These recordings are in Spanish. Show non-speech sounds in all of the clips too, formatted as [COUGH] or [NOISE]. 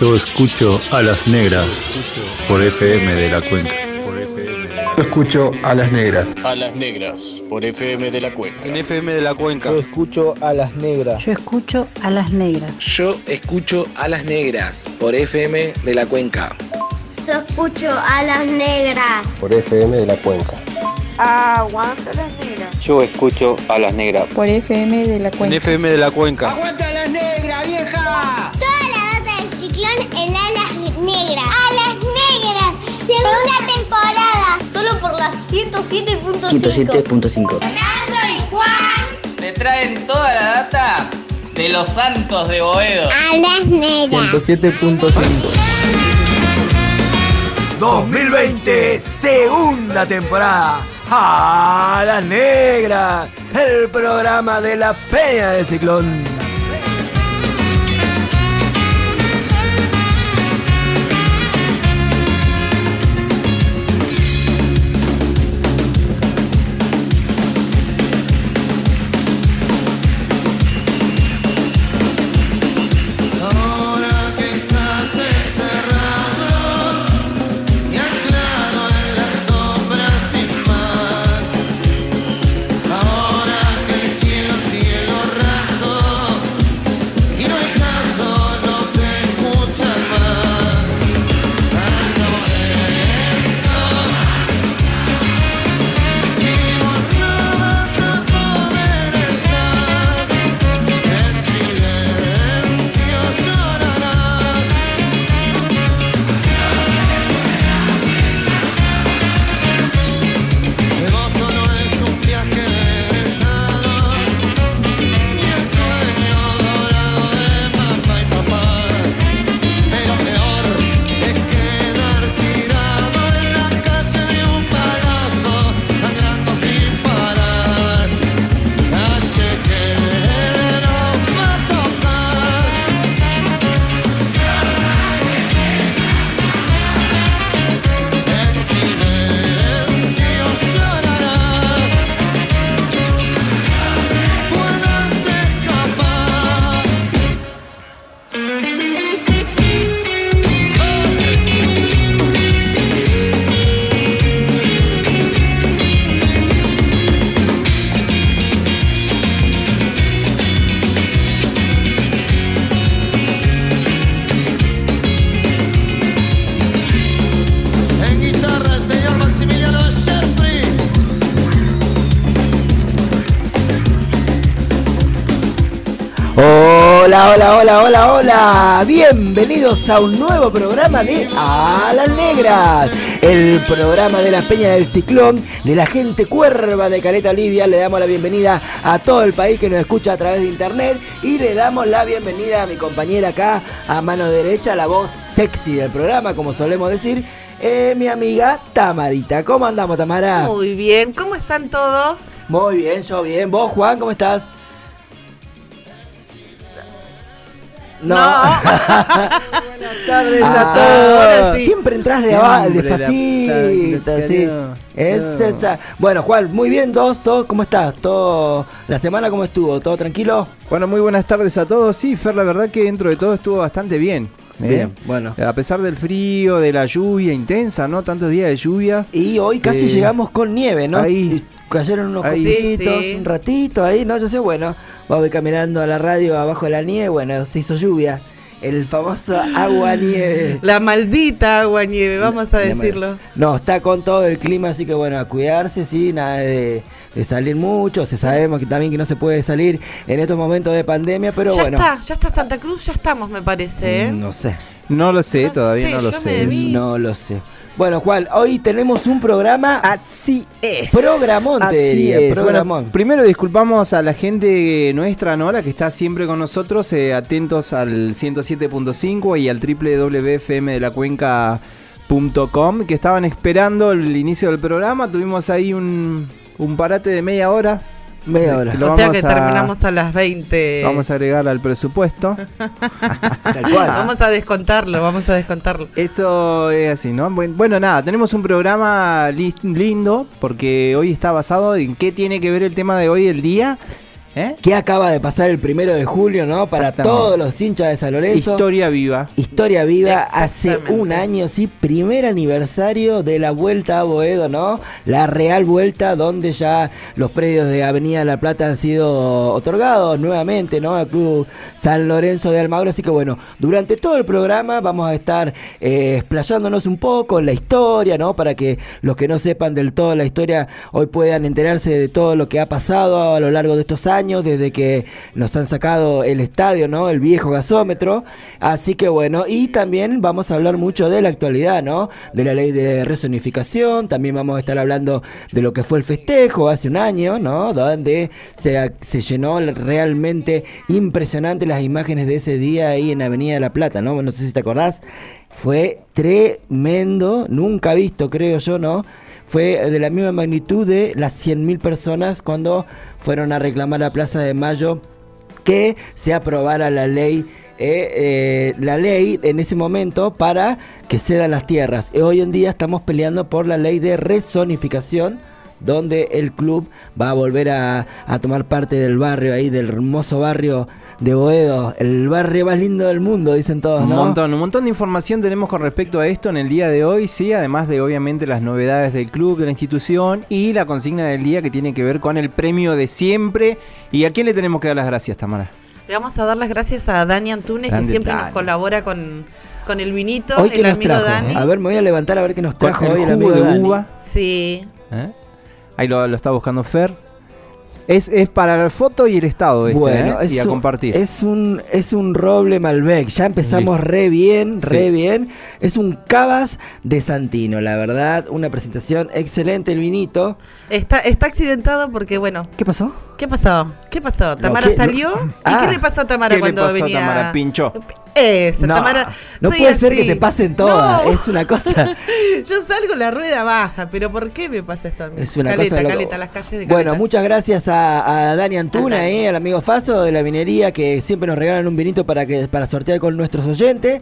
Yo escucho a las negras por FM de la Cuenca. Yo escucho a las negras. A las negras por FM de la Cuenca. En FM de la Cuenca. Yo escucho a las negras. Yo escucho a las negras. Yo escucho a las negras por FM de la Cuenca. Yo escucho a las negras. Por FM de la Cuenca. Aguanta las negras. Yo escucho a las negras. Por FM de la Cuenca. En FM de la Cuenca. ¡Aguanta Solo por las 107.5. 107.5. Fernando y Juan. Te traen toda la data de los santos de Boedo. Alas Negras. 107.5. 2020, segunda temporada. A las negras, el programa de la Peña del Ciclón. Hola, hola. Bienvenidos a un nuevo programa de A las Negras. El programa de la Peña del Ciclón, de la gente cuerva de Caleta Olivia. Le damos la bienvenida a todo el país que nos escucha a través de internet. Y le damos la bienvenida a mi compañera acá, a mano derecha, la voz sexy del programa, como solemos decir. eh, mi amiga Tamarita. ¿Cómo andamos, Tamara? Muy bien, ¿cómo están todos? Muy bien, yo bien. ¿Vos, Juan, cómo estás? No. [LAUGHS] Buenas tardes a todos. Siempre entras de abajo, despacito, sí. Es esa. Bueno, Juan, muy bien, dos, dos, ¿cómo estás? ¿Todo, la semana cómo estuvo? ¿Todo tranquilo? Bueno, muy buenas tardes a todos. Sí, Fer, la verdad que dentro de todo estuvo bastante bien. ¿eh? Bien, bueno. A pesar del frío, de la lluvia intensa, ¿no? Tantos días de lluvia. Y hoy casi Eh, llegamos con nieve, ¿no? ahí. Cayeron unos Ahí. copitos, Sí, sí. un ratito ahí, ¿no? Yo sé, bueno, vamos caminando a la radio abajo de la nieve, bueno, se hizo lluvia. El famoso agua-nieve. La maldita agua nieve, vamos a decirlo. No, está con todo el clima, así que bueno, a cuidarse, sí, nada de, de salir mucho. Se sabemos que también que no se puede salir en estos momentos de pandemia, pero ya bueno. está, ya está Santa Cruz, ya estamos, me parece. ¿eh? No sé. No lo sé, No todavía sé, no lo sé. me. No lo sé. Bueno, Juan, hoy tenemos un programa. Así es. Programón, te Así diría, es. programón. Bueno, primero disculpamos a la gente nuestra, ¿no? La que está siempre con nosotros, eh, atentos al 107.5 y al www.fmdelacuenca.com, que estaban esperando el inicio del programa. Tuvimos ahí un, un parate de media hora. Media hora. Lo o sea que a- terminamos a las 20. Vamos a agregar al presupuesto. [LAUGHS] Tal cual. Vamos a descontarlo, vamos a descontarlo. Esto es así, ¿no? Buen- Bueno, nada, tenemos un programa li- lindo porque hoy está basado en qué tiene que ver el tema de hoy, el día. ¿Eh? que acaba de pasar el primero de julio, ¿no? Para todos los hinchas de San Lorenzo. Historia viva. Historia viva, hace un año, sí, primer aniversario de la vuelta a Boedo, ¿no? La real vuelta donde ya los predios de Avenida La Plata han sido otorgados nuevamente, ¿no? Al Club San Lorenzo de Almagro. Así que bueno, durante todo el programa vamos a estar eh, explayándonos un poco en la historia, ¿no? Para que los que no sepan del todo la historia hoy puedan enterarse de todo lo que ha pasado a lo largo de estos años, desde que nos han sacado el estadio, ¿no? El viejo gasómetro. Así que bueno, y también vamos a hablar mucho de la actualidad, ¿no? De la ley de resonificación, también vamos a estar hablando de lo que fue el festejo hace un año, ¿no? Donde se, se llenó realmente impresionante las imágenes de ese día ahí en Avenida La Plata, ¿no? No sé si te acordás. Fue tremendo, nunca visto, creo yo, ¿no? Fue de la misma magnitud de las 100.000 personas cuando fueron a reclamar a Plaza de Mayo que se aprobara la ley eh, eh, la ley en ese momento para que cedan las tierras. Hoy en día estamos peleando por la ley de rezonificación donde el club va a volver a, a tomar parte del barrio ahí, del hermoso barrio de Boedo, el barrio más lindo del mundo, dicen todos, Un ¿no? montón, un montón de información tenemos con respecto a esto en el día de hoy, sí, además de obviamente las novedades del club, de la institución y la consigna del día que tiene que ver con el premio de siempre. ¿Y a quién le tenemos que dar las gracias, Tamara? Le vamos a dar las gracias a Dani Antunes, Grande que siempre Dani. nos colabora con, con el vinito, Hoy el que nos amigo trajo, Dani. a ver, me voy a levantar a ver qué nos trajo el hoy el amigo de Dani. uva. Sí. ¿eh? Ahí lo, lo está buscando Fer. Es, es para la foto y el estado este, Bueno, ¿eh? es y a un, compartir. es un es un roble Malbec. Ya empezamos re bien, re Sí. bien. Es un Cavas de Santino, la verdad. Una presentación excelente el vinito. Está, está accidentado porque, bueno, ¿Qué pasó? ¿Qué pasó? ¿Qué pasó? ¿Tamara ¿qué? salió? No. ¿Y Ah. qué le pasó a Tamara ¿Qué le cuando pasó a venía? Tamara? Pinchó. Esa, No, Tamara. no puede ser que te pasen todas. Es una cosa. [LAUGHS] Yo salgo la rueda baja, pero ¿por qué me pasa esto a? Es una caleta, cosa caleta, las calles de Bueno, Caleta. muchas gracias a, a Dani Antuna, Dani. eh, al amigo Faso de la minería que siempre nos regalan un vinito para que para sortear con nuestros oyentes.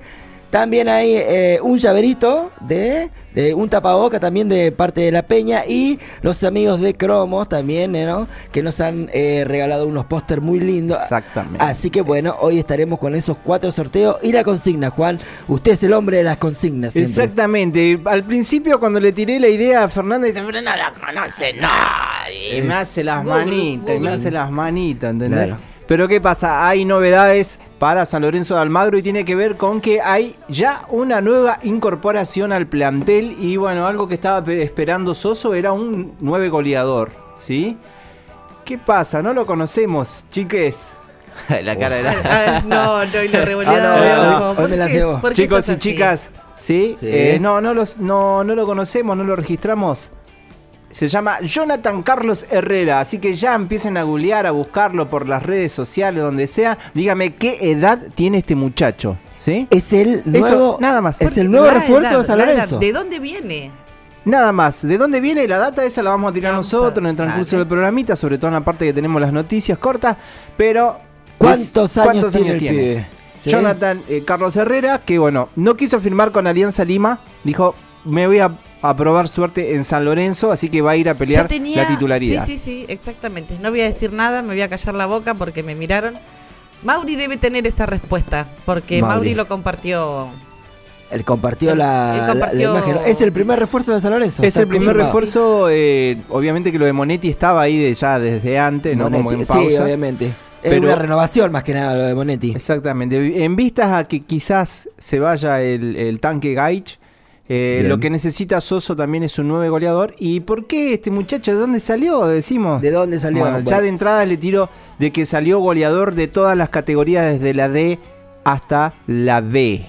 También hay eh, un llaverito de, de un tapaboca también de parte de la Peña y los amigos de Cromos también, eh, ¿no? Que nos han eh, regalado unos póster muy lindos. Exactamente. Así que bueno, hoy estaremos con esos cuatro sorteos y la consigna, Juan. Usted es el hombre de las consignas. siempre. Exactamente. Al principio cuando le tiré la idea a Fernanda dice, pero no la conoce nadie. Y me hace las manitas, y me hace las manitas, ¿entendés? Claro. Pero ¿qué pasa? Hay novedades para San Lorenzo de Almagro y tiene que ver con que hay ya una nueva incorporación al plantel y bueno, algo que estaba pe- esperando Soso era un nueve goleador, ¿sí? ¿Qué pasa? No lo conocemos, chiques. [LAUGHS] la cara de la... No, no, y la [LAUGHS] revoleada Ah, no, de hoy- ojo. hoy ¿Por me la qué- llevo. por qué Chicos y así? chicas, ¿sí? Sí. Eh, no, no, los, no, no lo conocemos, no lo registramos. Se llama Jonathan Carlos Herrera, así que ya empiecen a googlear, a buscarlo por las redes sociales, donde sea. Dígame qué edad tiene este muchacho, ¿sí? Es el nuevo. nada más. Es el nuevo La refuerzo edad, de San Lorenzo. ¿De dónde viene? Nada más. ¿De dónde viene la data? Esa la vamos a tirar Vamos nosotros a- en el transcurso dale. del programita, sobre todo en la parte que tenemos las noticias cortas, pero... ¿Cuántos es- años tiene el pibe? ¿Sí? Jonathan eh, Carlos Herrera, que bueno, no quiso firmar con Alianza Lima, dijo, me voy a, a probar suerte en San Lorenzo, así que va a ir a pelear tenía, la titularidad. Sí, sí, sí, exactamente. No voy a decir nada, me voy a callar la boca porque me miraron. Mauri debe tener esa respuesta, porque Mauri. Mauri, lo compartió. Él compartió, la, él compartió- la imagen. Es el primer refuerzo de San Lorenzo. Es el primer refuerzo, eh, obviamente que lo de Monetti estaba ahí de ya desde antes, ¿no? Como en pausa. Sí, obviamente. Es Pero- una renovación más que nada lo de Monetti. Exactamente. En vistas a que quizás se vaya el, el tanque Gaich, eh, lo que necesita Soso también es un nuevo goleador. ¿Y por qué este muchacho? ¿De dónde salió? Decimos. ¿De dónde salió? Bueno, ya Bueno. de entrada le tiro de que salió goleador de todas las categorías, desde la D hasta la B.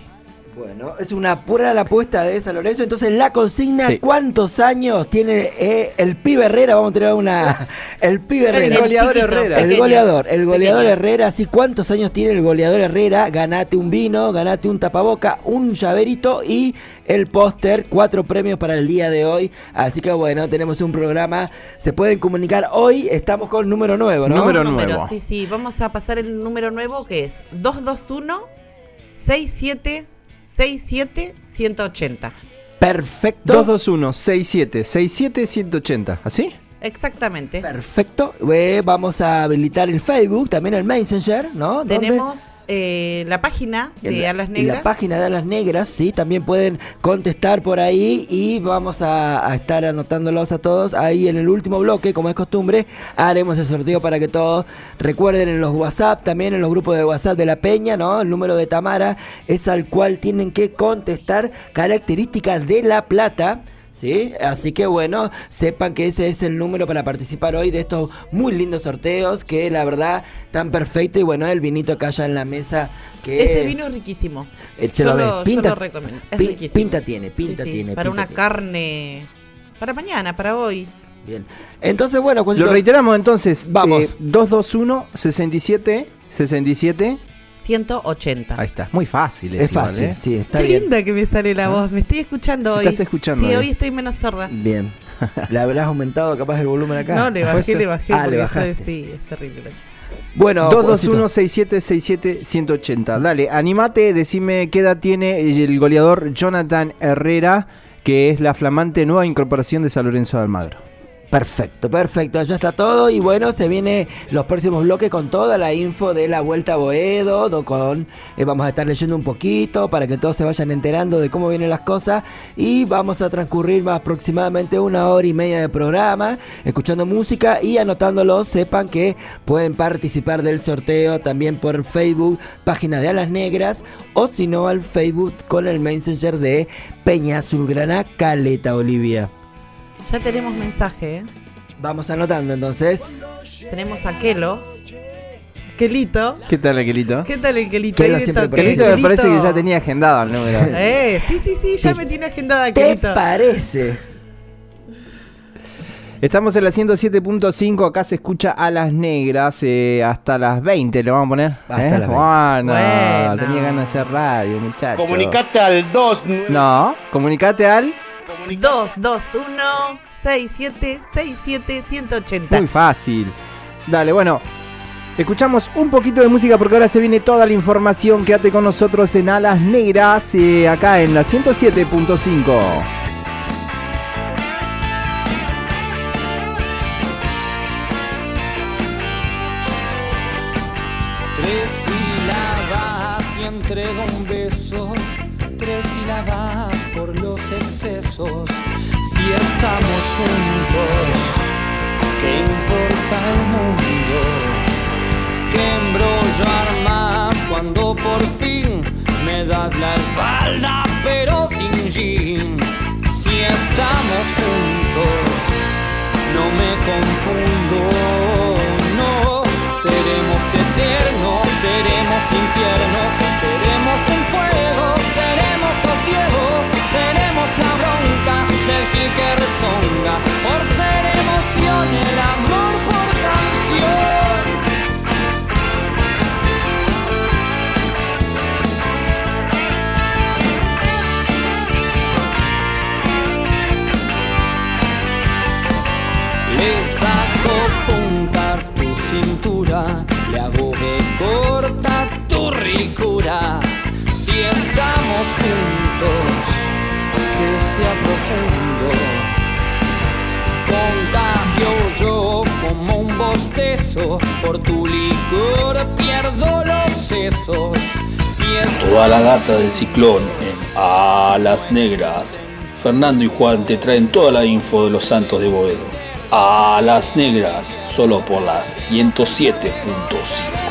Bueno, es una pura la apuesta de San Lorenzo. Entonces, la consigna: Sí. ¿cuántos años tiene eh, el pibe Herrera? Vamos a tener una. [LAUGHS] El pibe Herrera. El goleador chiquito, Herrera. El goleador, el goleador pequeño. Herrera, sí, ¿cuántos años tiene el goleador Herrera? Ganate un vino, ganate un tapaboca, un llaverito y el póster, cuatro premios para el día de hoy. Así que bueno, tenemos un programa, se pueden comunicar hoy, estamos con número nuevo, ¿no? Número Número, nuevo. Sí, sí, vamos a pasar el número nuevo que es 221 67 67 180. Perfecto. 221 67 67 180. ¿Así? Exactamente. Perfecto. Eh, vamos a habilitar el Facebook, también el Messenger, ¿no? ¿Dónde? Tenemos eh, la página de la- Alas Negras. La página de Alas Negras, sí, también pueden contestar por ahí y vamos a, a estar anotándolos a todos. Ahí en el último bloque, como es costumbre, haremos el sorteo para que todos recuerden en los WhatsApp, también en los grupos de WhatsApp de la Peña, ¿no? El número de Tamara es al cual tienen que contestar características de La Plata. ¿Sí? Así que bueno, sepan que ese es el número para participar hoy de estos muy lindos sorteos que la verdad tan perfecto y bueno, el vinito acá ya en la mesa que Ese vino es riquísimo. eh, se yo, lo yo Pinta- lo recomiendo. Es pi- riquísimo. pinta tiene, pinta Sí, sí, tiene. Para pinta una tiene. carne. Para mañana, para hoy. Bien. Entonces, bueno, Lo reiteramos entonces. Vamos. eh, 221 67 67. 180. Ahí está. Muy fácil. es igual, fácil, ¿eh? sí, está Qué bien. linda que me sale la voz. Me estoy escuchando hoy. estás escuchando Sí, hoy. hoy estoy menos sorda. Bien. [LAUGHS] ¿Le habrás aumentado capaz el volumen acá? No, le ¿Puede bajé, le bajé. Ah, porque le eso bajaste. es, sí, es terrible. Bueno, 221 67 67 180. Dale, animate, decime qué edad tiene el goleador Jonathan Herrera, que es la flamante nueva incorporación de San Lorenzo de Almagro. Perfecto, perfecto, ya está todo y bueno, se viene los próximos bloques con toda la info de la Vuelta a Boedo, do- con, eh, vamos a estar leyendo un poquito para que todos se vayan enterando de cómo vienen las cosas y vamos a transcurrir más aproximadamente una hora y media de programa, escuchando música y anotándolos, sepan que pueden participar del sorteo también por Facebook, página de Alas Negras o si no al Facebook con el Messenger de Peña Azulgrana Caleta Olivia. Ya tenemos mensaje, ¿eh? Vamos anotando entonces. Tenemos a Kelo. Kelito. ¿Qué tal, Aquelito? ¿Qué tal el Kelito? Kelo siempre. Aquelito me parece que ya tenía agendado el número. [LAUGHS] Eh, sí, sí, sí, ya me tiene agendada ¿Te Kelito. parece? Estamos en la 107.5, acá se escucha a las negras eh, hasta las 20, le vamos a poner. Hasta ¿eh? las 20. Bueno, Bueno. tenía ganas de hacer radio, muchacho. Comunicate al 2. No, comunicate al... 2, 2, 1, 6, 7, 6, 7, 180. Muy fácil. Dale, bueno. Escuchamos un poquito de música porque ahora se viene toda la información. Quédate con nosotros en Alas Negras, eh, acá en la 107.5. Tres sílabas y entrego un beso. Tres sílabas excesos. Si estamos juntos, ¿qué importa el mundo? ¿Qué embrollo armas cuando por fin me das la espalda pero sin jean? Si estamos juntos, no me confundo, no. Seremos eternos, seremos infierno, seremos gil que rezonga, por ser emoción, el amor por canción. Le saco punta tu cintura, le hago de corta tu ricura. Si estamos juntos, que sea profundo. Toda la data del ciclón en Alas Negras. Fernando y Juan te traen toda la info de los Santos de Boedo. Alas Negras, solo por las 107.5.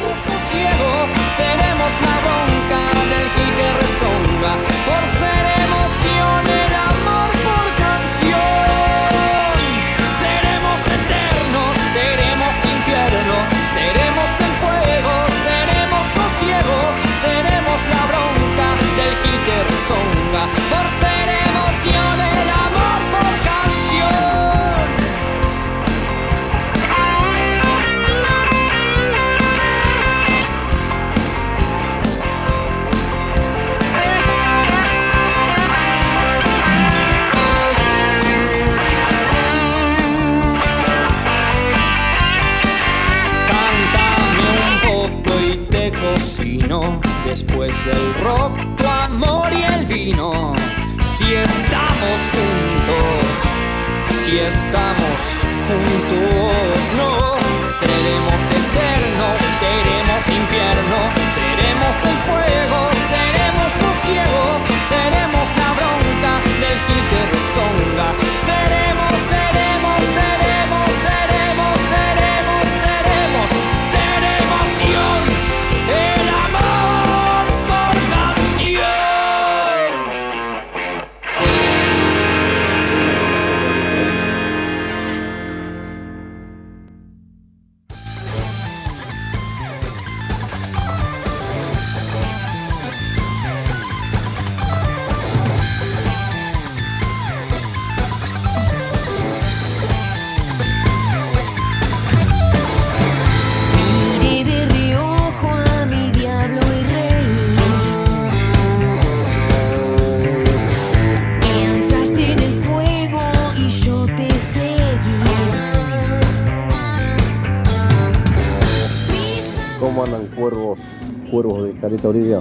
Después del rock, tu amor y el vino Si estamos juntos, si estamos juntos. No, seremos eternos, seremos infierno, de Caleta Olivia?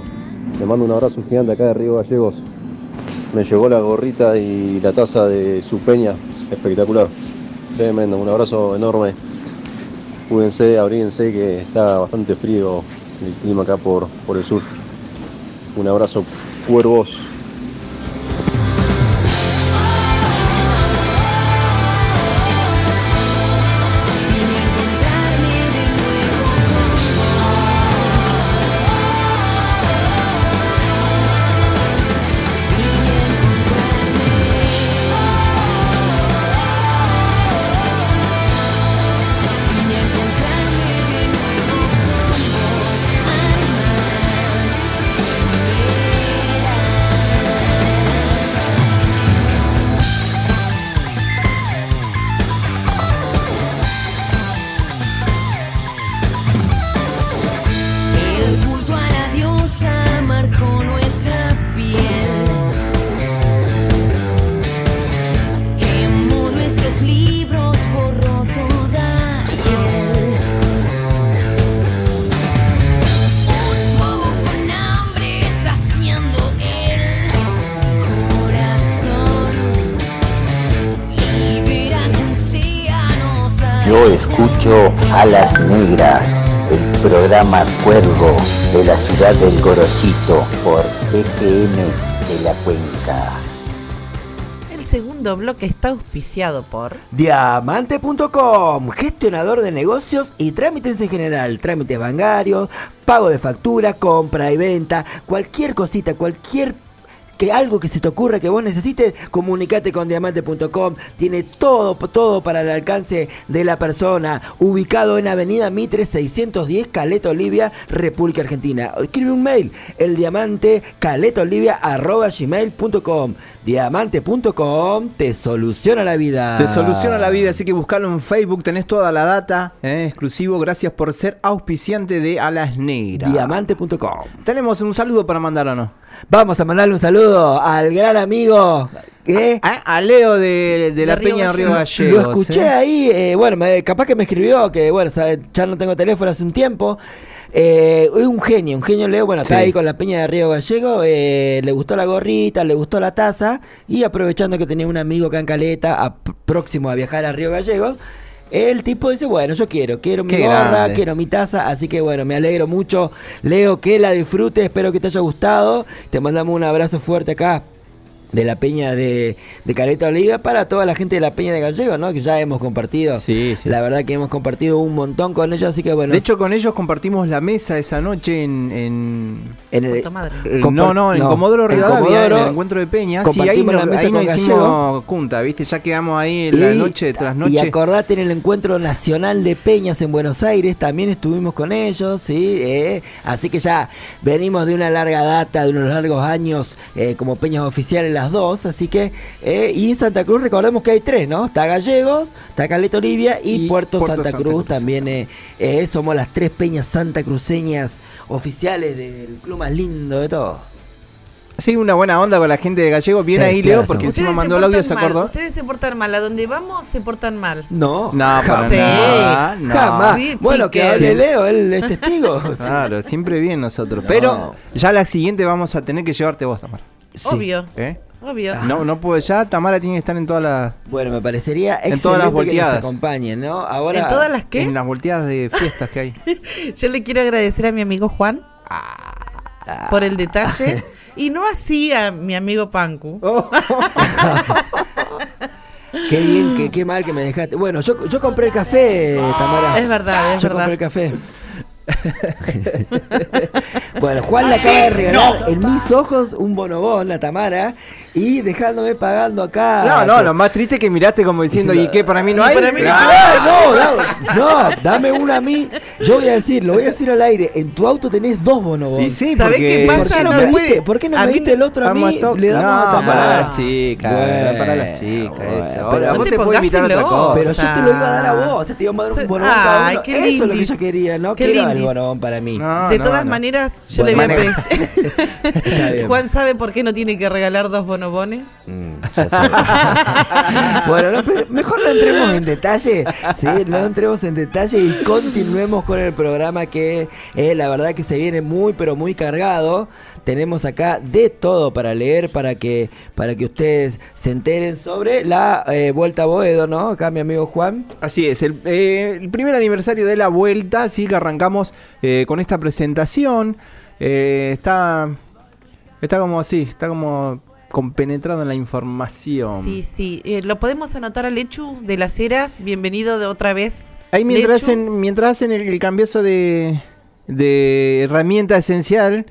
Le mando un abrazo gigante acá de Río Gallegos. Me llegó la gorrita y la taza de su peña, espectacular. Tremendo, un abrazo enorme. Cuídense, abríguense que está bastante frío el clima acá por, por el sur. Un abrazo, cuervos. Escucho a las negras, el programa Cuervo de la ciudad del Gorosito por FM de la Cuenca. El segundo bloque está auspiciado por Diamante.com, gestionador de negocios y trámites en general, trámites bancarios, pago de factura, compra y venta, cualquier cosita, cualquier que algo que se te ocurra que vos necesites, comunicate con diamante.com. Tiene todo, todo para el alcance de la persona. Ubicado en Avenida Mitre 610, Caleta Olivia, República Argentina. Escribe un mail, el diamante gmail.com. Diamante.com te soluciona la vida. Te soluciona la vida, así que buscalo en Facebook, tenés toda la data, eh, exclusivo. Gracias por ser auspiciante de Alas Negras. Diamante.com. Tenemos un saludo para mandar o no. Vamos a mandarle un saludo al gran amigo. ¿eh? A, a Leo de, de la Peña de Río Gallegos. Lo escuché eh. ahí, eh, bueno, me- capaz que me escribió, que bueno, sabe, ya no tengo teléfono hace un tiempo. Eh, un genio, un genio Leo, bueno, está Sí. ahí con la Peña de Río Gallego, eh, le gustó la gorrita, le gustó la taza, y aprovechando que tenía un amigo acá en Caleta, a- próximo a viajar a Río Gallegos, el tipo dice, bueno, yo quiero, quiero mi Qué gorra, grande. quiero mi taza, así que bueno, me alegro mucho, Leo, que la disfrutes, espero que te haya gustado, te mandamos un abrazo fuerte acá de la Peña de, de Caleta Oliva para toda la gente de la Peña de Gallego, ¿no? Que ya hemos compartido. Sí, sí. La verdad que hemos compartido un montón con ellos, así que bueno. De hecho, con ellos compartimos la mesa esa noche en. en en el. Eh, no, no, en no, Comodoro Rivadavia, en el encuentro de Peñas. Y ahí, compartimos no, la mesa ahí hicimos junta, ¿viste? Ya quedamos ahí en la Y- noche tras Y noche. acordate en el encuentro nacional de Peñas en Buenos Aires, también estuvimos con ellos, ¿sí? Eh, así que ya venimos de una larga data, de unos largos años eh, como Peñas oficiales las dos, así que, eh, y en Santa Cruz recordemos que hay tres, ¿no? Está Gallegos, está Caleta Olivia y, Y Puerto, Puerto Santa, Santa Cruz, Cruz. también eh, eh, somos las tres Peñas santacruceñas oficiales del club más lindo de todos. Sí, una buena onda con la gente de Gallego. Bien Sí, ahí, claro, Leo, porque encima mandó el audio, ¿se acordó? Ustedes se portan mal. A donde vamos se portan mal. No, No, para jamás. nada, no. Jamás. Sí, bueno, que hable Leo, él es testigo. [LAUGHS] Claro, siempre bien nosotros. No. Pero ya la siguiente vamos a tener que llevarte vos, Tamara. Sí. Obvio. ¿Eh? Obvio. No, no puedo ya. Tamara tiene que estar en todas las. Bueno, me parecería En excelente todas las que nos volteadas. acompañen, ¿no? Ahora, ¿En todas las qué? En las volteadas de fiestas que hay. [LAUGHS] Yo le quiero agradecer a mi amigo Juan Ah. por el detalle. [LAUGHS] Y no así a mi amigo Pancu. Oh. [LAUGHS] Qué bien, qué, qué mal que me dejaste. Bueno, yo, yo compré el café, Tamara. Es verdad, es yo verdad. compré el café. [LAUGHS] bueno, Juan le acaba de regalar en mis ojos un bonobón, la Tamara, y dejándome pagando acá. No, no, lo más triste es que miraste como diciendo, ¿y qué? ¿Para mí no hay? para mí no dame, no, dame una a mí. Yo voy a decir, lo voy a decir al aire. En tu auto tenés dos bonobón. Y sí, ¿Sabés qué ¿Por pasa? qué no, No me puede- diste, ¿por qué no me diste el otro a mí? Le damos no, a para Tamara. las chicas, Bueno, para las chicas. pero vos te pongas invitar a otra cosa. Pero yo te lo iba a dar a vos, o sea, te iba a dar un bonobón cada Ay, uno. qué Eso es lo que yo quería, no Qué quiero bonobón para mí. No, de no, todas no. maneras, yo Bueno, le voy a pedir. [LAUGHS] Juan sabe por qué no tiene que regalar dos bonobones. Mm, [LAUGHS] bueno, mejor no entremos en detalle, sí, no entremos en detalle y continuemos con el programa que eh, la verdad que se viene muy pero muy cargado. Tenemos acá de todo para leer, para que para que ustedes se enteren sobre la eh, vuelta a Boedo, ¿no? Acá mi amigo Juan. Así es, el, eh, el primer aniversario de la vuelta, así que arrancamos eh, con esta presentación. Eh, está, está como así, está como compenetrado en la información. Sí, sí. Eh, lo podemos anotar al Lechu de las Heras. Bienvenido de otra vez. Ahí mientras Lechu. hacen, mientras hacen el, el cambiazo de, de herramienta esencial,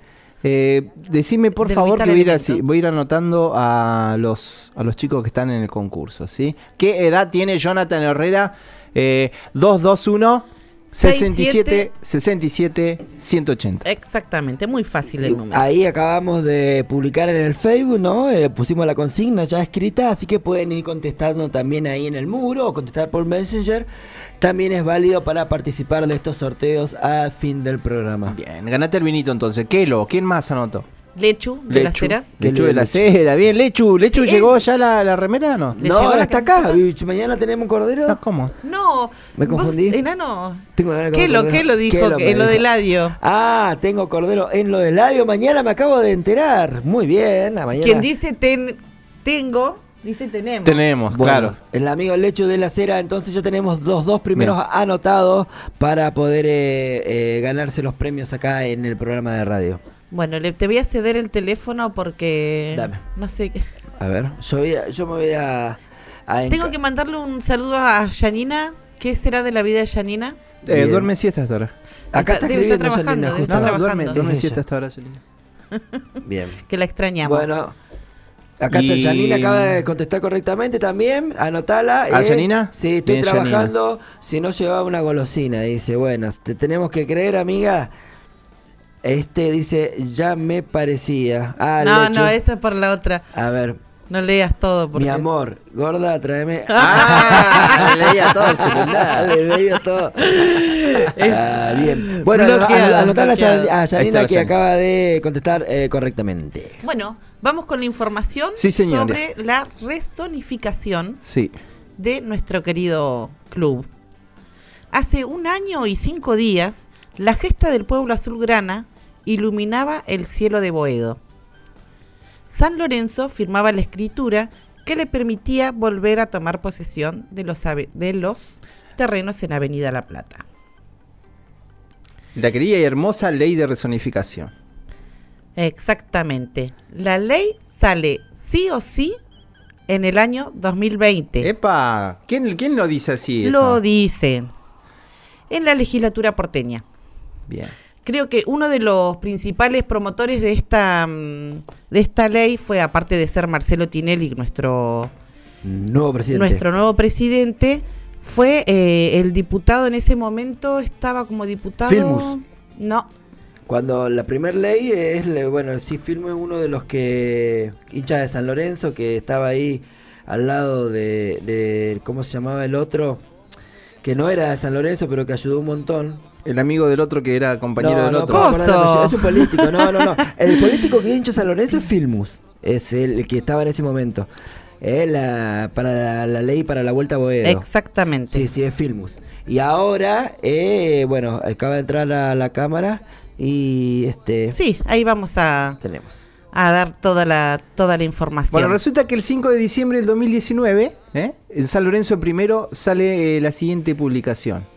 eh, decime por favor que voy a, ir así, voy a ir anotando a los, a los chicos que están en el concurso, ¿sí? ¿Qué edad tiene Jonathan Herrera? Eh, 221 67 67 180. Exactamente, muy fácil el número. Ahí acabamos de publicar en el Facebook, ¿no? Eh, pusimos la consigna ya escrita, así que pueden ir contestando también ahí en el muro o contestar por Messenger. También es válido para participar de estos sorteos al fin del programa. Bien, ganate el vinito entonces. Kelo, ¿quién más anotó? Lechu de las Heras. Lechu Lechu. de la Cera, bien, Lechu. ¿Lechu Sí, llegó ya la, la remera o no? ¿Le No, ahora está acá. Mañana tenemos un cordero. Ah, ¿Cómo? No. ¿Me vos, confundí? enano. Tengo ¿Qué lo, qué lo dijo? Kelo que en lo del ladio. Ah, tengo cordero en lo del ladio. Mañana me acabo de enterar. Muy bien. a mañana. Quien dice ten, tengo, dice tenemos. Tenemos, Bueno, claro. el amigo Lecho de la Cera, entonces ya tenemos los dos primeros Bien. anotados para poder eh, eh, ganarse los premios acá en el programa de radio. Bueno, le, te voy a ceder el teléfono porque Dame. no sé. qué- A ver, yo, voy a- yo me voy a... a Tengo que mandarle un saludo a Janina. ¿Qué será de la vida de Janina? Eh, duerme siesta hasta ahora. Acá está Está- escribiendo trabajando, Yanina, No, no, duerme, duerme Es siesta hasta ahora, Celina. [LAUGHS] Bien. Que la extrañamos. Bueno, acá está Janina, acaba de contestar correctamente también. Anotala. ¿Ah, eh. Janina? Sí, estoy Bien, trabajando. Si no llevaba una golosina, dice. Bueno, te tenemos que creer, amiga. Este dice, ya me parecía. Ah, no, no, esa es por la otra. A ver, No leas todo. Porque... mi amor, gorda, tráeme. [LAUGHS] ¡Ah! leía todo el celular, [LAUGHS] le leía todo. Ah, bien. Bueno, anotar a, Yanina que acaba de contestar eh, correctamente. Bueno, vamos con la información Sí, señora. sobre la resonificación Sí. de nuestro querido club. Hace un año y cinco días, la gesta del pueblo azulgrana iluminaba el cielo de Boedo. San Lorenzo firmaba la escritura que le permitía volver a tomar posesión de los, de los terrenos en Avenida La Plata. La querida y hermosa ley de resonificación. Exactamente. La ley sale sí o sí en el año 2020. Epa, ¿quién, quién lo dice así? Lo eso? dice en la legislatura porteña. Bien. Creo que uno de los principales promotores de esta mm, de esta ley fue, aparte de ser Marcelo Tinelli, nuestro Nuevo presidente. nuestro nuevo presidente, fue eh, el diputado en ese momento estaba como diputado. Filmus. No, Cuando la primera ley es, bueno, sí, Filmo es uno de los que, hinchas de San Lorenzo, que estaba ahí al lado de, de, ¿cómo se llamaba el otro? Que no era de San Lorenzo, pero que ayudó un montón. El amigo del otro que era compañero no, del no, otro. ¿cómo ponerle Coso. Es un político, no, no, no. El político que hincha San Lorenzo es Filmus, es el que estaba en ese momento. Es la, para la, la ley para la vuelta a Boedo. exactamente. Sí, sí, es Filmus. Y ahora, eh, bueno, acaba de entrar a la cámara y este Sí, ahí vamos a, tenemos. a dar toda la, toda la información. Bueno, resulta que el 5 de diciembre del 2019, ¿eh? en San Lorenzo primero sale eh, la siguiente publicación.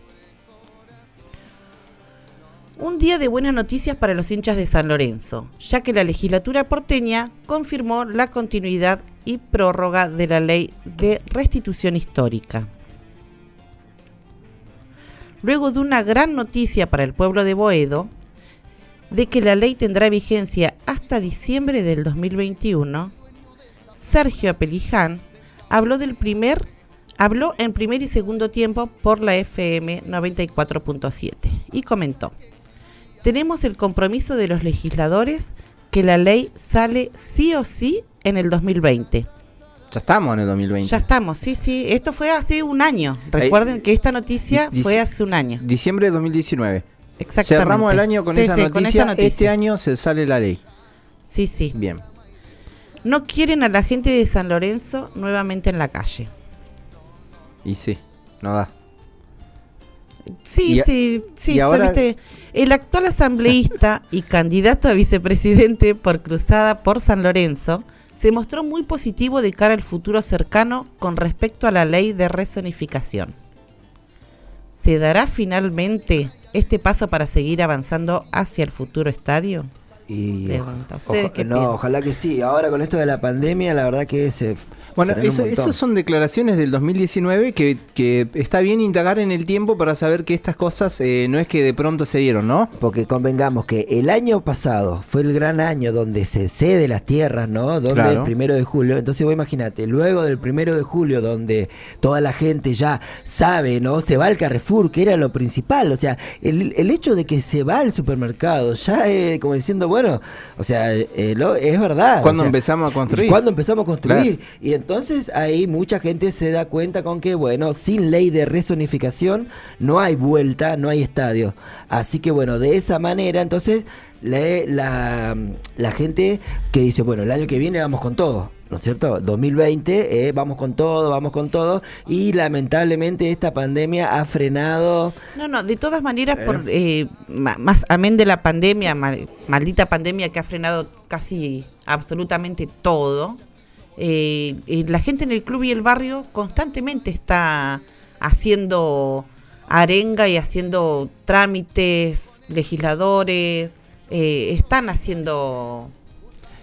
Un día de buenas noticias para los hinchas de San Lorenzo, ya que la legislatura porteña confirmó la continuidad y prórroga de la ley de restitución histórica. Luego de una gran noticia para el pueblo de Boedo, de que la ley tendrá vigencia hasta diciembre del 2021, Sergio Apeliján habló del primer habló en primer y segundo tiempo por la FM 94.7 y comentó: "Tenemos el compromiso de los legisladores que la ley sale sí o sí en el 2020." Ya estamos en el 2020. Ya estamos, sí, sí. Esto fue hace un año. Recuerden que esta noticia fue hace un año. Diciembre de 2019. Exactamente. Cerramos el año con, Sí, esa, sí, noticia. con esa noticia. Este año se sale la ley. Sí, sí. Bien. No quieren a la gente de San Lorenzo nuevamente en la calle. Y sí, no da. Sí, Y sí, sí. y ahora- ¿sabiste? El actual asambleísta [LAUGHS] y candidato a vicepresidente por Cruzada por San Lorenzo se mostró muy positivo de cara al futuro cercano con respecto a la ley de rezonificación. ¿Se dará finalmente este paso para seguir avanzando hacia el futuro estadio? Y oja- ¿ustedes oja- no, ojalá que sí. Ahora con esto de la pandemia, la verdad que se. Bueno, eso, esas son declaraciones del 2019 que, que está bien indagar en el tiempo para saber que estas cosas eh, no es que de pronto se dieron, ¿no? Porque convengamos que el año pasado fue el gran año donde se cede las tierras, ¿no? Donde Claro. el primero de julio. Entonces vos imagínate, luego del primero de julio, donde toda la gente ya sabe, ¿no? Se va al Carrefour, que era lo principal. O sea, el, el hecho de que se va al supermercado, ya es como diciendo, bueno, o sea, eh, lo- es verdad. Cuando o sea, empezamos a construir. Cuando empezamos a construir. Claro. Y entonces ahí mucha gente se da cuenta con que, bueno, sin ley de rezonificación no hay vuelta, no hay estadio. Así que, bueno, de esa manera, entonces, la, la, la gente que dice, bueno, el año que viene vamos con todo. ¿No es cierto? 2020, eh, vamos con todo, vamos con todo. Y lamentablemente esta pandemia ha frenado. No, no, de todas maneras, por, eh, más amén de la pandemia, ma- maldita pandemia que ha frenado casi absolutamente todo, eh, eh, la gente en el club y el barrio constantemente está haciendo arenga y haciendo trámites, legisladores, eh, están haciendo...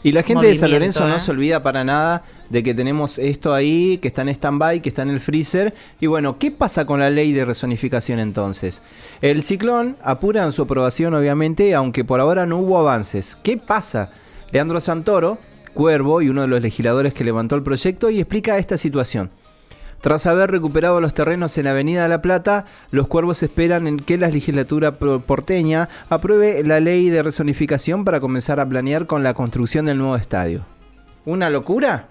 Y la gente de San Lorenzo no se olvida para nada de que tenemos esto ahí, que está en stand-by, que está en el freezer. Y bueno, ¿qué pasa con la ley de rezonificación entonces? El ciclón apura en su aprobación, obviamente, aunque por ahora no hubo avances. ¿Qué pasa? Leandro Santoro, Cuervo y uno de los legisladores que levantó el proyecto, y explica esta situación. Tras haber recuperado los terrenos en la Avenida La Plata, los cuervos esperan en que la legislatura porteña apruebe la ley de rezonificación para comenzar a planear con la construcción del nuevo estadio. ¿Una locura?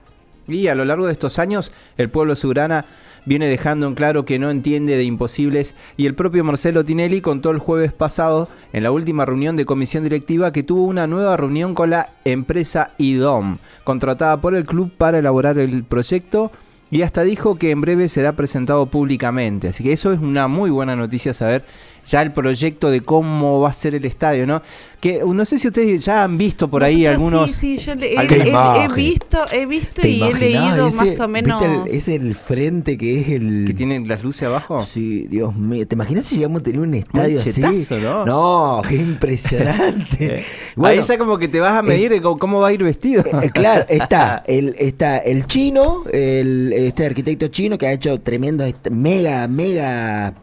Y a lo largo de estos años, el pueblo surana viene dejando en claro que no entiende de imposibles y el propio Marcelo Tinelli contó el jueves pasado en la última reunión de comisión directiva que tuvo una nueva reunión con la empresa IDOM, contratada por el club para elaborar el proyecto y hasta dijo que en breve será presentado públicamente. Así que eso es una muy buena noticia saber ya el proyecto de cómo va a ser el estadio, ¿no? Que uh, no sé si ustedes ya han visto por ahí Nosotros algunos Sí, sí, yo le- he, visto, he visto ¿Te y he leído ese- más o menos... ¿viste el- es el frente que es el. que tienen las luces abajo. Sí, Dios mío. ¿Te imaginas si llegamos a tener un estadio así? chetazo, ¿no? No, qué impresionante. [LAUGHS] [LAUGHS] Ahí ya como que te vas a medir de cómo, cómo va a ir vestido. Eh, claro, [LAUGHS] está el, está el chino, el, este arquitecto chino que ha hecho tremendas, est- mega, mega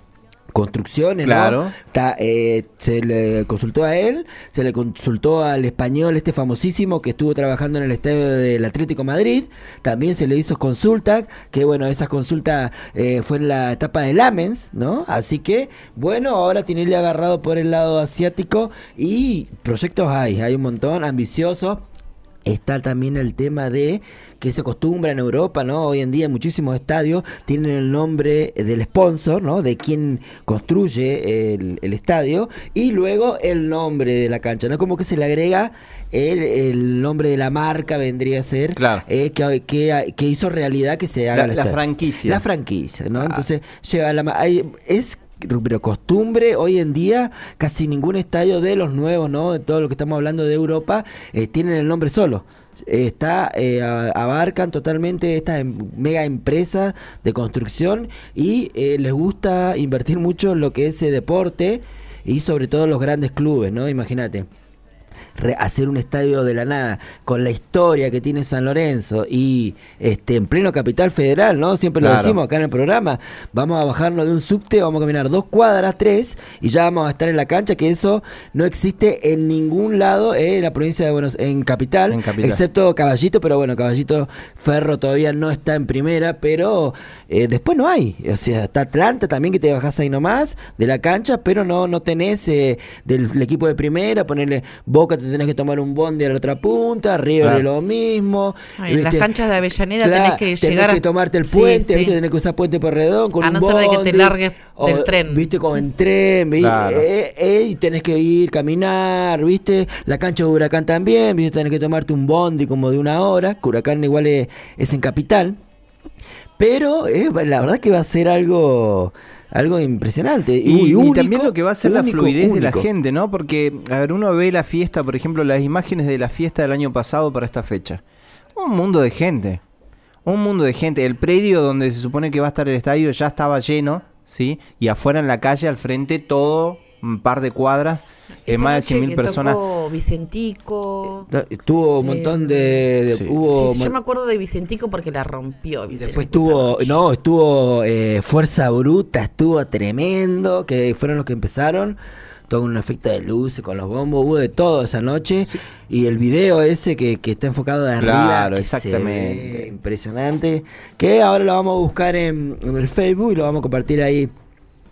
construcciones, ¿no? Claro. Está, eh, se le consultó a él, se le consultó al español este famosísimo que estuvo trabajando en el estadio del Atlético Madrid, también se le hizo consulta, que bueno, esa consulta eh, fue en la etapa de Lamens, ¿no? Así que, bueno, ahora tiene agarrado por el lado asiático y proyectos hay, hay un montón, ambiciosos. Está también el tema de que se acostumbra en Europa, ¿no? Hoy en día muchísimos estadios tienen el nombre del sponsor, ¿no? De quien construye el, el estadio y luego el nombre de la cancha, ¿no? Como que se le agrega el, el nombre de la marca, vendría a ser, Claro. eh, que, que, que hizo realidad que se haga La- el la franquicia. La franquicia, ¿no? Ah. Entonces lleva la... hay- es pero costumbre hoy en día casi ningún estadio de los nuevos, ¿no? De todo lo que estamos hablando de Europa, eh, tienen el nombre solo. Está, eh, abarcan totalmente estas em- mega empresas de construcción y eh, les gusta invertir mucho en lo que es deporte y sobre todo los grandes clubes, ¿no? Imagínate hacer un estadio de la nada con la historia que tiene San Lorenzo y este en pleno capital federal, ¿no? Siempre lo decimos acá en el programa. Vamos a bajarnos de un subte, vamos a caminar dos cuadras, tres, y ya vamos a estar en la cancha, que eso no existe en ningún lado eh, en la provincia de Buenos en capital, En Capital. excepto Caballito, pero bueno, Caballito Ferro todavía no está en primera, pero eh, después no hay. O sea, está Atlanta también que te bajás ahí nomás de la cancha, pero no, no tenés eh, del el equipo de primera, ponerle Boca te tenés que tomar un bondi a la otra punta, River Claro. lo mismo. Ay, en las canchas de Avellaneda Claro, tenés que llegar a- que tomarte el puente, sí. ¿viste? tenés que usar puente Porredón con A un no ser de que te bondi, largues o, del tren. Viste, como en tren, ¿viste? Claro. Eh, eh, y tenés que ir, caminar, ¿viste? La cancha de Huracán también, ¿viste? Tenés que tomarte un bondi como de una hora, que Huracán igual es, es en capital. Pero eh, la verdad que va a ser algo algo impresionante. Y, Uy, y único, también lo que va a ser la único, fluidez de la gente, ¿no? Porque, a ver, uno ve la fiesta, por ejemplo, las imágenes de la fiesta del año pasado para esta fecha. Un mundo de gente. Un mundo de gente. El predio donde se supone que va a estar el estadio ya estaba lleno, ¿sí? Y afuera en la calle, al frente, todo, un par de cuadras, eh, más de noche 100.000 que personas. tocó Vicentico. Tuvo un montón de, de- Sí. hubo Sí, sí, yo me acuerdo de Vicentico porque la rompió. Vicentico Después noche. no, estuvo eh, Fuerza Bruta, estuvo tremendo, que fueron los que empezaron. Todo un efecto de luces con los bombos, hubo de todo esa noche. Y el video ese que, que está enfocado de arriba, Claro, que se exactamente. ve impresionante. Que ahora lo vamos a buscar en, en el Facebook y lo vamos a compartir ahí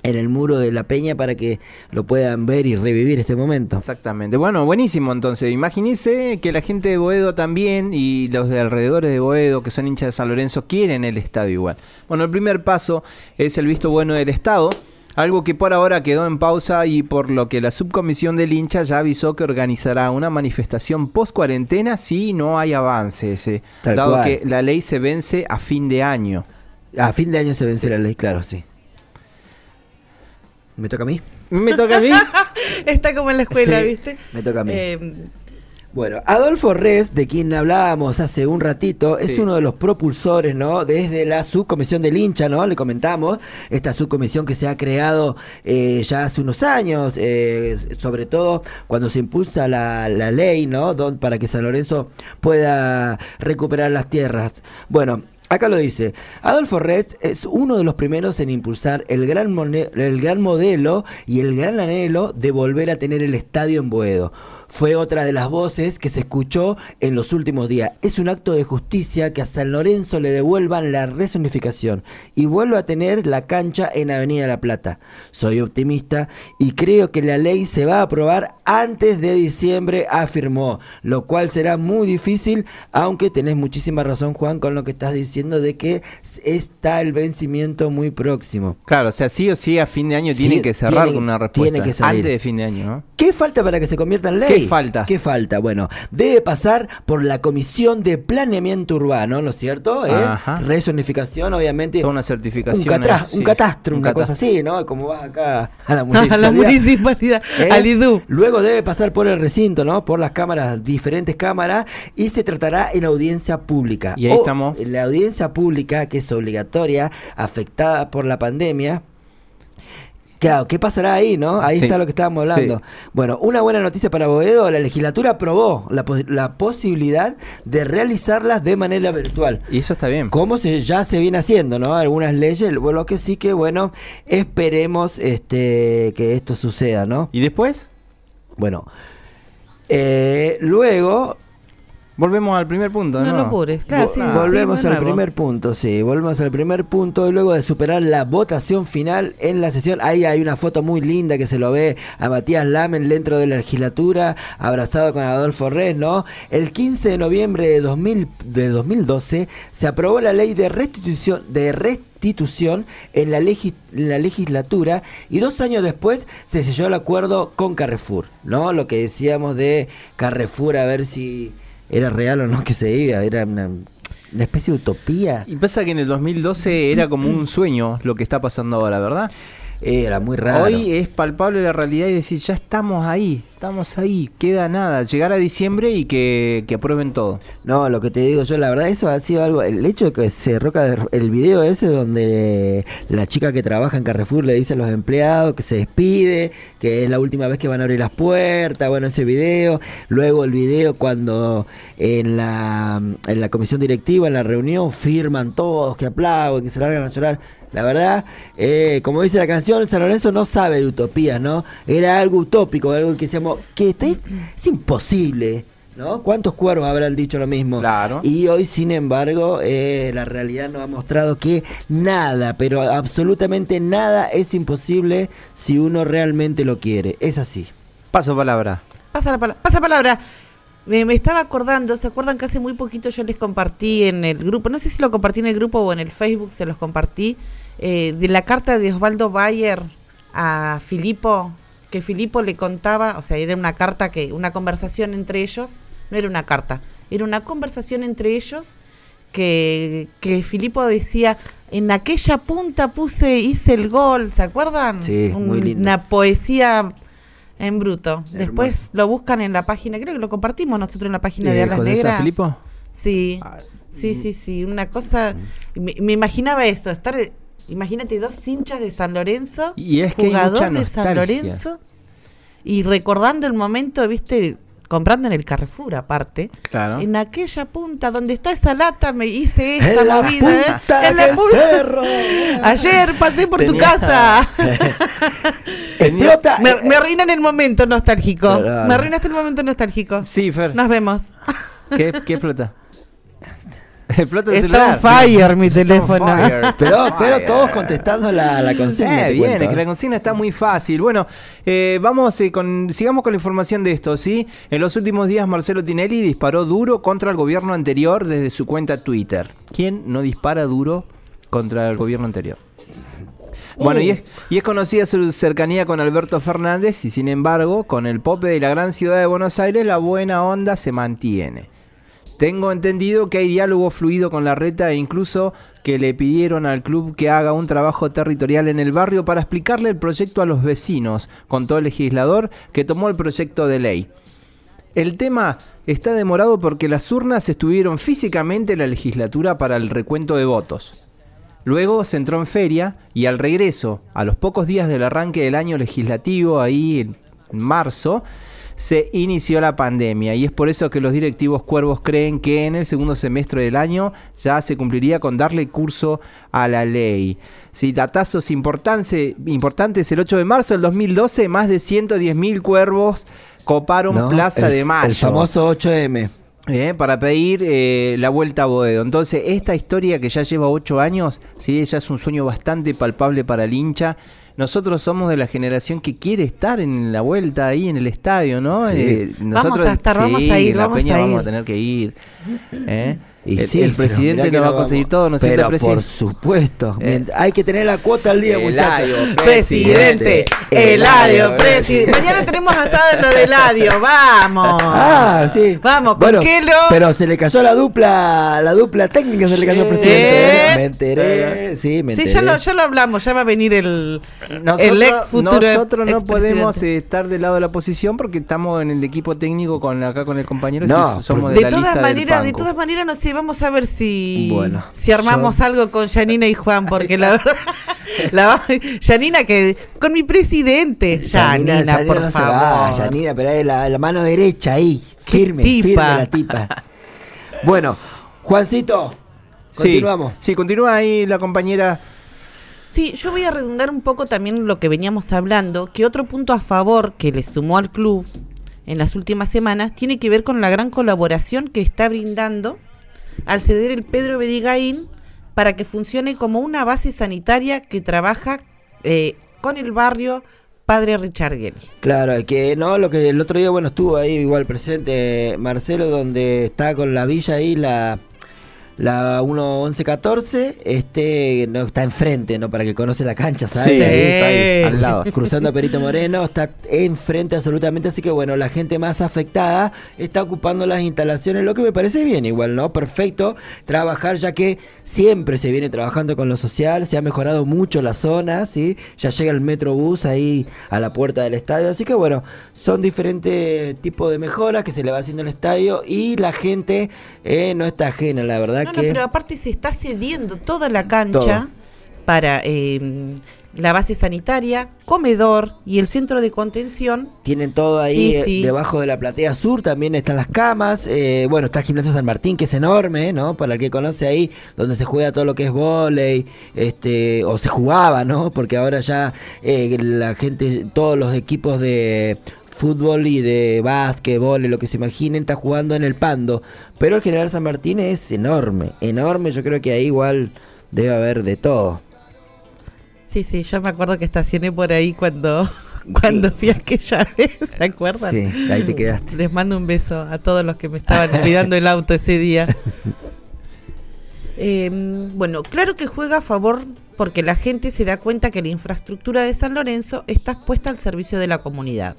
en el muro de la peña para que lo puedan ver y revivir este momento. Exactamente. Bueno, buenísimo entonces. Imagínense que la gente de Boedo también y los de alrededores de Boedo, que son hinchas de San Lorenzo, quieren el estadio igual. Bueno, el primer paso es el visto bueno del Estado. Algo que por ahora quedó en pausa y por lo que la subcomisión del hincha ya avisó que organizará una manifestación post cuarentena si no hay avances, eh, dado cual. que la ley se vence a fin de año. A fin de año se vence la ley, claro, sí. ¿Me toca a mí? ¿Me toca a mí? [LAUGHS] Está como en la escuela, Sí, ¿viste? me toca a mí. Eh, Bueno, Adolfo Res, de quien hablábamos hace un ratito, es Sí. uno de los propulsores, ¿no? Desde la subcomisión del hincha, ¿no? Le comentamos, esta subcomisión que se ha creado eh, ya hace unos años, eh, sobre todo cuando se impulsa la, la ley, ¿no? Don- para que San Lorenzo pueda recuperar las tierras. Bueno. Acá lo dice, Adolfo Res es uno de los primeros en impulsar el gran, el gran modelo y el gran anhelo de volver a tener el estadio en Boedo. Fue otra de las voces que se escuchó en los últimos días. Es un acto de justicia que a San Lorenzo le devuelvan la resonificación y vuelva a tener la cancha en Avenida La Plata. Soy optimista y creo que la ley se va a aprobar antes de diciembre, afirmó, lo cual será muy difícil, aunque tenés muchísima razón Juan con lo que estás diciendo de que está el vencimiento muy próximo. Claro, o sea, sí o sí a fin de año Sí, tienen que cerrar tiene- una respuesta. tiene que salir. Antes de fin de año, ¿no? ¿Qué falta para que se convierta en ley? ¿Qué falta? ¿Qué falta? Bueno, debe pasar por la Comisión de Planeamiento Urbano, ¿no es cierto? ¿Eh? Obviamente. Toda una Un, certificación. catra- eh, sí. un catastro, Un una catastro. cosa así, ¿no? Como va acá a la [LAUGHS] a municipalidad. la municipalidad, ¿Eh? al IDU. Luego debe pasar por el recinto, ¿no? Por las cámaras, diferentes cámaras, y se tratará en audiencia pública. Y ahí O estamos. en La audiencia pública, que es obligatoria, afectada por la pandemia. Claro, ¿qué pasará ahí, no? Ahí Sí. está lo que estábamos hablando. Sí. Bueno, una buena noticia para Boedo, la legislatura aprobó la, pos- la posibilidad de realizarlas de manera virtual. Y eso está bien. Como se, ya se viene haciendo, ¿no? Algunas leyes, lo que sí que, bueno, esperemos este, que esto suceda, ¿no? ¿Y después? Bueno, eh, luego Volvemos al primer punto, No ¿no? claro, Vo- sí, volvemos sí, al nuevo. primer punto, sí, volvemos al primer punto y luego de superar la votación final en la sesión, ahí hay una foto muy linda que se lo ve a Matías Lamen dentro de la legislatura, abrazado con Adolfo Res, ¿no? El 15 de noviembre de, 2000, de 2012 se aprobó la ley de restitución de restitución en la, la legislatura y dos años después se selló el acuerdo con Carrefour, ¿no? Lo que decíamos de Carrefour a ver si era real o no que se iba, era una, una especie de utopía. Y pasa que en el 2012 era como un sueño lo que está pasando ahora, ¿verdad? Era muy raro. Hoy es palpable la realidad y decir, ya estamos ahí, estamos ahí, queda nada. Llegar a diciembre y que, aprueben todo. No, lo que te digo yo, la verdad, eso ha sido algo. El hecho de que se roca el video ese donde la chica que trabaja en Carrefour le dice a los empleados que se despide, que es la última vez que van a abrir las puertas. Bueno, ese video. Luego el video cuando en la, en la comisión directiva, en la reunión, firman todos, que aplauden, que se largan a llorar. La verdad, eh, como dice la canción, San Lorenzo no sabe de utopías, ¿no? Era algo utópico, algo que decíamos, que es imposible, ¿no? ¿Cuántos cuervos habrán dicho lo mismo? Claro. Y hoy, sin embargo, eh, la realidad nos ha mostrado que nada, pero absolutamente nada es imposible si uno realmente lo quiere. Es así. Paso palabra. Pasa la palabra. Pasa palabra. Me, me estaba acordando, ¿se acuerdan que hace muy poquito yo les compartí en el grupo, no sé si lo compartí en el grupo o en el Facebook, se los compartí, eh, de la carta de Osvaldo Bayer a Filipo, que Filipo le contaba, o sea, era una carta que, una conversación entre ellos, no era una carta, era una conversación entre ellos que, que Filipo decía, en aquella punta puse, hice el gol, ¿se acuerdan? Sí, muy lindo. Una poesía en bruto. Después lo buscan en la página, creo que lo compartimos nosotros en la página de Alas José Negras. Filipo. Sí, sí, sí, sí, una cosa, me, me imaginaba eso, estar, imagínate dos hinchas de San Lorenzo, Y es que jugador de San. Lorenzo, y recordando el momento, viste, comprando en el Carrefour aparte, Claro. en aquella punta donde está esa lata me hice esta En la movida, ¿eh? punta En la punta. cerro. Ayer pasé por tu casa. [LAUGHS] Explota. Me, me arruinan el momento nostálgico. Claro. Me arruinaste el momento nostálgico. Sí, Fer. Nos vemos. ¿Qué, qué explota? Explota el Está celular. on fire mi teléfono. fire. Pero, pero Fire. todos contestando la, la consigna. Eh, te bien, cuento, es que la consigna está muy fácil. Bueno, eh, vamos eh, con, sigamos con la información de esto, ¿sí? En los últimos días Marcelo Tinelli disparó duro contra el gobierno anterior desde su cuenta Twitter. ¿Quién no dispara duro contra el gobierno anterior? Bueno, y es, y es conocida su cercanía con Alberto Fernández y sin embargo, con el pope de la gran ciudad de Buenos Aires, la buena onda se mantiene. Tengo entendido que hay diálogo fluido con la reta e incluso que le pidieron al club que haga un trabajo territorial en el barrio para explicarle el proyecto a los vecinos, contó el legislador que tomó el proyecto de ley. El tema está demorado porque las urnas estuvieron físicamente en la legislatura para el recuento de votos. Luego se entró en feria y al regreso, a los pocos días del arranque del año legislativo, ahí en marzo, se inició la pandemia y es por eso que los directivos cuervos creen que en el segundo semestre del año ya se cumpliría con darle curso a la ley. Si datazos importantes, importantes, el 8 de marzo del 2012, más de 110.000 cuervos coparon ¿No? Plaza El- de Mayo. El famoso 8M. Eh, para pedir eh, la vuelta a Boedo. Entonces, esta historia que ya lleva ocho años, sí, ya es un sueño bastante palpable para el hincha. Nosotros somos de la generación que quiere estar en la vuelta ahí en el estadio, ¿no? Sí. Eh, Vamos nosotros, a estar, vamos sí, a ir, en la vamos Peña a vamos a tener que ir. ¿eh? Y el, sí, el presidente no va a conseguir vamos. todo, ¿no es cierto, presidente? por supuesto. Eh. Hay que tener la cuota al día, muchachos. Presidente, Eladio, presidente. [LAUGHS] Mañana tenemos asado en lo de Eladio, vamos. Ah, sí. Vamos, con Bueno, Kelo. Pero se le cayó la dupla, la dupla técnica se le cayó al Sí. presidente. ¿eh? Me enteré, sí, me Sí, enteré. ya lo, ya lo hablamos, ya va a venir el, Nosotros, el ex futuro nosotros no podemos eh, estar del lado de la oposición porque estamos en el equipo técnico con acá con el compañero. No, si somos de, De la todas maneras, de todas maneras, no sé, vamos a ver si, Bueno, si armamos yo- algo con Janina y Juan, porque la verdad, [LAUGHS] la, Janina que con mi presidente, Janina, por no se favor. va, Yanina, pero la, la mano derecha ahí, firme, tipa. firme la tipa. [LAUGHS] Bueno, Juancito, Sí, continuamos. Sí, continúa ahí la compañera. Sí, yo voy a redundar un poco también lo que veníamos hablando, que otro punto a favor que le sumó al club en las últimas semanas tiene que ver con la gran colaboración que está brindando al ceder el Pedro Bedigaín para que funcione como una base sanitaria que trabaja eh, con el barrio Padre Richardielli. Claro, que no, lo que el otro día, bueno, estuvo ahí igual presente Marcelo, donde está con la villa ahí, la, la 1-11-14 este, no, está enfrente, ¿no? Para que conoce la cancha, ¿sabes? Sí, Ahí, está ahí, al lado. [LAUGHS] Cruzando a Perito Moreno, está enfrente absolutamente, así que bueno, la gente más afectada está ocupando las instalaciones, lo que me parece bien igual, ¿no? Perfecto trabajar, ya que siempre se viene trabajando con lo social, se ha mejorado mucho la zona, ¿sí? Ya llega el metrobús ahí a la puerta del estadio, así que bueno, son diferentes tipos de mejoras que se le va haciendo al estadio y la gente eh, no está ajena, la verdad No, no, pero aparte se está cediendo toda la cancha Todo. para eh, la base sanitaria, comedor y el centro de contención. Tienen todo ahí Sí, eh, sí. debajo de la platea sur, también están las camas, eh, bueno, está el gimnasio San Martín, que es enorme, ¿no? Para el que conoce ahí, donde se juega todo lo que es volei, este, o se jugaba, ¿no? Porque ahora ya eh, la gente, todos los equipos de fútbol y de básquetbol, lo que se imaginen, está jugando en el Pando. Pero el General San Martín es enorme, enorme, yo creo que ahí igual debe haber de todo. Sí, sí, yo me acuerdo que estacioné por ahí cuando, [LAUGHS] cuando fui aquella vez, ¿se acuerdan? Sí, ahí te quedaste. Les mando un beso a todos los que me estaban cuidando el auto ese día. [LAUGHS] Eh, bueno, claro que juega a favor porque la gente se da cuenta que la infraestructura de San Lorenzo está puesta al servicio de la comunidad.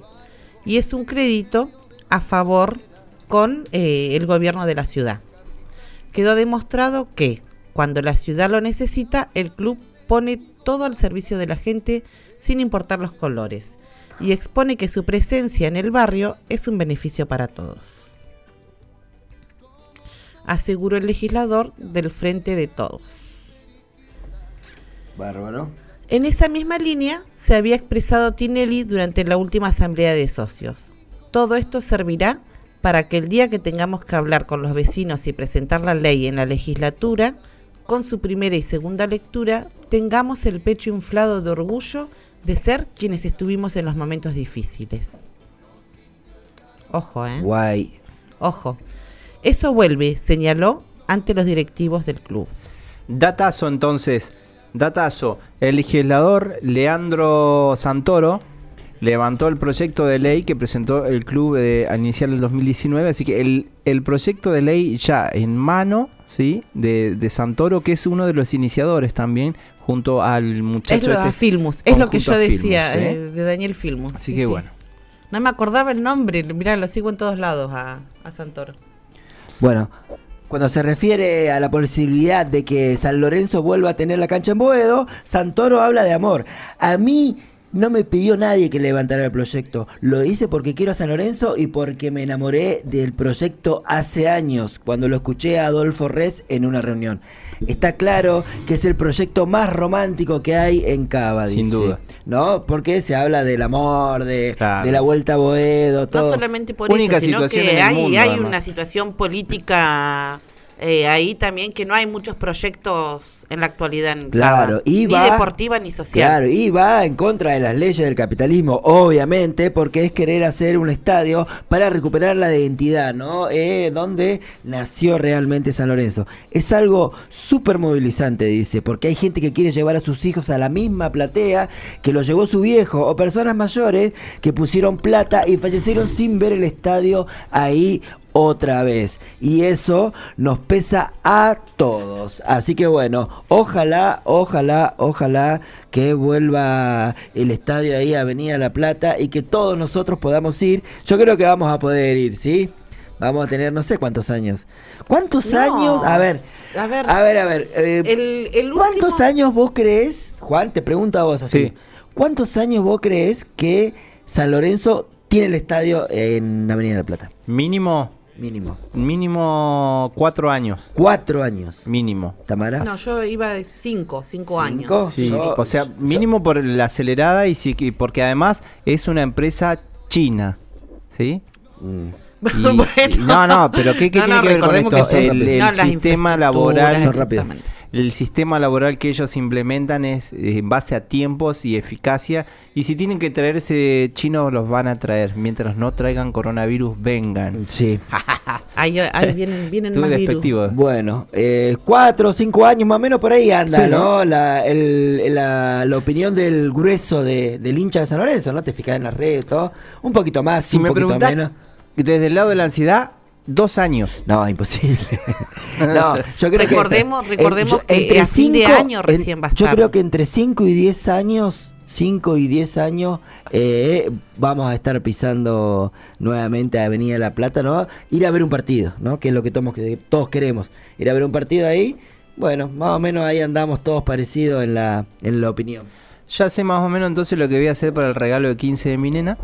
Y es un crédito a favor con eh, el gobierno de la ciudad. Quedó demostrado que cuando la ciudad lo necesita, el club pone todo al servicio de la gente sin importar los colores y expone que su presencia en el barrio es un beneficio para todos. Aseguró el legislador del Frente de Todos. Bárbaro. En esa misma línea se había expresado Tinelli durante la última asamblea de socios. Todo esto servirá para que el día que tengamos que hablar con los vecinos y presentar la ley en la legislatura, con su primera y segunda lectura, tengamos el pecho inflado de orgullo de ser quienes estuvimos en los momentos difíciles. Ojo, ¿eh? Guay. Ojo. Eso vuelve, señaló, ante los directivos del club. Datazo entonces, datazo. El legislador Leandro Santoro levantó el proyecto de ley que presentó el club de, al iniciar el 2019, así que el, el proyecto de ley ya en mano, ¿sí? De, de Santoro, que es uno de los iniciadores también, junto al muchacho... Es lo de este- Filmus, es lo que yo Filmus, decía ¿eh? eh, de Daniel Filmus. Así sí, que sí. bueno. No me acordaba el nombre, mirá, lo sigo en todos lados a, a Santoro. Bueno, cuando se refiere a la posibilidad de que San Lorenzo vuelva a tener la cancha en Boedo, Santoro habla de amor. A mí no me pidió nadie que levantara el proyecto. Lo hice porque quiero a San Lorenzo y porque me enamoré del proyecto hace años, cuando lo escuché a Adolfo Res en una reunión. Está claro que es el proyecto más romántico que hay en Cava, Sin dice. duda. ¿No? Porque se habla del amor, de, Claro. de la vuelta a Boedo, todo. No solamente por Única eso, sino que hay, mundo, hay además. una situación política eh, ahí también que no hay muchos proyectos en la actualidad en Claro, Cava, y ni va- deportiva ni social. Claro, y va en contra de las leyes del capitalismo, obviamente, porque es querer hacer un estadio para recuperar la identidad, ¿no? Eh, donde nació realmente San Lorenzo. Es algo súper movilizante, dice, porque hay gente que quiere llevar a sus hijos a la misma platea que lo llevó su viejo, o personas mayores que pusieron plata y fallecieron sin ver el estadio ahí otra vez. Y eso nos pesa a todos. Así que bueno, ojalá, ojalá, ojalá que vuelva el estadio ahí a Avenida La Plata y que todos nosotros podamos ir. Yo creo que vamos a poder ir, ¿sí? Vamos a tener no sé cuántos años. ¿Cuántos No, años? A ver, a ver, a ver, a ver. eh, el, el ¿Cuántos último- años vos crees, Juan, te pregunto a vos así, Sí. ¿cuántos años vos crees que San Lorenzo tiene el estadio en Avenida La Plata? Mínimo, Mínimo. mínimo cuatro años. Cuatro años. Mínimo. ¿Tamara? No, yo iba de cinco, cinco, ¿Cinco? años. Sí, Yo- o sea, mínimo por la acelerada y sí, que- porque además es una empresa china, ¿sí? Mm. [LAUGHS] Y- Bueno. y- no, no, pero ¿qué, qué No, tiene no, que ver con esto? el sistema laboral, Son. El sistema laboral que ellos implementan es eh, en base a tiempos y eficacia. Y si tienen que traerse chinos, los van a traer. Mientras no traigan coronavirus, vengan. Sí. [LAUGHS] Ahí, ahí vienen, vienen más virus. despectivo. Bueno, eh, cuatro o cinco años más o menos por ahí anda, Sí, ¿no? ¿no? La, el- la, la opinión del grueso de, del hincha de San Lorenzo, ¿no? Te fijas en las redes, todo. Un poquito más, Si un me poquito menos. desde el lado de la ansiedad, dos años. No, imposible. [LAUGHS] no, yo creo Recordemos- que. recordemos yo- que a fin de año recién va a Yo creo que entre 5 y 10 años. 5 y 10 años eh, vamos a estar pisando nuevamente a Avenida La Plata, ¿no? Ir a ver un partido, ¿no? Que es lo que todos, que todos queremos. Ir a ver un partido ahí. Bueno, más o menos ahí andamos todos parecidos en la, en la opinión. Ya sé más o menos entonces lo que voy a hacer para el regalo de 15 de mi nena.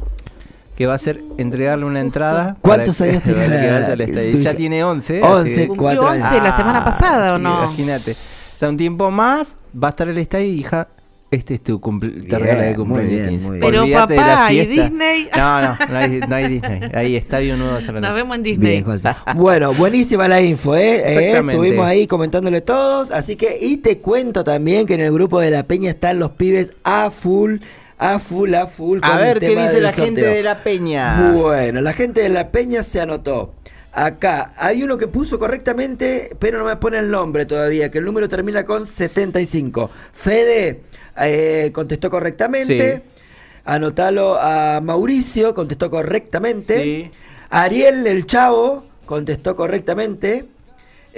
Que va a ser entregarle una entrada. ¿Cuántos que- años [LAUGHS] tiene que la- vaya al estadio. tu Ya tiene 11. 11, así que- Cumplió 11 la semana pasada, ¿o no? Imagínate. O sea, un tiempo más va a estar el estadio y hija. Este es tu cumple te Bien, regalo de cumpleaños bien, 15. muy bien. Pero Olvídate de la papá, ¿y. Disney? No, no, no hay, no hay Disney. Hay Estadio Nuevo San Nos vemos en Disney. Bien, José. Bueno, buenísima la info, ¿eh? Eh. Estuvimos ahí comentándole todos. Así que, y te cuento también que en el grupo de la Peña están los pibes a full, a full, a full. A con el ver qué tema dice la gente de la Peña. Bueno, la gente de la Peña se anotó. Acá hay uno que puso correctamente, pero no me pone el nombre todavía, que el número termina con 75. Fede eh, contestó correctamente. Sí. Anotalo a Mauricio, contestó correctamente. Sí. Ariel el Chavo contestó correctamente.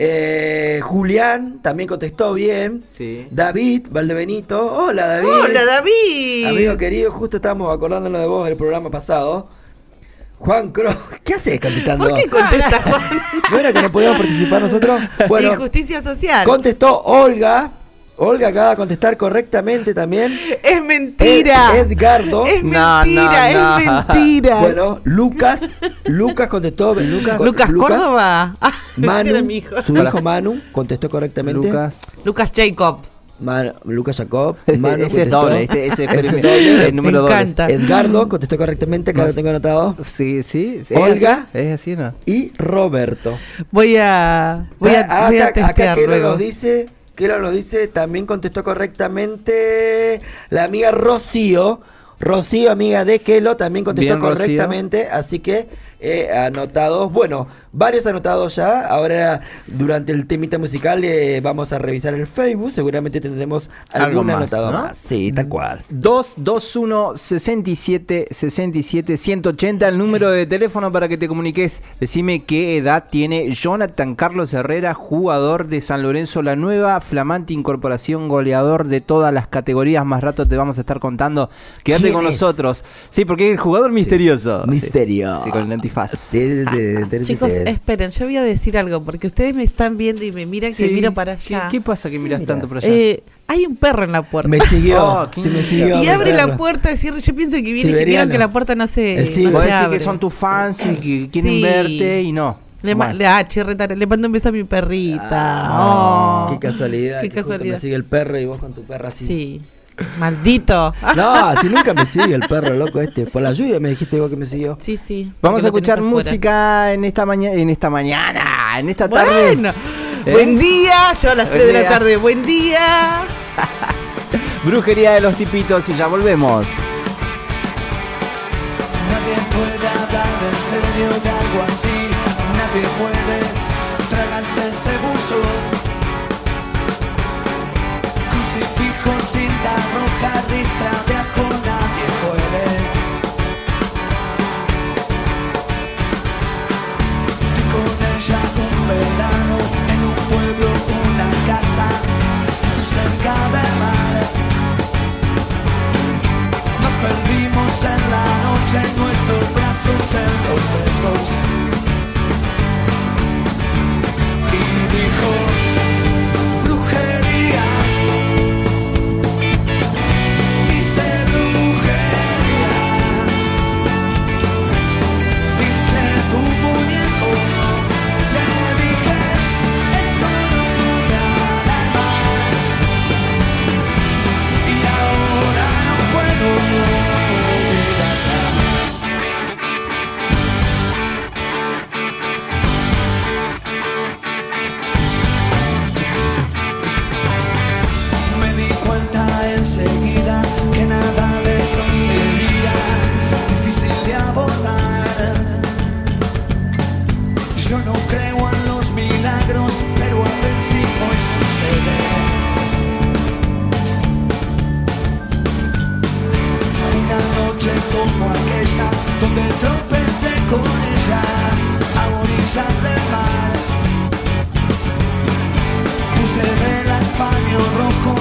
Eh, Julián también contestó bien. Sí. David Valdebenito. Hola David. Hola, David. Amigo querido, justo estábamos acordándonos de vos del programa pasado. Juan Cross, [LAUGHS] ¿qué haces contestando? ¿Por qué [LAUGHS] contesta Juan? ¿No era que no podíamos participar nosotros? [LAUGHS] Bueno, Injusticia social. contestó Olga. Olga acaba de contestar correctamente también. Es mentira. Ed- Edgardo. Es No, mentira, no, es no. mentira. Bueno, Lucas. Lucas contestó. Lucas, Lucas Córdoba. Ah, este Manu, mi hijo. su hijo Manu contestó correctamente. Lucas. Lucas Jacob. Man- Lucas Jacob. [LAUGHS] Manu ese es contestó. doble. Este, ese es primer- doble. el número encanta. Edgardo contestó correctamente, acá lo tengo anotado. Sí, sí. ¿es Olga. así? ¿Es así no? Y Roberto. Voy a. Voy a, Ah, voy a acá, acá luego. nos dice, Kelo nos dice, también contestó correctamente la amiga Rocío. Rocío, amiga de Kelo, también contestó Bien, Rocío. correctamente, así que eh, anotados, bueno, varios anotados ya, ahora durante el temita musical eh, vamos a revisar el Facebook, seguramente tendremos algún más, anotado ¿no? más, sí, tal cual. 221 67 67 180 el número de teléfono para que te comuniques. Decime qué edad tiene Jonathan Carlos Herrera, jugador de San Lorenzo La Nueva, flamante incorporación, goleador de todas las categorías. Más rato te vamos a estar contando. Quédate ¿Quién con es? nosotros. Sí, porque es el jugador misterioso. Misterio. Sí, con el sí, sí, Chicos, esperen, yo voy a decir algo, porque ustedes me están viendo y me miran que Sí. miro para ¿Qué, allá. qué pasa que miras tanto por allá? Eh, hay un perro en la puerta. Me siguió, Oh, qué sí me siguió. y abre la puerta, cierra. Yo pienso que viene, que Siberiano. vieron que la puerta no se, El no sí. se decir abre. que son tus fans y que quieren Sí. verte y no. Le, Bueno. le, ah, chirreta, le mando un beso a mi perrita. Ah, Oh. Qué casualidad. Qué que justo casualidad. Me sigue el perro y vos con tu perra así. Sí. Maldito. No, así nunca me sigue el perro loco este. Por la lluvia me dijiste vos que me siguió. Sí, sí. Vamos a escuchar afuera. música en esta mañana, en esta mañana, en esta tarde. Bueno, ¿Eh? buen día. Yo a las Buen 3 de la tarde. Buen día. [LAUGHS] Brujería de los tipitos y ya volvemos. Nadie puede hablar en serio de algo así. Nadie puede tragarse ese cinta roja, Yo no creo en los milagros, pero a ver si hoy sucede. Una noche como aquella, donde tropecé con ella, a orillas del mar. Puse velas, paño rojo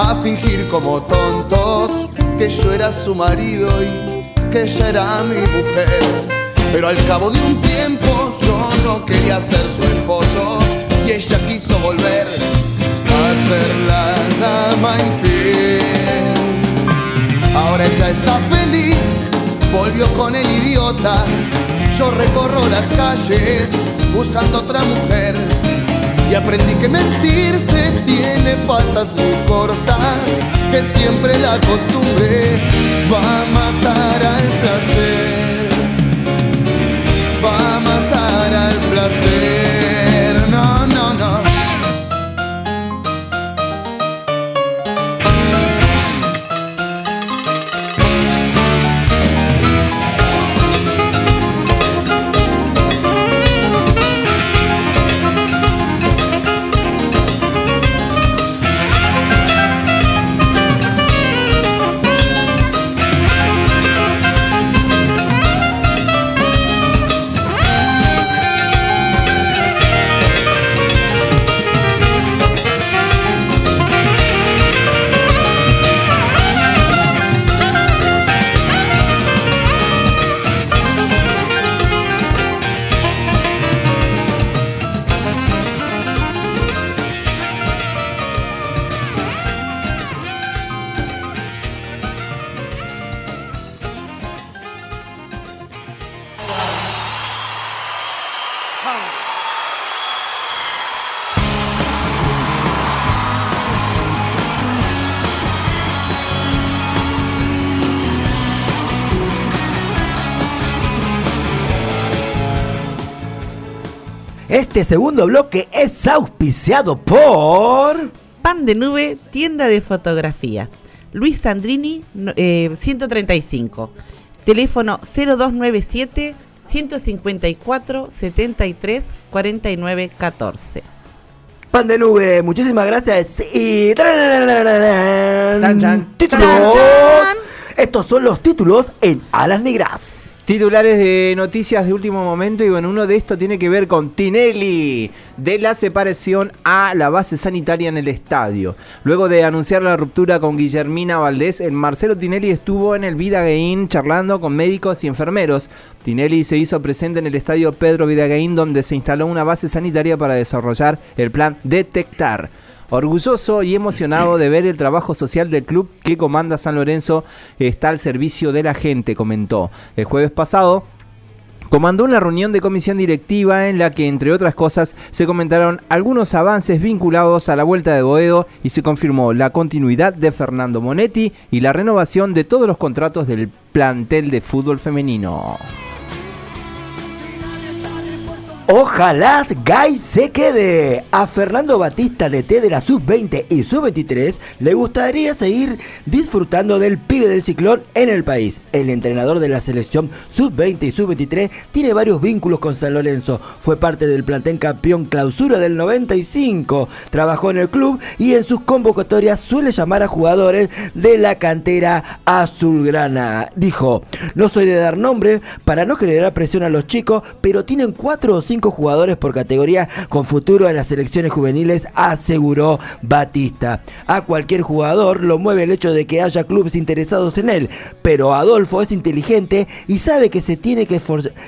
a fingir como tontos que yo era su marido y que ella era mi mujer. Pero al cabo de un tiempo yo no quería ser su esposo y ella quiso volver a ser la dama infiel. Ahora ella está feliz, volvió con el idiota. Yo recorro las calles buscando otra mujer y aprendí que mentirse tiene patas muy cortas, que siempre la costumbre va a matar al placer, va a matar al placer, segundo bloque es auspiciado por... Pan de Nube, tienda de fotografías. Luis Sandrini, no- eh, 135. Teléfono 0297 154 73 49 14. Pan de nube, muchísimas gracias y Chan, chan, títulos. chan, Estos son los títulos en Alas Negras. Titulares de noticias de último momento y bueno, uno de estos tiene que ver con Tinelli, de la separación a la base sanitaria en el estadio. Luego de anunciar la ruptura con Guillermina Valdés, el Marcelo Tinelli estuvo en el Vidagaín charlando con médicos y enfermeros. Tinelli se hizo presente en el estadio Pedro Vidagaín donde se instaló una base sanitaria para desarrollar el plan Detectar. Orgulloso y emocionado de ver el trabajo social del club que comanda San Lorenzo está al servicio de la gente, comentó. El jueves pasado comandó una reunión de comisión directiva en la que, entre otras cosas, se comentaron algunos avances vinculados a la vuelta de Boedo y se confirmó la continuidad de Fernando Monetti y la renovación de todos los contratos del plantel de fútbol femenino. Ojalá Guy se quede. A Fernando Batista de T de la Sub-20 y Sub-23 le gustaría seguir disfrutando del pibe del ciclón en el país. El entrenador de la selección Sub-20 y Sub-23 tiene varios vínculos con San Lorenzo. Fue parte del plantel campeón clausura del 95. Trabajó en el club y en sus convocatorias suele llamar a jugadores de la cantera azulgrana. Dijo, no soy de dar nombre para no generar presión a los chicos, pero tienen cuatro o cinco jugadores por categoría con futuro en las selecciones juveniles, aseguró Batista. A cualquier jugador lo mueve el hecho de que haya clubes interesados en él, pero Adolfo es inteligente y sabe que se tiene que,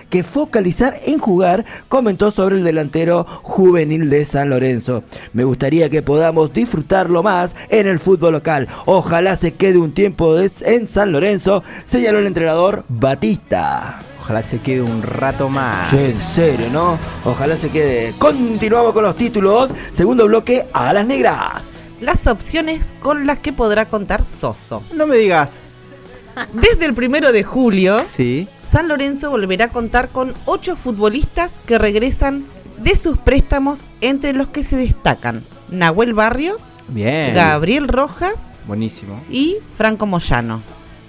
que focalizar en jugar, comentó sobre el delantero juvenil de San Lorenzo. Me gustaría que podamos disfrutarlo más en el fútbol local. Ojalá se quede un tiempo en San Lorenzo, señaló el entrenador Batista. Ojalá se quede un rato más. Sí, en serio, ¿no? Ojalá se quede. Continuamos con los títulos. Segundo bloque, a las negras. Las opciones con las que podrá contar Soso. No me digas. Desde el primero de julio, sí. San Lorenzo volverá a contar con ocho futbolistas que regresan de sus préstamos, entre los que se destacan Nahuel Barrios, Bien. Gabriel Rojas Buenísimo. y Franco Moyano.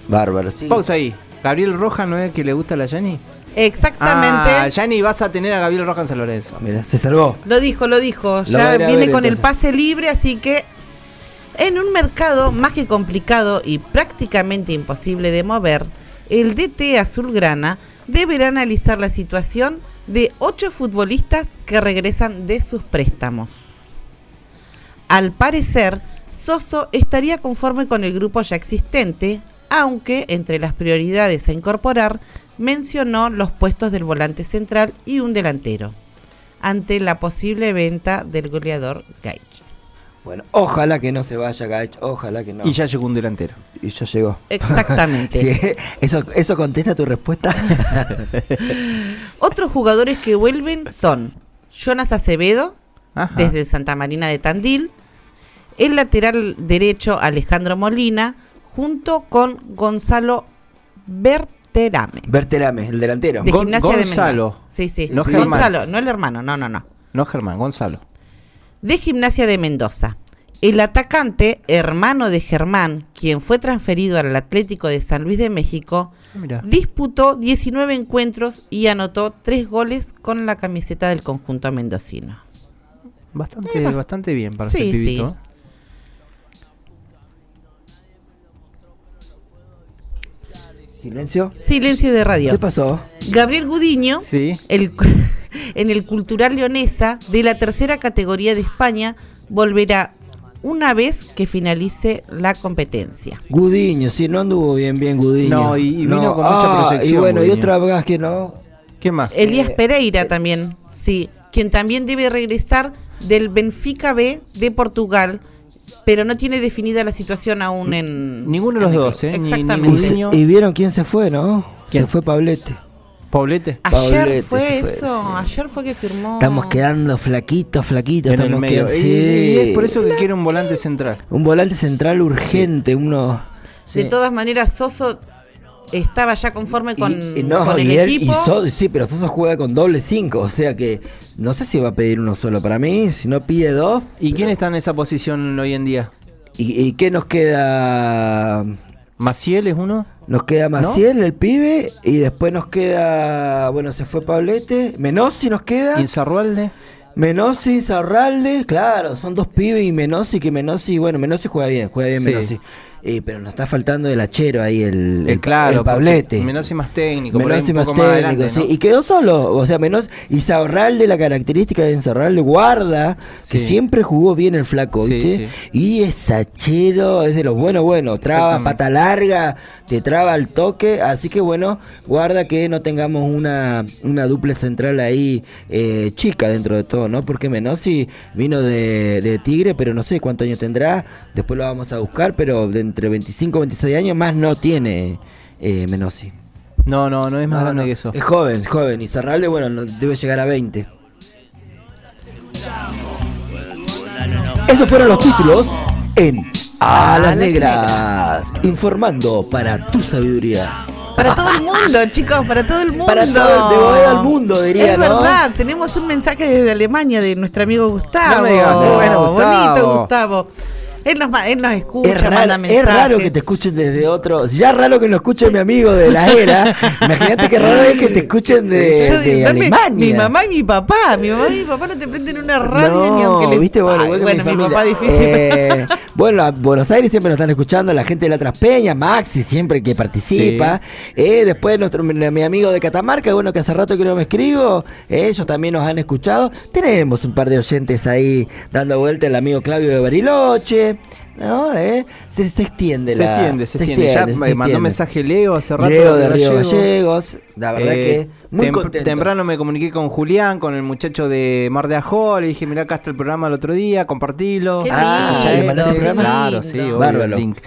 Bárbaro, sí. Pausa ahí. ¿Gabriel Rojas no es que le gusta a la Yanni? Exactamente. Ah, Yanni vas a tener a Gabriel Rojas en San Lorenzo. Mira, se salvó. Lo dijo, lo dijo. Lo ya viene ver, con el pase libre, así que en un mercado más que complicado y prácticamente imposible de mover, el DT Azulgrana deberá analizar la situación de ocho futbolistas que regresan de sus préstamos. Al parecer, Soso estaría conforme con el grupo ya existente, aunque entre las prioridades a incorporar mencionó los puestos del volante central y un delantero, ante la posible venta del goleador Gaich. Bueno, ojalá que no se vaya Gaich, ojalá que no. Y ya llegó un delantero. Y ya llegó. Exactamente. [LAUGHS] Sí, ¿eso, ¿Eso contesta tu respuesta? [LAUGHS] Otros jugadores que vuelven son Jonas Acevedo, Ajá. desde Santa Marina de Tandil, el lateral derecho Alejandro Molina, junto con Gonzalo Berterame. Berterame, el delantero. De Gon- Gimnasia de Gonzalo. Mendoza. Sí, sí. No Germán. Gonzalo, no el hermano, no, no, no. No, Germán, Gonzalo. De Gimnasia de Mendoza. El atacante, hermano de Germán, quien fue transferido al Atlético de San Luis de México, Mira. disputó 19 encuentros y anotó 3 goles con la camiseta del conjunto mendocino. Bastante, Eh, bastante bien para sí, ser pibito. sí. ¿Silencio? Silencio de radio. ¿Qué pasó? Gabriel Gudiño, Sí. el, [LAUGHS] en el Cultural Leonesa de la tercera categoría de España, volverá una vez que finalice la competencia. Gudiño, sí, no anduvo bien, bien Gudiño. No, y- y vino con mucha Ah, proyección, Y bueno, y otra vez que no. ¿Qué más? Elías Eh, Pereira también, sí, quien también debe regresar del Benfica B de Portugal, pero no tiene definida la situación aún en... Ninguno de los en dos. ¿eh? Ni- ni Exactamente. Y vieron quién se fue, ¿no? ¿Quién? Se fue Pablete. Paulete. Ayer Pablete fue eso, sí. ayer fue que firmó... Estamos quedando flaquitos, flaquitos. En el estamos medio. quedando- Y- sí. y es por eso que quiere un volante central. Un volante central urgente, uno. De sí. todas maneras, Soso estaba ya conforme con, y, y no, con el y él- y equipo. So- sí, pero Sosa juega con doble 5, o sea que no sé si va a pedir uno solo para mí, si no pide dos. ¿Y quién está en esa posición hoy en día? ¿Y, y qué nos queda? ¿Maciel es uno? Nos queda Maciel, el pibe, y después nos queda, bueno, se fue Pablete, Menossi nos queda. ¿Inzarrualde? Menossi, Zarralde, claro, son dos pibes y Menossi, que Menossi, bueno, Menossi juega bien, juega bien Sí. Menossi. Eh, pero nos está faltando el hachero ahí, el, el, claro, el Pablete. Menos y más técnico. Menos y más técnico, adelante, sí. ¿no? Y quedó solo, o sea, menos. Y Saorralde, la característica de Saorralde, guarda, que siempre jugó bien el flaco, Sí, ¿viste? Y es sachero, es de los buenos, bueno, traba, pata larga, te traba el toque. Así que bueno, guarda que no tengamos una, una duple central ahí eh, chica dentro de todo, ¿no? Porque Menossi vino de, de Tigre, pero no sé cuántos años tendrá. Después lo vamos a buscar, pero de entre 25 y 26 años más no tiene eh, Menossi. No, no, no es más No, grande no. que eso. Es joven, es joven. Y Zarralde, bueno, no- debe llegar a 20. Esos fueron los títulos en A las Negras. Informando para tu sabiduría. Para todo el mundo, [LAUGHS] chicos, para todo el mundo. Para todo, de al mundo, diría, Es ¿no? verdad, tenemos un mensaje desde Alemania de nuestro amigo Gustavo. No me digas, qué bueno, Gustavo. Bonito, Gustavo. [LAUGHS] Él nos, él nos escucha, Es raro, manda es raro que te escuchen desde otro. Ya es raro que lo escuche mi amigo de la era. [LAUGHS] Imagínate qué raro es que te escuchen de, Yo Alemania. Mi mamá y mi papá. Mi mamá y mi papá no te prenden una radio ni aunque le. viste, bueno, Ay, mi, papá difícil. Eh, bueno, a Buenos Aires siempre nos están escuchando, la gente de la Traspeña, Maxi siempre que participa. Eh, después nuestro, mi, mi amigo de Catamarca, bueno, que hace rato que no me escribo, eh, ellos también nos han escuchado. Tenemos un par de oyentes ahí dando vuelta, el amigo Claudio de Bariloche. No, eh, se, se extiende Se la- extiende, se, extiende. Ya se me mandó extiende. mensaje Leo hace rato. Leo de de Río Gallego. Gallegos, la verdad Eh, que muy tem- contento. Temprano me comuniqué con Julián, con el muchacho de Mar de Ajó. Le dije, mirá, acá está el programa el otro día, compartilo. Ah, ¿le mandaste el programa? Claro, sí, obvio, Bárbaro. el link.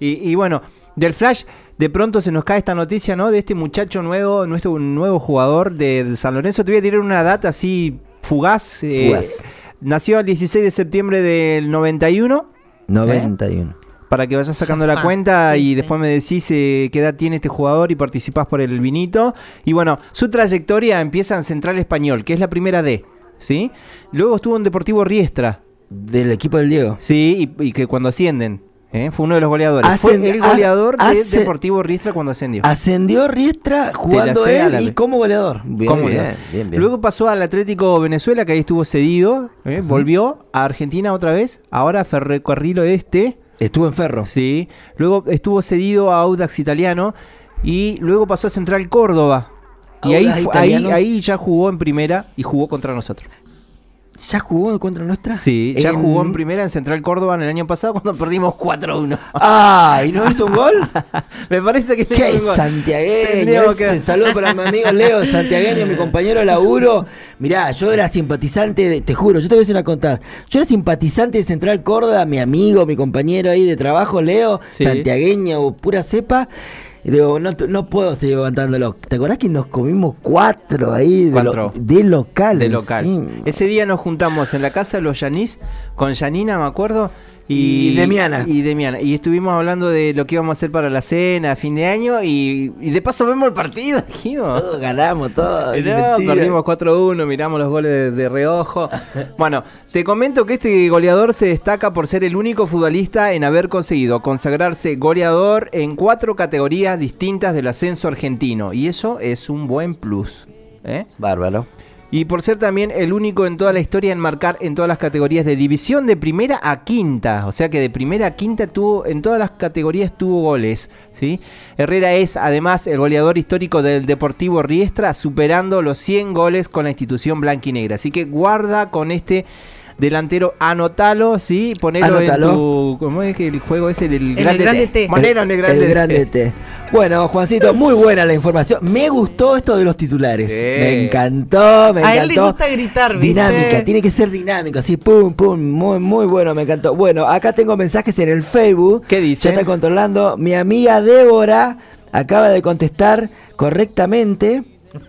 Y, y bueno, del Flash, de pronto se nos cae esta noticia, ¿no? De este muchacho nuevo, nuestro nuevo jugador de, de San Lorenzo. Te voy a tirar una data así fugaz. eh, Fugaz. nació el 16 de septiembre del 91. 91. Para que vayas sacando la cuenta y después me decís eh, qué edad tiene este jugador y participás por el vinito. Y bueno, su trayectoria empieza en Central Español, que es la primera D, ¿sí? Luego estuvo en Deportivo Riestra, Del equipo del Diego. sí, y, y que cuando ascienden, ¿eh? fue uno de los goleadores. Fue el goleador de Deportivo Riestra cuando ascendió. Ascendió Riestra jugando él y como goleador. Bien, Como bien, goleador. bien, bien. Luego pasó al Atlético Venezuela, que ahí estuvo cedido, ¿eh? volvió a Argentina otra vez, ahora Ferrocarril Oeste. Estuvo en Ferro. Sí. Luego estuvo cedido a Audax Italiano y luego pasó a Central Córdoba. Y ahí, ahí, ahí ya jugó en primera y jugó contra nosotros. ¿Ya jugó contra nuestra? Sí, ya jugó en primera en Central Córdoba en el año pasado cuando perdimos 4-1. Ah, ¿y no hizo un gol? [LAUGHS] Me parece que no ¡Qué hizo un gol. santiagueño! Que- saludo para mi amigo Leo, [LAUGHS] santiagueño, mi compañero de laburo. Mirá, yo era simpatizante, de- te juro, yo te voy a decir una contar. Yo era simpatizante de Central Córdoba, mi amigo, mi compañero ahí de trabajo, Leo, Sí. santiagueño, pura cepa. Y digo, no, no puedo seguir levantándolo. ¿Te acordás que nos comimos cuatro ahí de, lo- Cuatro. de local? de local. Ese día nos juntamos en la casa de los Yanis con Yanina, me acuerdo. Y, Y Demiana. Y Demiana. Y estuvimos hablando de lo que íbamos a hacer para la cena, fin de año. Y, y de paso vemos el partido, [LAUGHS] dijimos. Todos ganamos, todo. No, mentira. perdimos 4-1, miramos los goles de, de reojo. [LAUGHS] Bueno, te comento que este goleador se destaca por ser el único futbolista en haber conseguido consagrarse goleador en cuatro categorías distintas del ascenso argentino. Y eso es un buen plus. ¿eh? Bárbaro. Y por ser también el único en toda la historia en marcar en todas las categorías de división de primera a quinta. O sea que de primera a quinta tuvo, en todas las categorías tuvo goles. ¿sí? Herrera es además el goleador histórico del Deportivo Riestra, superando los 100 goles con la institución blanquinegra. Así que guarda con este delantero, anotalo, ¿sí? Ponelo Anótalo. en tu. ¿Cómo es que el juego ese del el grande, grande T. Ponelo en el grande el grande T. Bueno, Juancito, muy buena la información. Me gustó esto de los titulares. Sí. Me encantó, me A él le encantó. gusta gritar, ¿viste? Dinámica, tiene que ser dinámico, así, pum, pum, muy, muy bueno, me encantó. Bueno, acá tengo mensajes en el Facebook. ¿Qué dice? Ya está controlando. Mi amiga Débora acaba de contestar correctamente. [LAUGHS]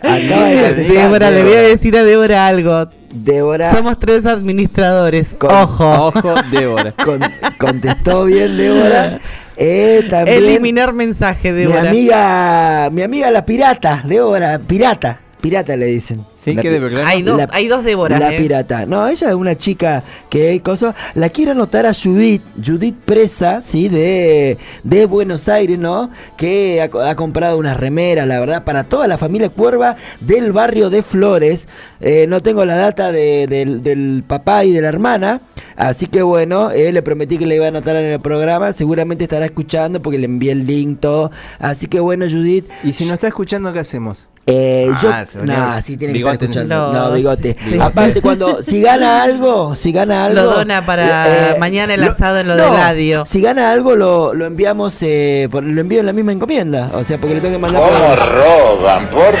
Acaba de contestar. Débora, le voy a decir a Débora algo. Débora Somos tres administradores. Con- Ojo. Ojo, Débora. con- contestó bien, Débora. [LAUGHS] Eh, también Eliminar mensaje, mi Débora. amiga, mi amiga la pirata, Débora, pirata. Pirata le dicen. Sí, La que de verdad. Hay dos, La- hay dos Déboras. La eh. pirata. No, ella es una chica que cosa. La quiero anotar a Judith, Judith Presa, sí, de, de Buenos Aires, ¿no? Que ha, co- ha comprado unas remeras, la verdad, para toda la familia Cuerva del barrio de Flores. Eh, no tengo la data de- del, del papá y de la hermana. Así que bueno, eh, le prometí que le iba a anotar en el programa. Seguramente estará escuchando porque le envié el link todo. Así que bueno, Judith. Y si no está escuchando, ¿qué hacemos? Eh, Ah, yo, volvió no, sí tiene que escuchando. ¿no? No, bigote. Sí. Aparte, cuando [LAUGHS] si gana algo, si gana algo, Lo dona para eh, mañana el lo- asado en lo no, del ladio. Si gana algo, lo, lo enviamos, eh, por- lo envío en la misma encomienda. O sea, porque le tengo que mandar. ¿Cómo por- roban, por [LAUGHS]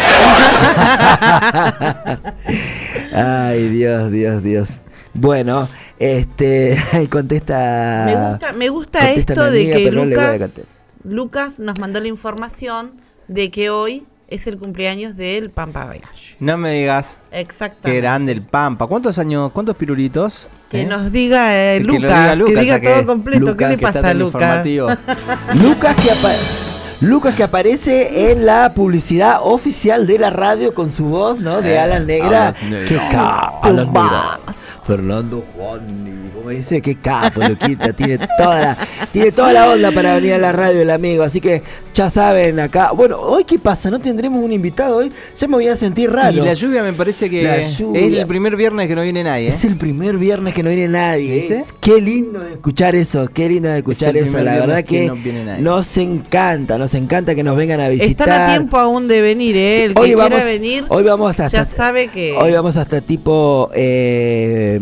[LAUGHS] Ay, Dios, Dios, Dios. Bueno, este, contesta. Me gusta, me gusta contesta esto de que no Lucas. Lucas nos mandó la información de que hoy es el cumpleaños del Pampa Gallo. No me digas. Exactamente. Qué grande el Pampa. ¿Cuántos años, cuántos pirulitos? Que ¿Eh? nos diga eh, Que Lucas, diga que Lucas, diga ya que todo completo. Lucas, ¿Qué le pasa a Lucas? [LAUGHS] Lucas que, apa- Lucas que aparece en la publicidad oficial de la radio con su voz, ¿no? De Eh, Alan Negra. Alan Negra. Qué capo, Su Alan. Negra. Fernando Juan, como dice, qué capo, Luquita. tiene toda la, tiene toda la onda para venir a la radio el amigo. Así que ya saben acá. Bueno, hoy qué pasa, no tendremos un invitado hoy. Ya me voy a sentir raro. Y la lluvia me parece que es el primer viernes que no viene nadie. ¿eh? Es el primer viernes que no viene nadie. ¿Viste? Es- Qué lindo de escuchar eso, qué lindo de escuchar eso. La verdad que que no viene nadie. nos encanta, nos encanta que nos vengan a visitar. Están a tiempo aún de venir, ¿eh? El que hoy quiera vamos- venir hoy vamos hasta- ya sabe que... Hoy vamos hasta tipo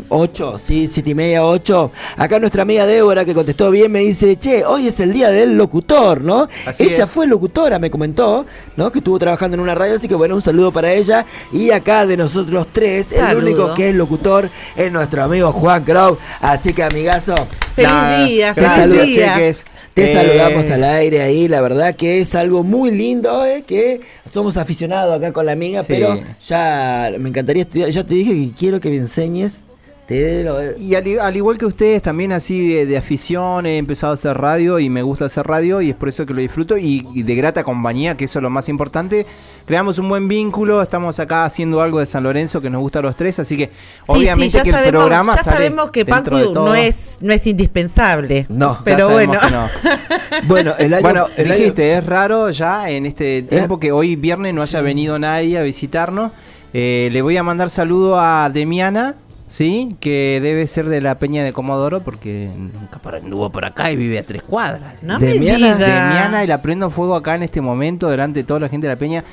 8, ¿sí? 7 y media, 8. Acá nuestra amiga Débora, que contestó bien, me dice, che, hoy es el día del locutor, ¿no? Así ella es. fue locutora, me comentó, ¿no? Que estuvo trabajando en una radio, así que bueno, un saludo para ella. Y acá de nosotros tres, el único que es locutor es nuestro amigo Juan Crow. Así que, amigazo, Feliz Nada, día, te feliz saludo, día. cheques. te Eh, saludamos al aire ahí, la verdad que es algo muy lindo, ¿eh? que somos aficionados acá con la amiga, Sí. pero ya me encantaría estudiar, ya te dije que quiero que me enseñes, Y al, igual que ustedes, también así de, de afición, he empezado a hacer radio y me gusta hacer radio y es por eso que lo disfruto y, y de grata compañía, que eso es lo más importante. Creamos un buen vínculo, estamos acá haciendo algo de San Lorenzo que nos gusta a los tres, así que Sí, obviamente sí, ya que el programa ya sale sabemos que Pacu de no es, no es indispensable. No, pero Ya bueno. no. [LAUGHS] Bueno, el año, Bueno, el año- dijiste, es raro ya en este tiempo que hoy viernes no haya venido nadie a visitarnos. Eh, le voy a mandar saludo a Demiana, ¿sí? Que debe ser de la Peña de Comodoro porque nunca anduvo por acá y vive a tres cuadras. No De me Miana. digas. Demiana y la prendo fuego acá en este momento delante de toda la gente de la Peña.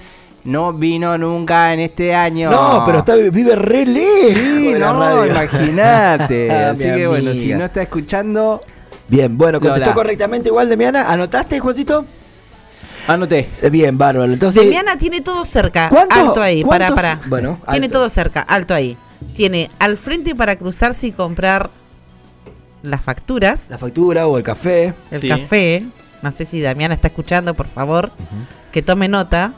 No vino nunca en este año. No, pero está, vive re lejos Sí, no, [LAUGHS] imagínate. Así que bueno, si no está escuchando, Bien, bueno, contestó Lola. correctamente igual Demiana. ¿Anotaste, Juancito? anoté. Eh, Bien, bárbaro. Entonces, Demiana tiene todo cerca. ¿Cuántos- alto ahí, para, cuántos- para. bueno, Tiene todo cerca, alto ahí. Tiene al frente para cruzarse y comprar las facturas, la factura o el café. el Sí. café. No sé si Damiana está escuchando, por favor, que tome nota.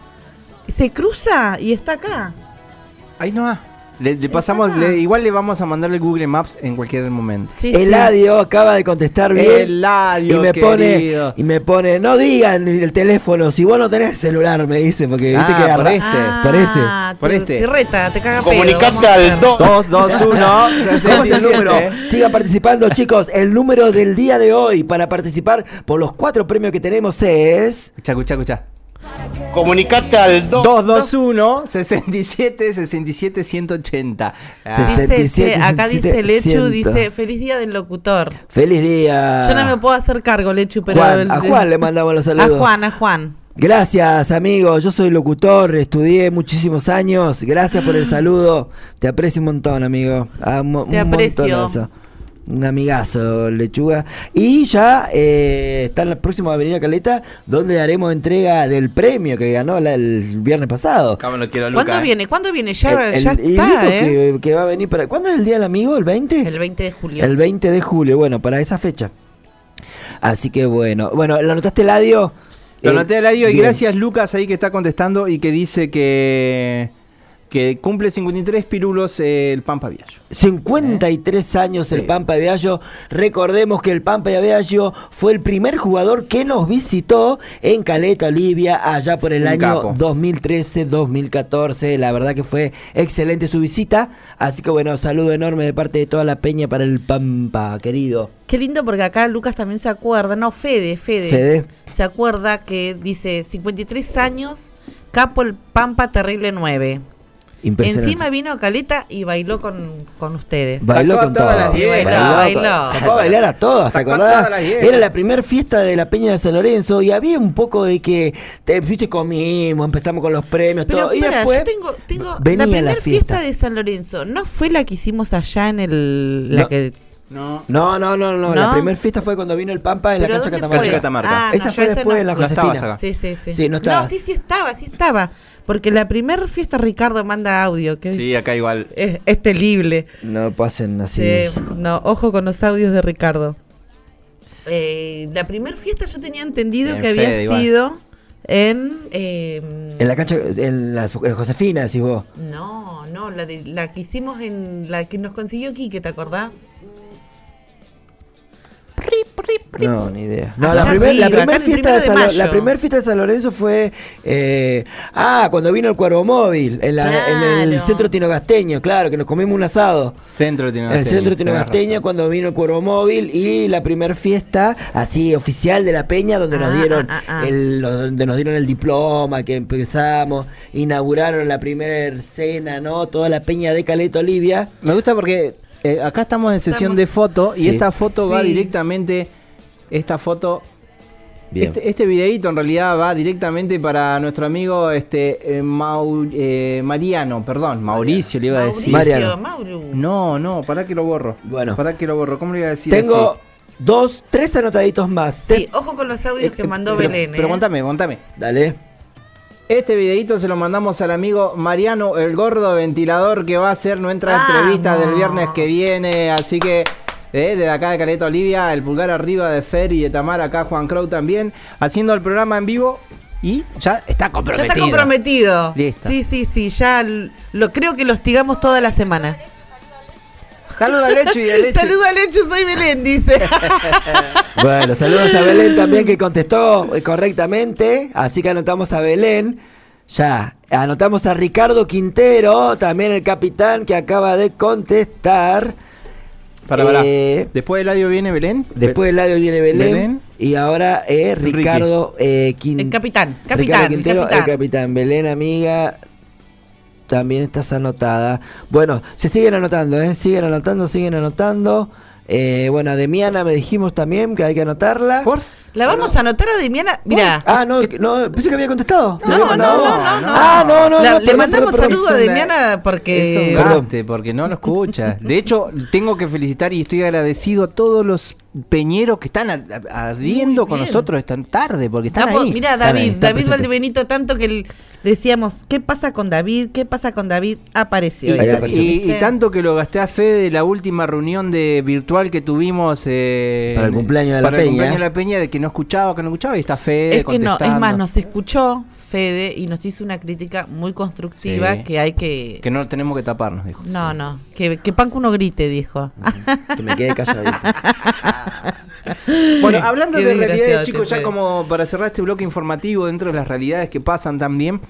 Se cruza y está acá. Ahí no va. Le, le pasamos, le- igual le vamos a mandar el Google Maps en cualquier momento. Sí, sí. Eladio acaba de contestar bien. Eladio, y me pone y me pone, no digan el teléfono, si vos no tenés celular, me dice, porque viste Ah, que por agarra- este. por ese. Ah, Por te- este. te reta, te caga. Comunicate al hacer. 2. 2, 2, 1, ¿Cómo es el número? Sigan participando, chicos. El número del día de hoy para participar por los cuatro premios que tenemos es. Escucha, escucha, escucha. Comunicate al 2. 221 67 67 180. Ah, Dice, 67, che, acá dice Lechu, 100. dice, feliz día del locutor. Feliz día. Yo no me puedo hacer cargo, Lechu, pero... Juan, el- a Juan le mandamos los A saludos. Juan, a Juan. Gracias, amigo. Yo soy locutor, estudié muchísimos años. Gracias por el [GASPS] saludo. Te aprecio un montón, amigo. Ah, un Te un aprecio. montonazo. Un amigazo, lechuga. Y ya eh, está en la próxima Avenida Caleta, donde haremos entrega del premio que ganó la- el viernes pasado. Cómo lo quiero, ¿Cuándo Luca, eh. viene? ¿Cuándo viene? Ya, El- ya está, ¿eh? que, que va a venir para. ¿Cuándo es el día del amigo? ¿El 20? El 20 de julio. El 20 de julio, bueno, para esa fecha. Así que bueno. Bueno, ¿lo anotaste, Ladio? Lo Eh, anoté al audio y gracias Lucas ahí que está contestando y que dice que, que cumple 53 pirulos eh, el Pampa Viallo. 53 años el Sí. Pampa Viallo. Recordemos que el Pampa Viallo fue el primer jugador que nos visitó en Caleta, Olivia, allá por el Un año capo. 2013-2014. La verdad que fue excelente su visita. Así que bueno, saludo enorme de parte de toda la peña para el Pampa, querido. Qué lindo porque acá Lucas también se acuerda, no, Fede, Fede. Fede. Se acuerda que dice 53 años, Capo el Pampa Terrible 9. Impresionante. Encima vino Caleta y bailó con, con ustedes. Bailó con todas las. Bailó, Bailó bailó. Sacó a bailar a todos, ¿te acordás? todas. Era la primera fiesta de la Peña de San Lorenzo y había un poco de que, te, viste, comimos, empezamos con los premios, Pero todo. y después yo tengo, tengo venía la la, primera fiesta. fiesta de San Lorenzo. ¿No fue la que hicimos allá en el la No. que No. No, no, no, no, La ¿No? primera fiesta fue cuando vino el Pampa en la ¿Pero cancha Catamarca. fue? Cancha Catamarca. Ah, Esa no, fue después no en la. No Josefina. Sí, sí, sí. Sí, no estaba. sí, sí estaba, sí estaba. Porque la primera fiesta Ricardo manda audio, que Sí, acá igual. es, es terrible. No pasen así. Sí, no, ojo con los audios de Ricardo. Eh, la primera fiesta yo tenía entendido En que había Fede, igual. sido en... eh, En la cancha, en la, en Josefina, decís vos. no, no, la, de, la que hicimos en... La que nos consiguió Quique, ¿te acordás? No, ni idea. No, Allá la primera primer fiesta de primer fiesta de San Lorenzo fue eh, ah, cuando vino el Cuervo Móvil en, la- en el centro tinogasteño, claro, que nos comimos un asado. Centro En el centro tinogasteño cuando vino el Cuervo Móvil y la primer fiesta así oficial de la Peña donde nos Ah, dieron ah, ah, ah. el donde nos dieron el diploma, que empezamos, inauguraron la primera cena, ¿no? Toda la Peña de Caleta Olivia. Me gusta porque eh, acá estamos en sesión Estamos- de foto y Sí. esta foto va directamente. Esta foto. Bien. Este, este videíto en realidad va directamente para nuestro amigo este eh, Mau- eh, Mariano, perdón, Mauricio le iba a decir. Mariano. Mauro. No, no, para que lo borro. Bueno. Para que lo borro. ¿Cómo le iba a decir? Tengo así? dos, tres anotaditos más. Sí, ojo con los audios Eh, que eh, mandó pero, Belén. Pero ¿eh? contame, contame. Dale. Este videito se lo mandamos al amigo Mariano, el gordo ventilador, que va a hacer nuestra entrevista del viernes que viene. Así que, eh, desde acá de Caleta Olivia, el pulgar arriba de Fer y de Tamar, acá Juan Crow también, haciendo el programa en vivo y ya está Ya comprometido. está comprometido. Listo. Sí, sí, sí, ya lo creo que lo hostigamos toda la semana. Saluda a Lechu y a Lechu. Saluda a Lechu, soy Belén, dice. [LAUGHS] Bueno, saludos a Belén también que contestó eh, correctamente. Así que anotamos a Belén. Ya, anotamos a Ricardo Quintero, también el capitán que acaba de contestar. Para, para. Eh, Después del audio viene Belén. Después del audio viene Belén. Belén. Y ahora eh. Ricardo eh, Quin- El capitán, Ricardo capitán, el Quintero, capitán. el capitán. Belén, amiga, también estás anotada. Bueno, se siguen anotando, ¿eh? Siguen anotando, siguen anotando. Eh, bueno, a Demiana me dijimos también que hay que anotarla. ¿Por? La vamos a anotar a Demiana. Mira. Ah, no, no, pensé que había contestado. ¿Te No, había no, no, no, no. Ah, no, no, La- no, le perdón, mandamos perdón, saludo a. Demiana Es porque. un Perdón. gaste, porque no lo escucha. De hecho, tengo que felicitar y estoy agradecido a todos los peñeros que están ardiendo con nosotros esta tarde, porque están Capo, ahí. Mira, ahí, David, David. Valdebenito, tanto que el- decíamos, ¿qué pasa con David? ¿Qué pasa con David? Apareció. Y- ahí David, apareció. Y, tanto que lo gasté a fe de la última reunión de virtual que tuvimos eh, Para el cumpleaños de la para el Peña. cumpleaños de la Peña, de que no escuchaba, que no escuchaba, y está Fede Es que no, es más, nos escuchó Fede y nos hizo una crítica muy constructiva Sí. que hay que... Que no tenemos que taparnos, dijo. No, no, que, que Panco uno grite, dijo. Que me quede calladito. [LAUGHS] [LAUGHS] Bueno, hablando Qué de realidades, chicos, ya como para cerrar este bloque informativo dentro de las realidades que pasan también,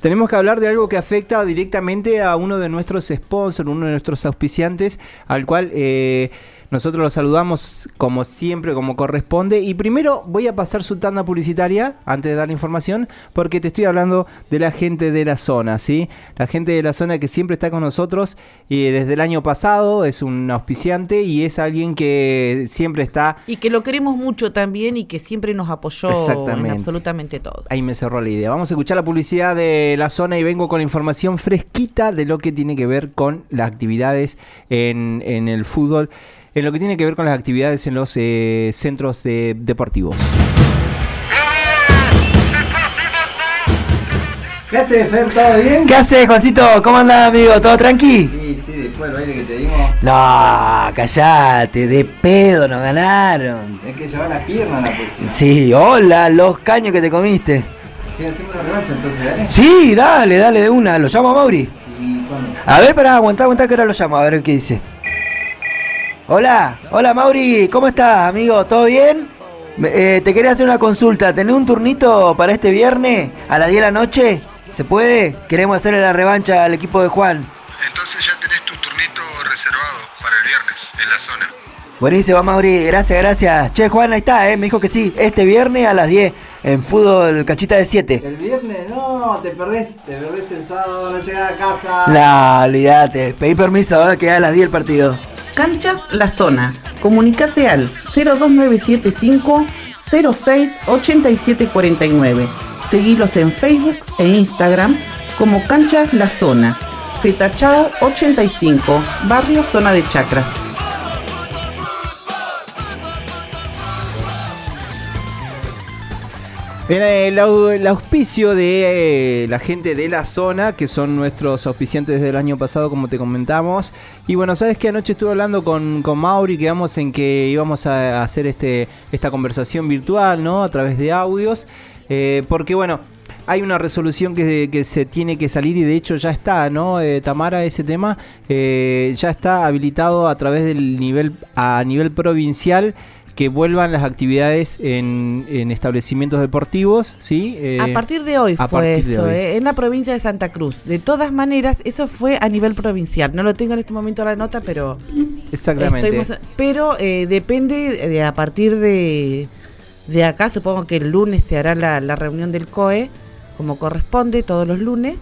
tenemos que hablar de algo que afecta directamente a uno de nuestros sponsors, uno de nuestros auspiciantes, al cual eh, nosotros lo saludamos como siempre, como corresponde. Y primero voy a pasar su tanda publicitaria antes de dar la información, porque te estoy hablando de la gente de la zona, ¿sí? La gente de la zona que siempre está con nosotros y desde el año pasado es un auspiciante y es alguien que siempre está Y que lo queremos mucho también y que siempre nos apoyó Exactamente. en absolutamente todo. Ahí me cerró la idea. Vamos a escuchar la publicidad de la zona y vengo con información fresquita de lo que tiene que ver con las actividades en, en el fútbol, en lo que tiene que ver con las actividades en los eh, centros eh, deportivos. ¿Qué hace, Fer? ¿Todo bien? ¿Qué haces, Juancito? ¿Cómo andás, amigo? ¿Todo tranqui? Sí, sí, después del baile que te dimos. No, callate, de pedo nos ganaron. Es que llevar las piernas la próxima. Sí, hola, los caños que te comiste. Sí, hacemos una revancha entonces, ¿dale? Sí, dale, dale de una. ¿Lo llamo a Mauri? ¿Y cuándo? A ver, pará, aguantá, aguantá que ahora lo llamo, a ver qué dice. Hola, hola Mauri, ¿cómo estás, amigo? ¿Todo bien? Me- eh, te quería hacer una consulta. ¿Tenés un turnito para este viernes a las 10 de la noche? ¿Se puede? Queremos hacerle la revancha al equipo de Juan. Entonces ya tenés tu turnito reservado para el viernes en la zona. Buenísimo, Mauri. Gracias, gracias. Che, Juan, ahí está, ¿eh? Me dijo que sí. Este viernes a las 10 en fútbol cachita de 7. El viernes, no, te perdés, te perdés el sábado, no llegás a casa. No, olvídate. Pedí permiso, ¿eh? que a las 10 el partido. Canchas La Zona. Comunicate al 02975 068749. Seguilos en Facebook e Instagram como Canchas La Zona. Fetachao 85, Barrio Zona de Chacras. Au- el auspicio de eh, la gente de la zona, que son nuestros auspiciantes del año pasado, como te comentamos. Y bueno, sabes que anoche estuve hablando con, con Mauri, quedamos en que íbamos a hacer este, esta conversación virtual, ¿no? A través de audios. eh, porque bueno, hay una resolución que, que se tiene que salir y de hecho ya está, ¿no? Eh, Tamara, ese tema eh, ya está habilitado a través del nivel, a nivel provincial que vuelvan las actividades en, en establecimientos deportivos, ¿sí? Eh, A partir de hoy a fue eso, hoy. eh, en la provincia de Santa Cruz. De todas maneras, eso fue a nivel provincial. No lo tengo en este momento la nota, pero Exactamente. Más- pero eh, depende de a partir de, de acá, supongo que el lunes se hará la, la reunión del COE, como corresponde, todos los lunes,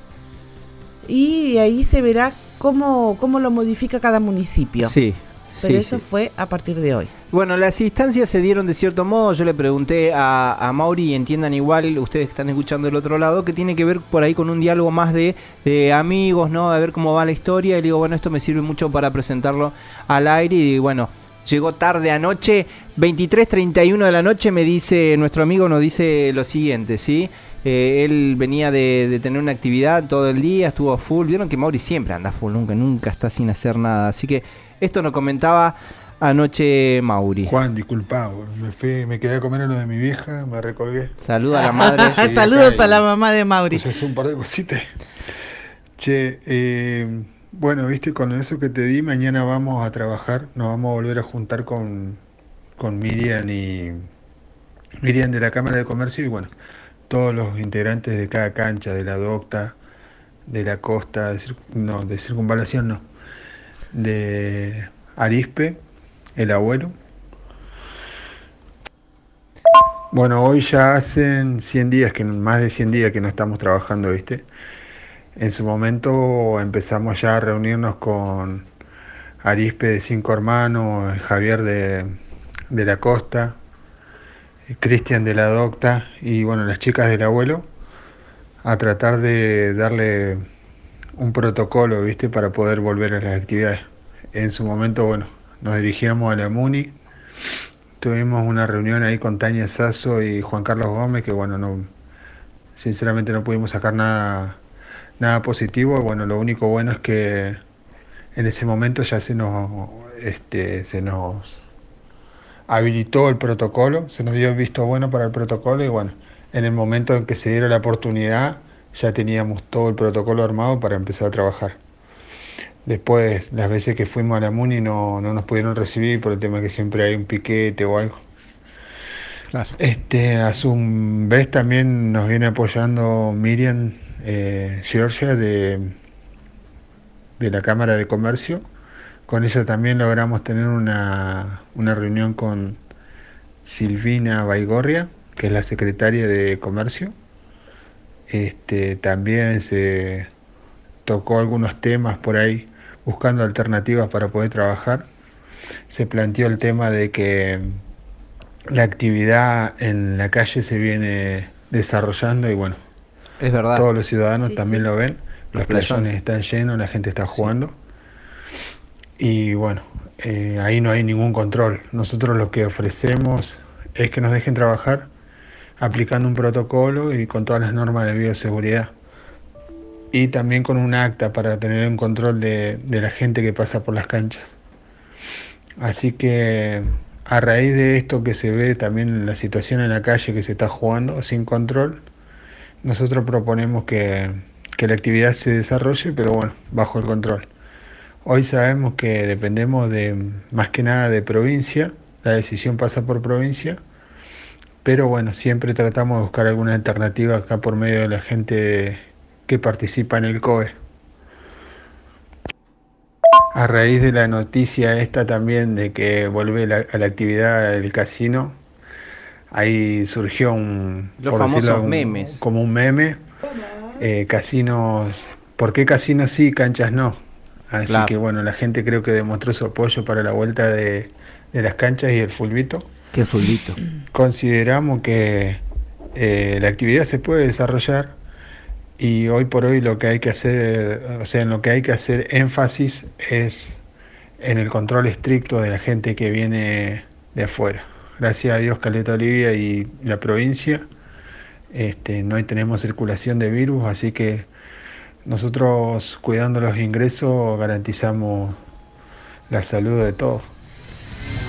y ahí se verá cómo, cómo lo modifica cada municipio. Sí, Pero sí, eso sí. fue a partir de hoy. Bueno, las instancias se dieron de cierto modo. Yo le pregunté a, Mauri, y entiendan igual, ustedes que están escuchando del otro lado, que tiene que ver por ahí con un diálogo más de, de amigos, ¿no? A ver cómo va la historia. Y le digo, bueno, esto me sirve mucho para presentarlo al aire. Y bueno, llegó tarde anoche, 23.31 de la noche, me dice, nuestro amigo nos dice lo siguiente, ¿sí? Eh, él venía de, de tener una actividad todo el día, estuvo full. Vieron que Mauri siempre anda full, nunca, nunca está sin hacer nada. Así que esto nos comentaba anoche Mauri. Juan, disculpa, me, fui, me quedé a comer a lo de mi vieja, me recolgué. Saluda a la madre. [LAUGHS] Saludos a la mamá de Mauri. Pues un par de cositas. Che, eh, bueno, viste, con eso que te di, mañana vamos a trabajar, nos vamos a volver a juntar con, con Miriam y Miriam de la Cámara de Comercio y bueno, todos los integrantes de cada cancha, de la docta, de la costa, de no, de circunvalación no, de Arispe, el abuelo. Bueno, hoy ya hacen 100 días, que más de 100 días que no estamos trabajando, ¿viste? En su momento empezamos ya a reunirnos con Arispe de Cinco Hermanos, Javier de, de la Costa, Cristian de la Docta y bueno, las chicas del abuelo, a tratar de darle un protocolo, ¿viste? Para poder volver a las actividades. En su momento, bueno, nos dirigíamos a la MUNI, tuvimos una reunión ahí con Tania Sasso y Juan Carlos Gómez, que bueno, no, sinceramente no pudimos sacar nada, nada positivo. Bueno, lo único bueno es que en ese momento ya se nos, este, se nos habilitó el protocolo, se nos dio el visto bueno para el protocolo y bueno, en el momento en que se diera la oportunidad ya teníamos todo el protocolo armado para empezar a trabajar. Después, las veces que fuimos a la MUNI no, no nos pudieron recibir por el tema que siempre hay un piquete o algo. Este, a su vez también nos viene apoyando Miriam eh, Georgia de, de la Cámara de Comercio. Con ella también logramos tener una, una reunión con Silvina Baigorria, que es la secretaria de Comercio. Este, también se tocó algunos temas por ahí buscando alternativas para poder trabajar. Se planteó el tema de que la actividad en la calle se viene desarrollando y bueno, Es verdad. todos los ciudadanos Sí, también sí. lo ven. Los Los playones playones. están llenos, la gente está jugando. Y bueno, eh, ahí no hay ningún control. Nosotros lo que ofrecemos es que nos dejen trabajar aplicando un protocolo y con todas las normas de bioseguridad. Y también con un acta para tener un control de, de la gente que pasa por las canchas. Así que a raíz de esto que se ve también la situación en la calle que se está jugando sin control, nosotros proponemos que, que la actividad se desarrolle, pero bueno, bajo el control. Hoy sabemos que dependemos de más que nada de provincia, la decisión pasa por provincia, pero bueno, siempre tratamos de buscar alguna alternativa acá por medio de la gente que participa en el COE. a raíz de la noticia esta también de que vuelve la- a la actividad el casino, ahí surgió un... Los por decirlo, famosos un- memes. Como un meme. eh, casinos, ¿por qué casinos sí, canchas no? Así Claro. que bueno, la gente creo que demostró su apoyo para la vuelta de, de las canchas y el fulbito. Qué fulbito. Consideramos que eh, la actividad se puede desarrollar y hoy por hoy lo que hay que hacer, o sea, en lo que hay que hacer énfasis es en el control estricto de la gente que viene de afuera. Gracias a Dios, Caleta Olivia y la provincia, este, no tenemos circulación de virus, así que nosotros cuidando los ingresos garantizamos la salud de todos.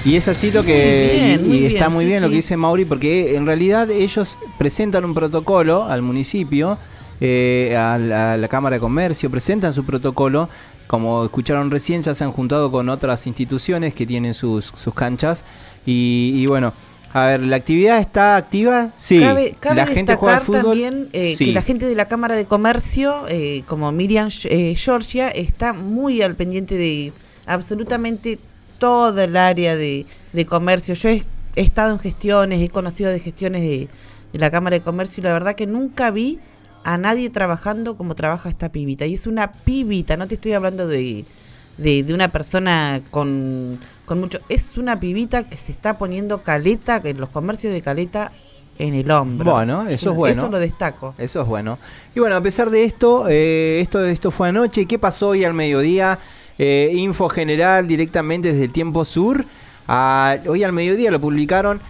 Y es así lo que. Muy bien, y, muy y está bien, muy sí, bien lo que dice Mauri, porque en realidad ellos presentan un protocolo al municipio, eh, a, la, a la Cámara de Comercio, presentan su protocolo. Como escucharon recién, ya se han juntado con otras instituciones que tienen sus, sus canchas. Y, y bueno, a ver, ¿la actividad está activa? Sí. Cabe, cabe ¿La gente juega al fútbol? también eh, Sí. que la gente de la Cámara de Comercio, eh, como Miriam eh, Georgia, está muy al pendiente de absolutamente toda el área de, de comercio. Yo he, he estado en gestiones, he conocido de gestiones de, de la Cámara de Comercio y la verdad que nunca vi a nadie trabajando como trabaja esta pibita. Y es una pibita, no te estoy hablando de, de, de una persona con, con mucho... Es una pibita que se está poniendo caleta, que en los comercios de caleta en el hombro. Bueno, eso es bueno. Eso lo destaco. Eso es bueno. Y bueno, a pesar de esto, eh, esto, esto fue anoche. ¿Qué pasó hoy al mediodía? Eh, info general directamente desde el Tiempo Sur. Ah, hoy al mediodía lo publicaron.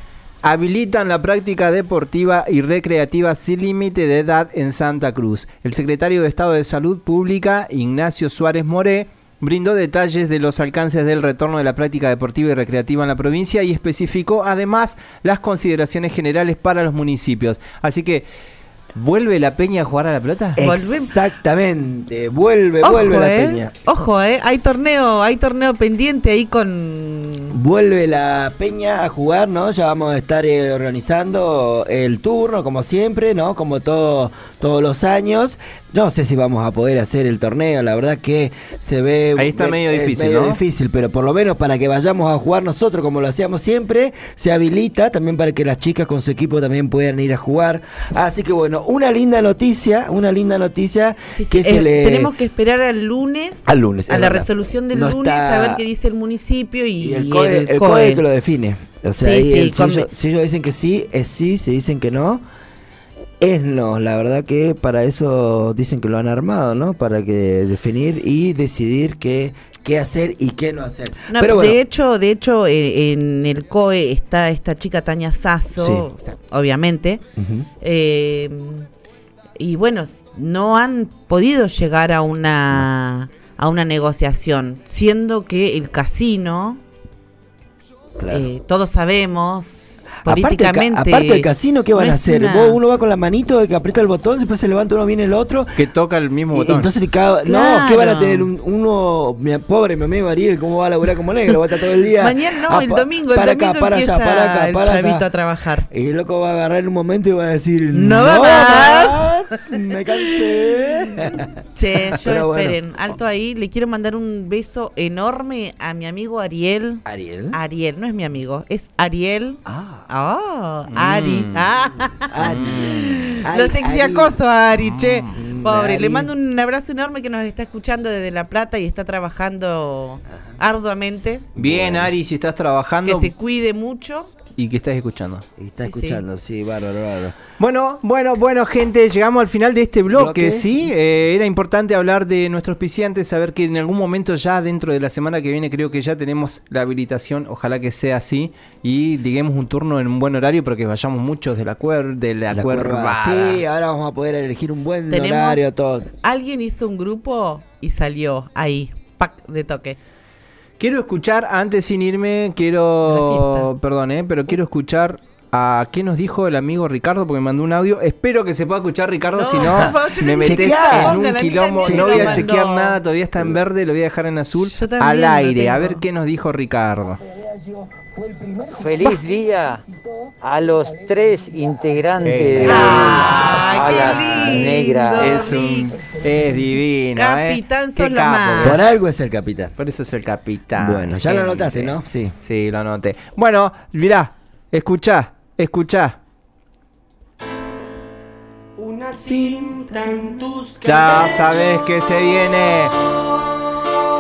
Habilitan la práctica deportiva y recreativa sin límite de edad en Santa Cruz. El secretario de Estado de Salud Pública, Ignacio Suárez Moré, brindó detalles de los alcances del retorno de la práctica deportiva y recreativa en la provincia y especificó además las consideraciones generales para los municipios. Así que, ¿vuelve la Peña a jugar a la pelota? Exactamente, vuelve, Ojo, vuelve la eh. peña. Ojo, eh. Hay torneo, hay torneo pendiente ahí con. Vuelve la peña a jugar, ¿no? Ya vamos a estar eh, organizando el turno, como siempre, ¿no? Como todo, todos los años. No sé si vamos a poder hacer el torneo, la verdad que se ve... Ahí está ve- medio es difícil, medio ¿no? difícil, pero por lo menos para que vayamos a jugar nosotros como lo hacíamos siempre, se habilita también para que las chicas con su equipo también puedan ir a jugar. Así que bueno, una linda noticia, una linda noticia que se Eh, le... Tenemos que esperar al lunes. Al lunes, A la verdad. resolución del No lunes, está- a ver qué dice el municipio y, Y el COE, el COE que lo define. O sea, Sí, ahí sí, el- si, ellos, si ellos dicen que sí, es sí, si dicen que no, no. La verdad que para eso dicen que lo han armado, ¿no? Para que definir y decidir qué, qué hacer y qué no hacer. No, Pero bueno, de hecho, de hecho, en el COE está esta chica Tania Sasso, Sí. o sea, obviamente. Eh, y bueno, no han podido llegar a una a una negociación, siendo que el casino, Claro. eh, todos sabemos políticamente. aparte del casino, ¿qué van no a hacer? una- Vos, uno va con la manito de que aprieta el botón, después se levanta uno, viene el otro. Que toca el mismo Y- botón. entonces cada, no, Claro. ¿qué van a tener? Un- uno, mi pobre mi amigo Ariel, ¿cómo va a laburar como negro? Va a estar todo el día. Mañana no, ah, el domingo, el para domingo acá, para allá, para acá, el para allá. a trabajar. Y el loco va a agarrar en un momento y va a decir, No no, va más, [LAUGHS] me cansé. Che, yo Pero bueno. esperen, alto ahí, le quiero mandar un beso enorme a mi amigo Ariel. ¿Ariel? Ariel, no es mi amigo, es Ariel. Ah. Oh, Ari. Mm. Ah. Ari. Lo Ari, sexy Ari. acoso a Ari, che. Pobre, Ari. le mando un abrazo enorme que nos está escuchando desde La Plata y está trabajando arduamente. Bien, Ari, si estás Que trabajando se cuide mucho. Y que estás escuchando. Y está Sí, sí. escuchando, sí, bárbaro, bárbaro. Bueno, bueno, bueno, gente, llegamos al final de este bloque, ¿Bloque? ¿sí? Eh, era importante hablar de nuestros auspiciantes, saber que en algún momento ya dentro de la semana que viene creo que ya tenemos la habilitación, ojalá que sea así, y digamos un turno en un buen horario para que vayamos muchos de la, cuer de la, La cuerva. Sí, ahora vamos a poder elegir un buen horario, todo. Alguien hizo un grupo y salió ahí, pack de toque. Quiero escuchar, antes sin irme, quiero, perdón, eh, pero quiero escuchar a qué nos dijo el amigo Ricardo, porque me mandó un audio. Espero que se pueda escuchar, Ricardo, No, si no, [LAUGHS] me metes en un quilombo. No voy a chequear nada, todavía está en verde, lo voy a dejar en azul. Al aire, a ver qué nos dijo Ricardo. Feliz día a los tres integrantes Eh. de qué lindo, negras. Es un. Es divino, Capitán, ¿eh? Qué capo. ¿eh? Por algo es el capitán. Por eso es el capitán. Bueno, ya lo Gente. anotaste, ¿no? Sí. Sí, lo anoté. Bueno, mirá, escuchá, escuchá. Una cinta en tus Ya sabes que se viene.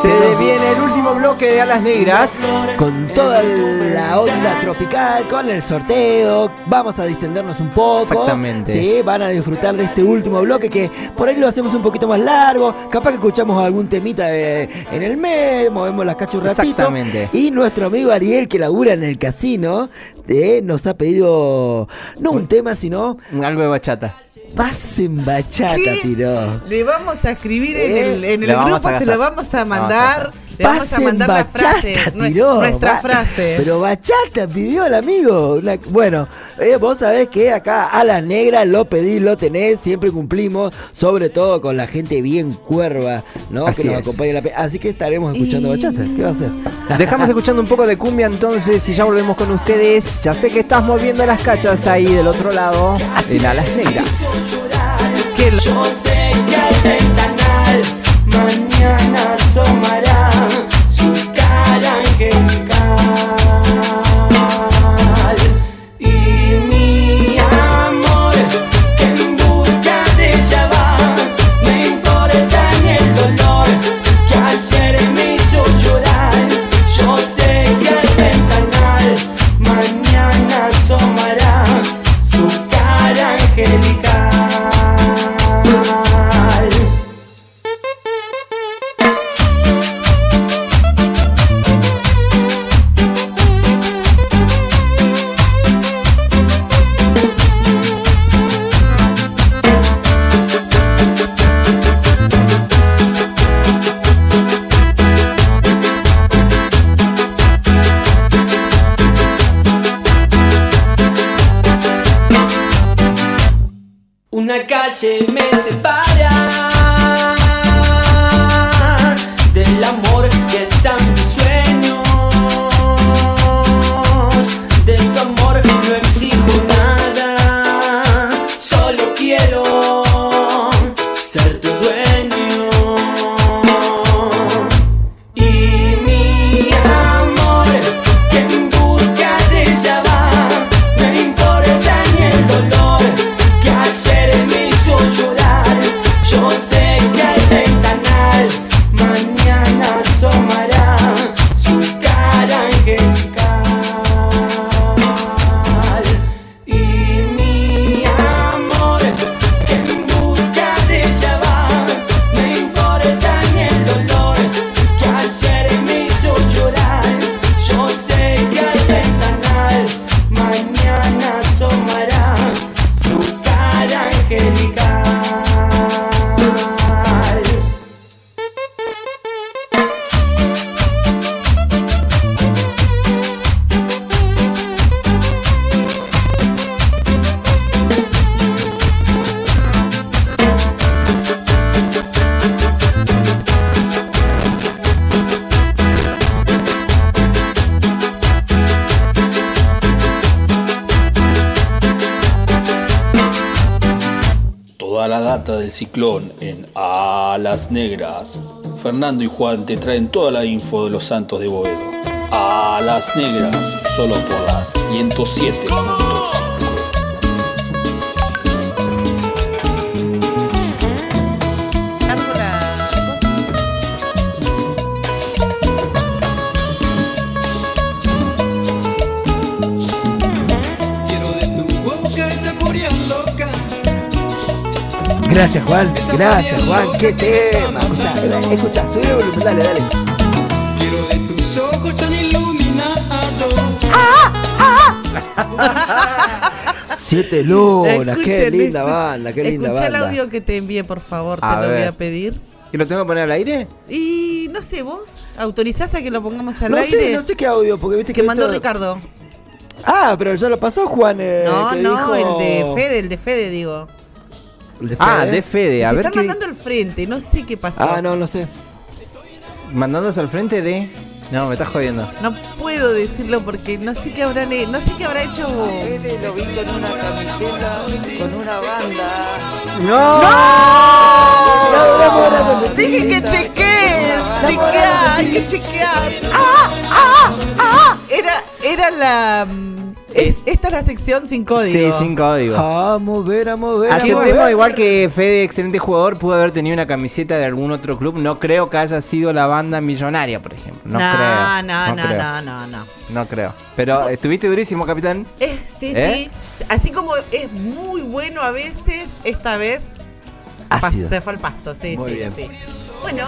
Se le viene el último bloque de Alas Negras. Con toda la onda tropical, con el sorteo, vamos a distendernos un poco. Exactamente. Sí, van a disfrutar de este último bloque que por ahí lo hacemos un poquito más largo. Capaz que escuchamos algún temita de- en el mes, movemos las ratito. Exactamente. Y nuestro amigo Ariel, que labura en el casino, eh, nos ha pedido no un tema, sino Algo de bachata. pasen bachata, ¿Qué? tiró. Le vamos a escribir en Eh, el, en grupo, se lo vamos a Vamos a Le vamos a Pasen mandar la bachata, frase, tiró. nuestra Ba- frase. Pero bachata pidió el amigo. Una- bueno, eh, vos sabés que acá a las negras lo pedís, lo tenés, siempre cumplimos, sobre todo con la gente bien cuerva, ¿no? Así que nos es. acompaña en la Así que estaremos escuchando bachata. ¿Qué va a hacer? [LAUGHS] Dejamos escuchando un poco de cumbia entonces y ya volvemos con ustedes. Ya sé que estás moviendo las cachas ahí del otro lado en Alas Negras. Que lo- Yo sé que al ventanal mañana asomará Una calle me ciclón en Alas Negras. Fernando y Juan te traen toda la info de los Santos de Boedo. Alas Negras, solo por las 107.5. Gracias, Juan. Gracias, Juan. Qué tema. Escucha, escucha, sube el volumen, dale, dale. Quiero de tus ojos tan iluminados. [LAUGHS] Siete lunas, qué linda banda, qué linda Escucha el banda. audio que te envié, por favor, A te lo voy ver. a pedir. ¿Y lo tengo que poner al aire? Y no sé, vos, ¿autorizás a que lo pongamos al No aire? sé, no sé qué audio, porque viste que, que mandó esto- Ricardo. Ah, pero ya lo pasó Juan. eh, No, que no, dijo- el de Fede, el de Fede, digo. Ah, de Fede, a Se ver está qué. mandando al frente, no sé qué pasó. Ah, no, no sé. Mandándose al frente de. No, me estás jodiendo. No puedo decirlo porque no sé qué habrán, he- no sé qué habrá hecho. Fede lo vi con una camiseta, con una banda. ¡No! Dije que chequees, chequear, hay que chequear. ¡Ah! ¡Ah! ¡Ah! Era, era la. mm, es- esta es la sección sin código. Sí, sin código. A mover, a mover, a Aceptemos mover. igual que Fede, excelente jugador, pudo haber tenido una camiseta de algún otro club. No creo que haya sido la banda millonaria, por ejemplo. No, No, creo. no, no, creo. no, no, no. No creo. Pero estuviste durísimo, capitán. Eh, sí, ¿Eh? sí. Así como es muy bueno a veces, esta vez Ácido. se fue al pasto. Sí, Muy sí, bien. sí. Bueno,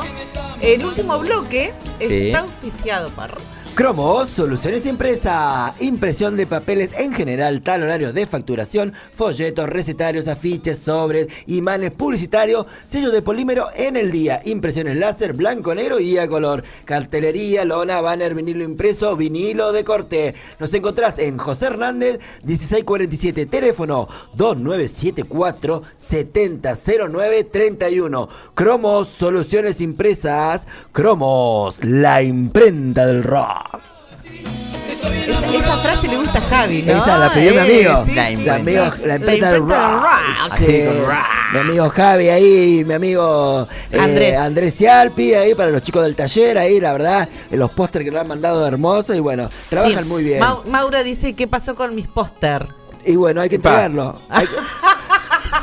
el último bloque Sí. está auspiciado por. Cromo, soluciones impresa, impresión de papeles en general, talonarios de facturación, folletos, recetarios, afiches, sobres, imanes publicitarios, sellos de polímero en el día, impresiones láser, blanco, negro y a color, cartelería, lona, banner, vinilo impreso, vinilo de corte. Nos encontrás en José Hernández, 1647, teléfono 2974 700931. Cromos, soluciones impresas, Cromos, la imprenta del rock. Esa, esa frase le gusta a Javi, ¿no? Esa la pidió mi Eh, amigo. sí, la, sí. amigo, la La imprenta del rock. rock. Sí. Mi amigo Javi ahí, mi amigo eh, Andrés. Andrés Cialpi, ahí para los chicos del taller, ahí la verdad, los pósters que nos han mandado hermosos y bueno, trabajan Sí. muy bien. Mau- Maura dice, ¿qué pasó con mis póster? Y bueno, hay que entregarlo. Hay que-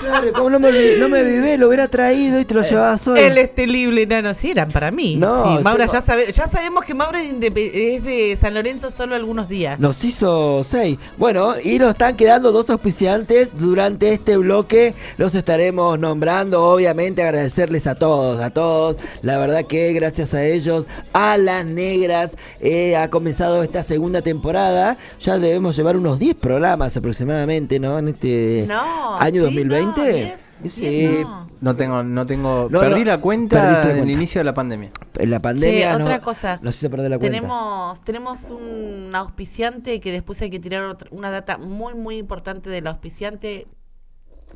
Claro, como no me, no me vivé, lo hubiera traído y te lo llevabas hoy. El estelible enano, sí, eran para mí. No, Sí, Maura, ya, sabe- ya sabemos que Maura es, de San Lorenzo solo algunos días. Nos hizo seis. Bueno, y nos están quedando dos auspiciantes durante este bloque. Los estaremos nombrando, obviamente, agradecerles a todos, a todos. La verdad que gracias a ellos, a las negras, eh, ha comenzado esta segunda temporada. Ya debemos llevar unos 10 programas aproximadamente, ¿no? En este No, año sí, 2020. No, diez, sí, diez no. No tengo, no tengo. No, perdí no, la cuenta del cuenta. inicio de la pandemia. en la pandemia Sí, no- otra cosa. nos hizo perder la cuenta. Tenemos, tenemos un auspiciante que después hay que tirar otra- una data muy, muy importante del auspiciante,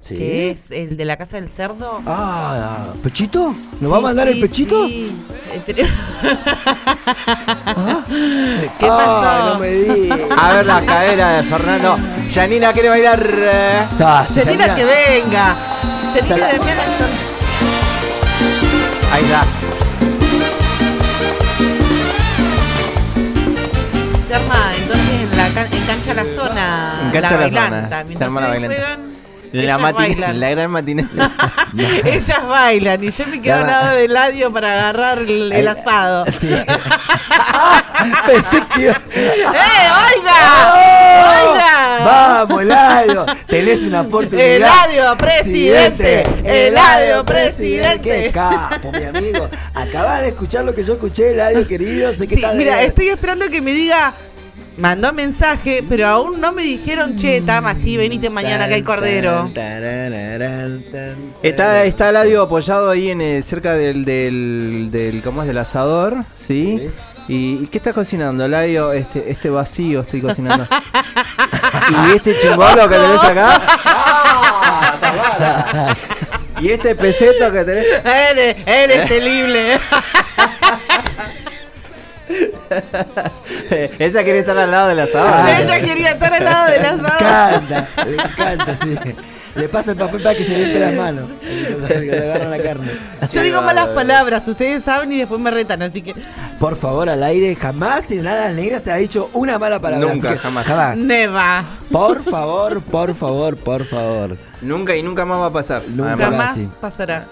¿Sí? que es el de la Casa del Cerdo. Ah, ¿Pechito? ¿Nos Sí, va a mandar sí, el pechito? sí. Ten- ¿Qué Ah, pasó? no me digas. A ver la cadera de Fernando. Janina quiere bailar. eh. Ah, Janina, Janina. que venga. Janina de Ahí está. Se arma entonces en, la can- en cancha la zona. En cancha la la bailanta. zona. Se arma la bailanta. juegan, [LAUGHS] La, la gran matinera. [LAUGHS] Ellas bailan y yo me quedo al lado del ladio para agarrar el, asado. [LAUGHS] Sí. Pensé que ¡Eh, oiga! ¡Oh! ¡Oiga! Vamos, Eladio. Tenés una oportunidad. Eladio, presidente. Eladio, presidente. Qué capo, mi amigo. Acabas de escuchar lo que yo escuché, Eladio, querido. Sé que Sí, mira, estoy esperando que me diga. Mandó mensaje, pero aún no me dijeron, che, Tama, sí, venite mañana que hay cordero. Está, está Eladio apoyado ahí en el, cerca del, del, del, ¿cómo es? Del asador, ¿sí? ¿Y, y qué está cocinando, Eladio? Este, este vacío estoy cocinando. [LAUGHS] ¿Y este chimbolo que tenés acá? [LAUGHS] ¿Y este peseto que tenés? [LAUGHS] Eres, eres telible. [LAUGHS] Ella quiere estar al lado del asador. Ah, Ella quería estar al lado del Le asado. encanta, le encanta, sí. Le pasa el papel para que se limpie las manos. Que le agarran la carne. Yo digo malas palabras, ustedes saben y después me retan, así que. Por favor, al aire, jamás en Alas Negras se ha dicho una mala palabra. Nunca, así que jamás. Jamás. Neva. Por favor, por favor, por favor. Nunca y nunca más va a pasar. Nunca Además. Jamás sí. pasará.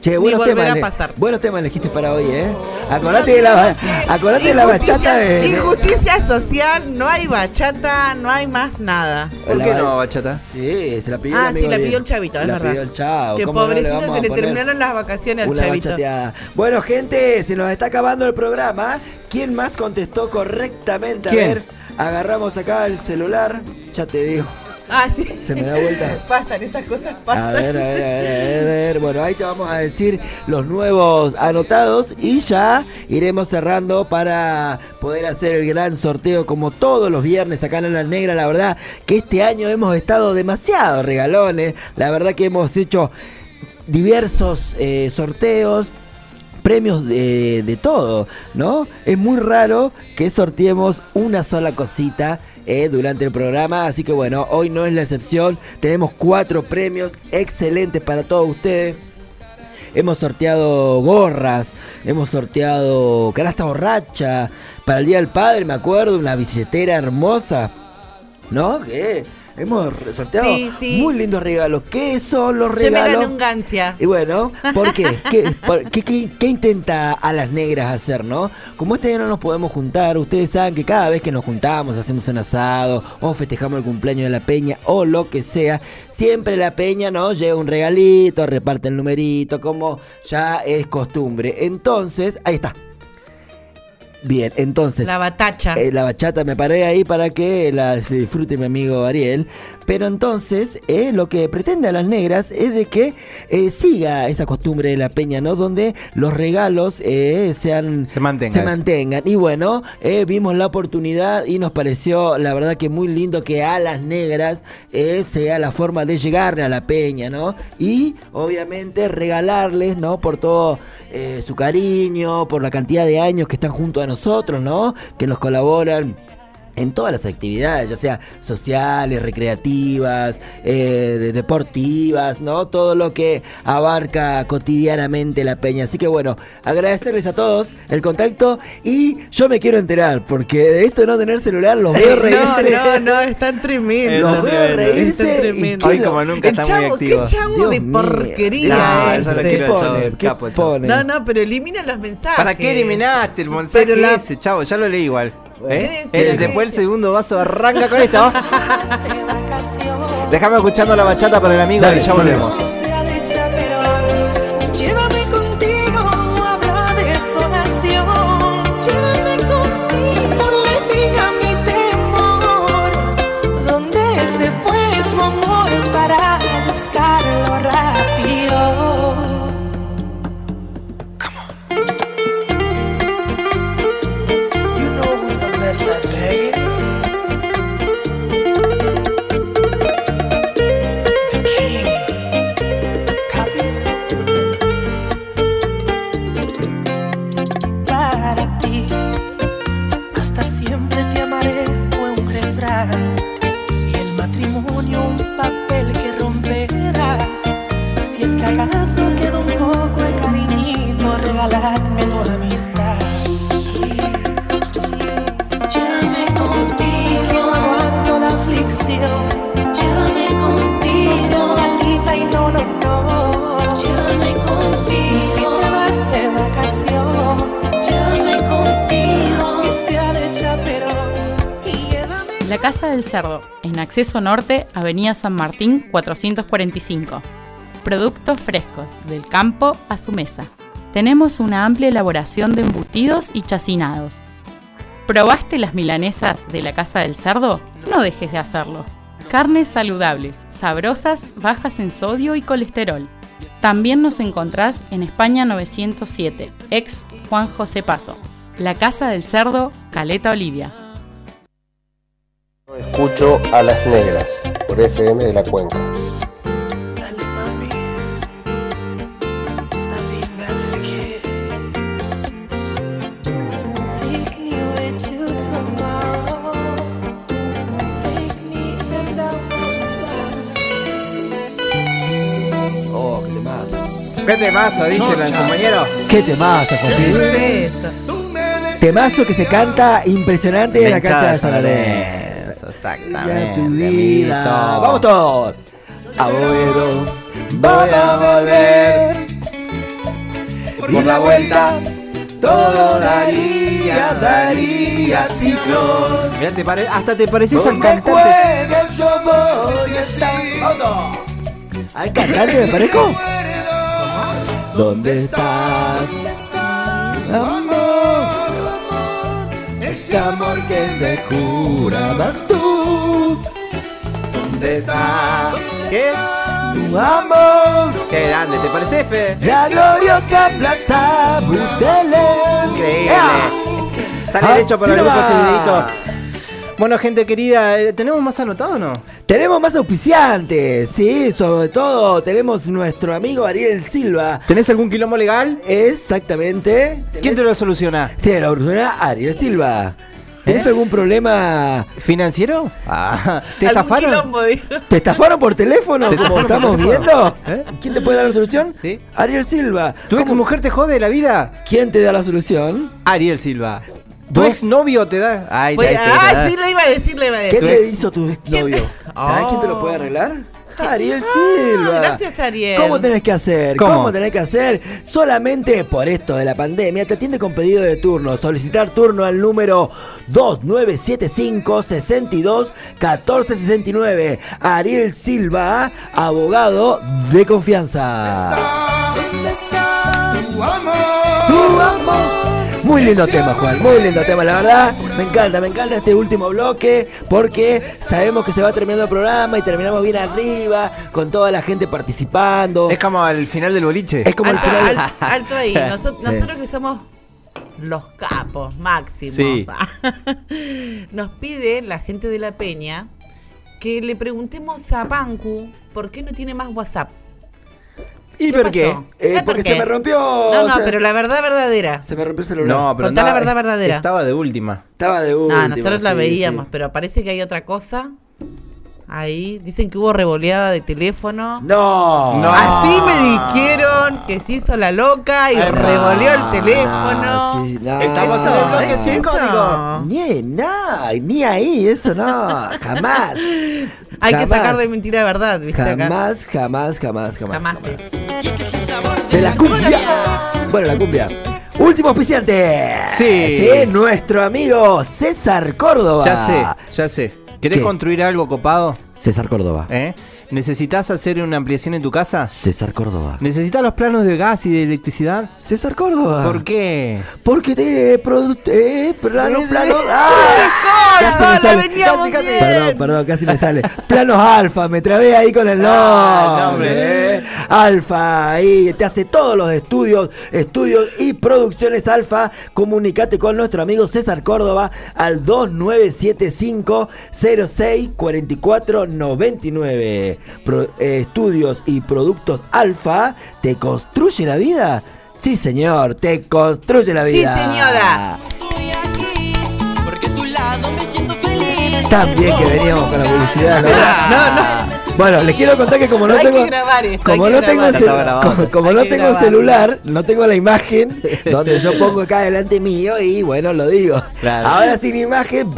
Che, buenos temas. a le- pasar. buenos temas elegiste para hoy, ¿eh? Acordate de la, ba- acordate de la bachata de. Injusticia social, no hay bachata, no hay más nada. ¿Por qué no, bachata? Sí, se la pidió Ah, el amigo sí, la pidió el chavito, es la verdad. pidió el chavo. Que ¿Cómo no le pobrecito se a le terminaron las vacaciones al una chavito. bachateada? Bueno, gente, se nos está acabando el programa. ¿Quién más contestó correctamente? A ¿Quién? ver, agarramos acá el celular. Ya te digo. Ah, sí. Se me da vuelta. [LAUGHS] Pasan, esas cosas pasan. a ver, a ver, a ver, a ver. Bueno, ahí te vamos a decir los nuevos anotados y ya iremos cerrando para poder hacer el gran sorteo como todos los viernes acá en La Negra. La verdad que este año hemos estado demasiado regalones. La verdad que hemos hecho diversos eh, sorteos premios de, de todo, ¿no? Es muy raro que sorteemos una sola cosita eh, durante el programa, así que bueno, hoy no es la excepción. Tenemos cuatro premios excelentes para todos ustedes. Hemos sorteado gorras, hemos sorteado canasta borracha. Para el Día del Padre, me acuerdo, una billetera hermosa. ¿No? Que hemos sorteado Sí, sí. muy lindos regalos. ¿Qué son los Yo me regalos? gané un gancia. Y bueno, ¿por qué? [LAUGHS] ¿Qué, por- qué- qué- qué intenta a las negras hacer, no? Como este día no nos podemos juntar, ustedes saben que cada vez que nos juntamos, hacemos un asado, o festejamos el cumpleaños de la peña, o lo que sea, siempre la peña, ¿no? Lleva un regalito, reparte el numerito, como ya es costumbre. Entonces, ahí está. Bien, entonces. La batacha. Eh, la bachata me paré ahí para que la disfrute mi amigo Ariel. Pero entonces, eh, lo que pretende a las negras es de que eh, siga esa costumbre de la peña, ¿no? Donde los regalos eh, sean, Se mantenga se mantengan. Y bueno, vimos la oportunidad y nos pareció, la verdad, que muy lindo que a las negras sea la forma de llegarle a la peña, ¿no? Y obviamente regalarles, ¿no? Por todo su cariño, por la cantidad de años que están junto a nosotros, ¿no? Que nos colaboran en todas las actividades, ya sea sociales, recreativas, eh, de- deportivas, ¿no? Todo lo que abarca cotidianamente la peña. Así que bueno, agradecerles a todos el contacto y yo me quiero enterar, porque de esto de no tener celular los veo [LAUGHS] reírse. No, no, no, están tremendos. Los veo reírse y. Hoy como nunca El está muy activo. Qué chavo Dios de mío. porquería. No, este. eso lo ¿Qué pone? el ¿Qué pone? No, no, pero elimina los mensajes. ¿Para qué eliminaste el mensaje Pero la- ese, chavo? Ya lo leí igual. ¿Eh? El- después el segundo vaso arranca con esto. [LAUGHS] Déjame escuchando la bachata para el amigo Dale, y ya volvemos. Casa del Cerdo, en acceso norte, Avenida San Martín 445. Productos frescos, del campo a su mesa. Tenemos una amplia elaboración de embutidos y chacinados. ¿Probaste las milanesas de la Casa del Cerdo? No dejes de hacerlo. Carnes saludables, sabrosas, bajas en sodio y colesterol. También nos encontrás en España 907, ex Juan José Paso. La Casa del Cerdo, Caleta Olivia. Escucho a las negras por FM de la Cuenca. Oh, qué temazo. Dice el compañero. Qué temazo, José. Temazo que se canta impresionante en la cancha de San Lorenzo. Exactamente. tu vida. Vamos todos. Abuelo, voy a volver. Por la vuelta, todo daría, daría ciclón. Mirá, te pare- hasta te pareces al cantante. juegues yo voy. ¿Al cantante me parezco? ¿Dónde estás? Amor, ese amor que me jurabas tú. ¿Dónde está? ¿Qué? Tu amor. Qué grande, ¿te parece, Fe? La gloriosa plaza Butelén. Increíble. Sale derecho para el grupo nomás. Bueno, gente querida, eh, ¿tenemos más anotado o no? Tenemos más auspiciantes, sí, sobre todo tenemos nuestro amigo Ariel Silva. ¿Tenés algún quilombo legal? Exactamente. ¿Quién te lo soluciona? Sí, lo soluciona Ariel Silva. ¿Tenés ¿Eh? algún problema? ¿Financiero? Ah, ¿Te estafaron? quilombo. ¿Te estafaron por teléfono ¿Te como estamos teléfono? viendo? ¿Eh? ¿Quién te puede dar la solución? Sí. Ariel Silva. ¿Tu ex ¿Cómo- mujer te jode la vida? ¿Quién te da la solución? Ariel Silva. ¿Tu ¿Vos? ex novio te da? Ay, Pues, ahí te- te ah, da. sí, le iba a decir, le iba a ¿Qué decir. ¿Tu te ex? hizo tu novio? ¿Sabes quién te lo puede Oh. arreglar? [LAUGHS] Ariel Silva. Ah, gracias, Ariel. ¿Cómo tenés que hacer? ¿Cómo? ¿Cómo? tenés que hacer? Solamente por esto de la pandemia te atiende con pedido de turno. Solicitar turno al número 2975 62 1469. Ariel Silva, abogado de confianza. Tu amor. Tu amor. Muy lindo tema, Juan. Muy lindo tema, la verdad. Me encanta, me encanta este último bloque porque sabemos que se va terminando el programa y terminamos bien arriba con toda la gente participando. Es como al final del boliche. Es como el Alto, final. al- alto ahí. [LAUGHS] Noso- nosotros que somos los capos máximos. Sí. [LAUGHS] Nos pide la gente de la peña que le preguntemos a Panku por qué no tiene más WhatsApp. ¿Y ¿Qué por qué? pasó? Eh, ¿Sabes por porque qué? se me rompió. No, no, o sea, pero la verdad verdadera. Se me rompió el celular. No, pero Contá la verdad verdadera. Estaba de última. Estaba de última. nosotros la veíamos, sí. pero parece que hay otra cosa. Ahí dicen que hubo revoleada de teléfono. No. No. Así me dijeron que se hizo la loca y Ay, no. revoleó el teléfono. Ah, sí, no. Estamos en el bloque ¿Es cinco, eso? digo. Ni, no, ni ahí, eso no. Jamás. Hay que sacar de mentira verdad, ¿viste? acá? Jamás, jamás, jamás, jamás. Jamás. De la cumbia. Bueno, la cumbia. Último auspiciante. Sí. Sí, nuestro amigo César Córdoba. Ya sé, ya sé. ¿Querés ¿Qué? construir algo copado? César Córdoba. ¿Eh? ¿Necesitas hacer una ampliación en tu casa? César Córdoba. ¿Necesitas los planos de gas y de electricidad? César Córdoba. ¿Por qué? Porque tiene producto. Eh, planos, planos. [LAUGHS] ¡Ah! Casi me sale. Casi, casi. Perdón, perdón, casi me sale. Planos Alfa, me trabé ahí con el Ah, el nombre. nombre. eh. Alfa, ahí te hace todos los estudios, estudios y producciones Alfa. Comunicate con nuestro amigo César Córdoba al 2975 06 44 99. Pro- eh, estudios y productos Alfa, ¿te construye la vida? Sí, señor, te construye la Sí, vida. señora. También que veníamos con la publicidad, ¿no? [LAUGHS] Bueno, les quiero contar que como no tengo. grabar como no tengo, como, como Hay no que tengo grabar. celular, no tengo la imagen donde yo [LAUGHS] pongo acá delante mío y bueno, lo digo. Claro. Ahora sin imagen,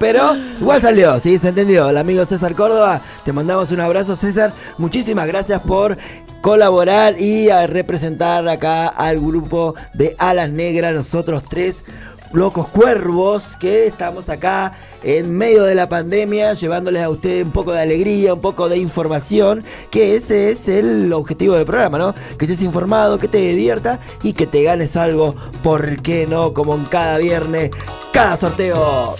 pero igual salió, sí, se entendió. El amigo César Córdoba, te mandamos un abrazo, César. Muchísimas gracias por colaborar y a representar acá al grupo de Alas Negras, nosotros tres locos cuervos que estamos acá en medio de la pandemia llevándoles a ustedes un poco de alegría, un poco de información, que ese es el objetivo del programa, ¿no? Que estés informado, que te divierta y que te ganes algo, ¿por qué no? Como en cada viernes, cada sorteo.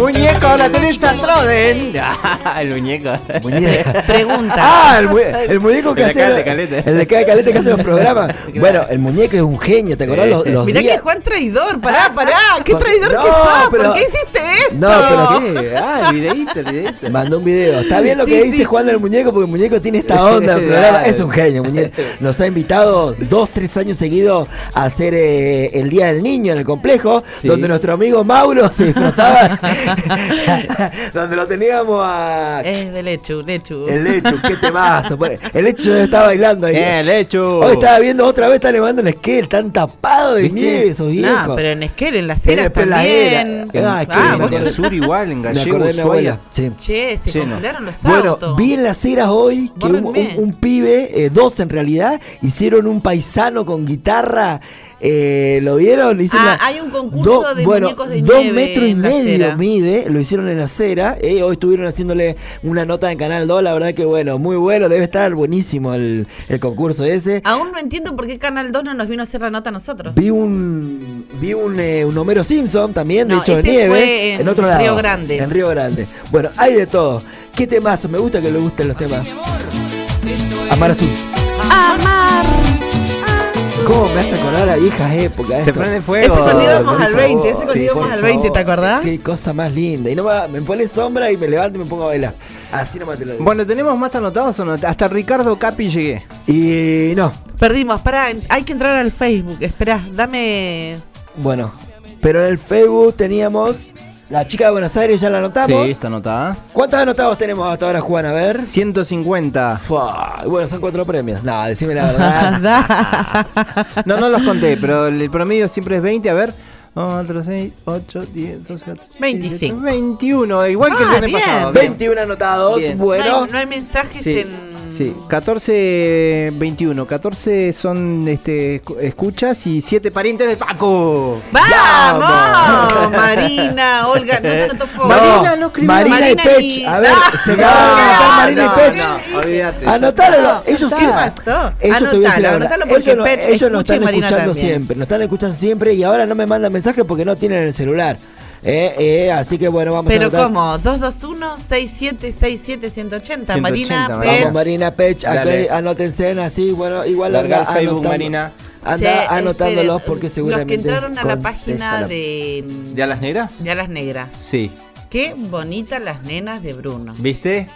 Muñeco, la tenés a Troden. [LAUGHS] el muñeco. Muñeca. Pregunta. Ah, el, mu- el muñeco que El hace. acá, el de. El de Caleta que hace los programas. [LAUGHS] Bueno, el muñeco es un genio, ¿te acordás Sí. los, los Mirá días? que Juan traidor, pará, pará. ¿Qué traidor no, que sos? pero- ¿Por qué hiciste esto? No, pero ¿Qué? Ah, el videíto, el videíto. Mandó un video. Está bien lo Sí, que sí. dice Juan del Muñeco, porque el muñeco tiene esta [LAUGHS] onda. el programa. Es un genio, muñeco. Nos ha invitado dos, tres años seguidos a hacer eh, el Día del Niño en el complejo, Sí. donde nuestro amigo Mauro se disfrazaba. [LAUGHS] donde lo teníamos a. Es de lechu, lechu. El Lechu, qué temazo. Bueno, El Lechu está bailando ahí. El hecho. Hoy estaba viendo otra vez, está levando el skate, tan tapado de ¿Viste? nieve esos viejos. No, pero en Esquel, en las En ceras el- en también. Ah, qué Ah, bueno. En el sur igual, en Me Gallego, Ushuaia. abuela. Sí. Che, se Lleno. congelaron los Bueno, autos. vi en las eras hoy que un, un- un pibe, eh, dos en realidad, hicieron un paisano con guitarra. Eh, ¿Lo vieron? Hicieron Ah, la- hay un concurso de bueno, muñecos de dos nieve metros y en medio acera. mide, lo hicieron en la acera. eh, hoy estuvieron haciéndole una nota en Canal 2, la verdad que bueno, muy bueno, debe estar buenísimo el, el concurso ese. Aún no entiendo por qué Canal 2 no nos vino a hacer la nota a nosotros. Vi un vi un, eh, un Homero Simpson también, de hecho de nieve, fue en otro lado. Río Grande. En Río Grande. Bueno, hay de todo. ¿Qué temazo? Me gusta que le gusten los temas. Amar Azul. Amar. ¿Cómo me hace acordar a viejas épocas? Se prende fuego. Ese cuando íbamos al favor, 20, ese cuando sí, íbamos al 20, ¿te acordás? Qué cosa más linda. Y no me, me pone sombra y me levanto y me pongo a bailar. Así nomás te lo digo. Bueno, ¿tenemos más anotados o no? Hasta Ricardo Capi llegué. Y no, Perdimos, pará, hay que entrar al Facebook. Esperá, dame. bueno. Pero en el Facebook teníamos la chica de Buenos Aires, ya la anotamos. Sí, está anotada. ¿Cuántos anotados tenemos hasta ahora, Juan? A ver. 150. Fua, Bueno, son cuatro premios. No, decime la verdad. [LAUGHS] No, no los conté, pero el promedio siempre es 20. A ver. 4, 6, 8, 10, 12, 14, 25. 21, igual que el Ah, viernes pasado. bien. 21 anotados. Bien. Bueno. No hay, no hay mensajes Sí, en. Sí, 14, 21, 14 son este, escu- escuchas y 7 parientes de Paco. ¡Vamos! Marina, Olga, no se anotó foto. Marina no escribió. Marina, Marina y Pech. y- A ver, No, se acaba de anotar no, Marina no, y Pech. no, olvídate, Anotalo. Ellos ¿Qué sí. pasó? Ellos te voy a decir porque Ellos, no- ellos nos están escuchando también. siempre. Nos están escuchando siempre y ahora no me mandan mensajes porque no tienen el celular. Eh, eh, así que bueno, vamos Pero a anotar. ¿cómo? 221-6767-180. 180, Marina. Pech. Vamos, Marina Pech, acá Dale. anótense así, bueno, igual Larga el Facebook, anotando- Marina. Anda Che, anotándolos esperen, porque seguramente. Los que entraron a la página la- de. ¿De a las negras? De a las negras. Sí. Qué bonitas las nenas de Bruno. ¿Viste?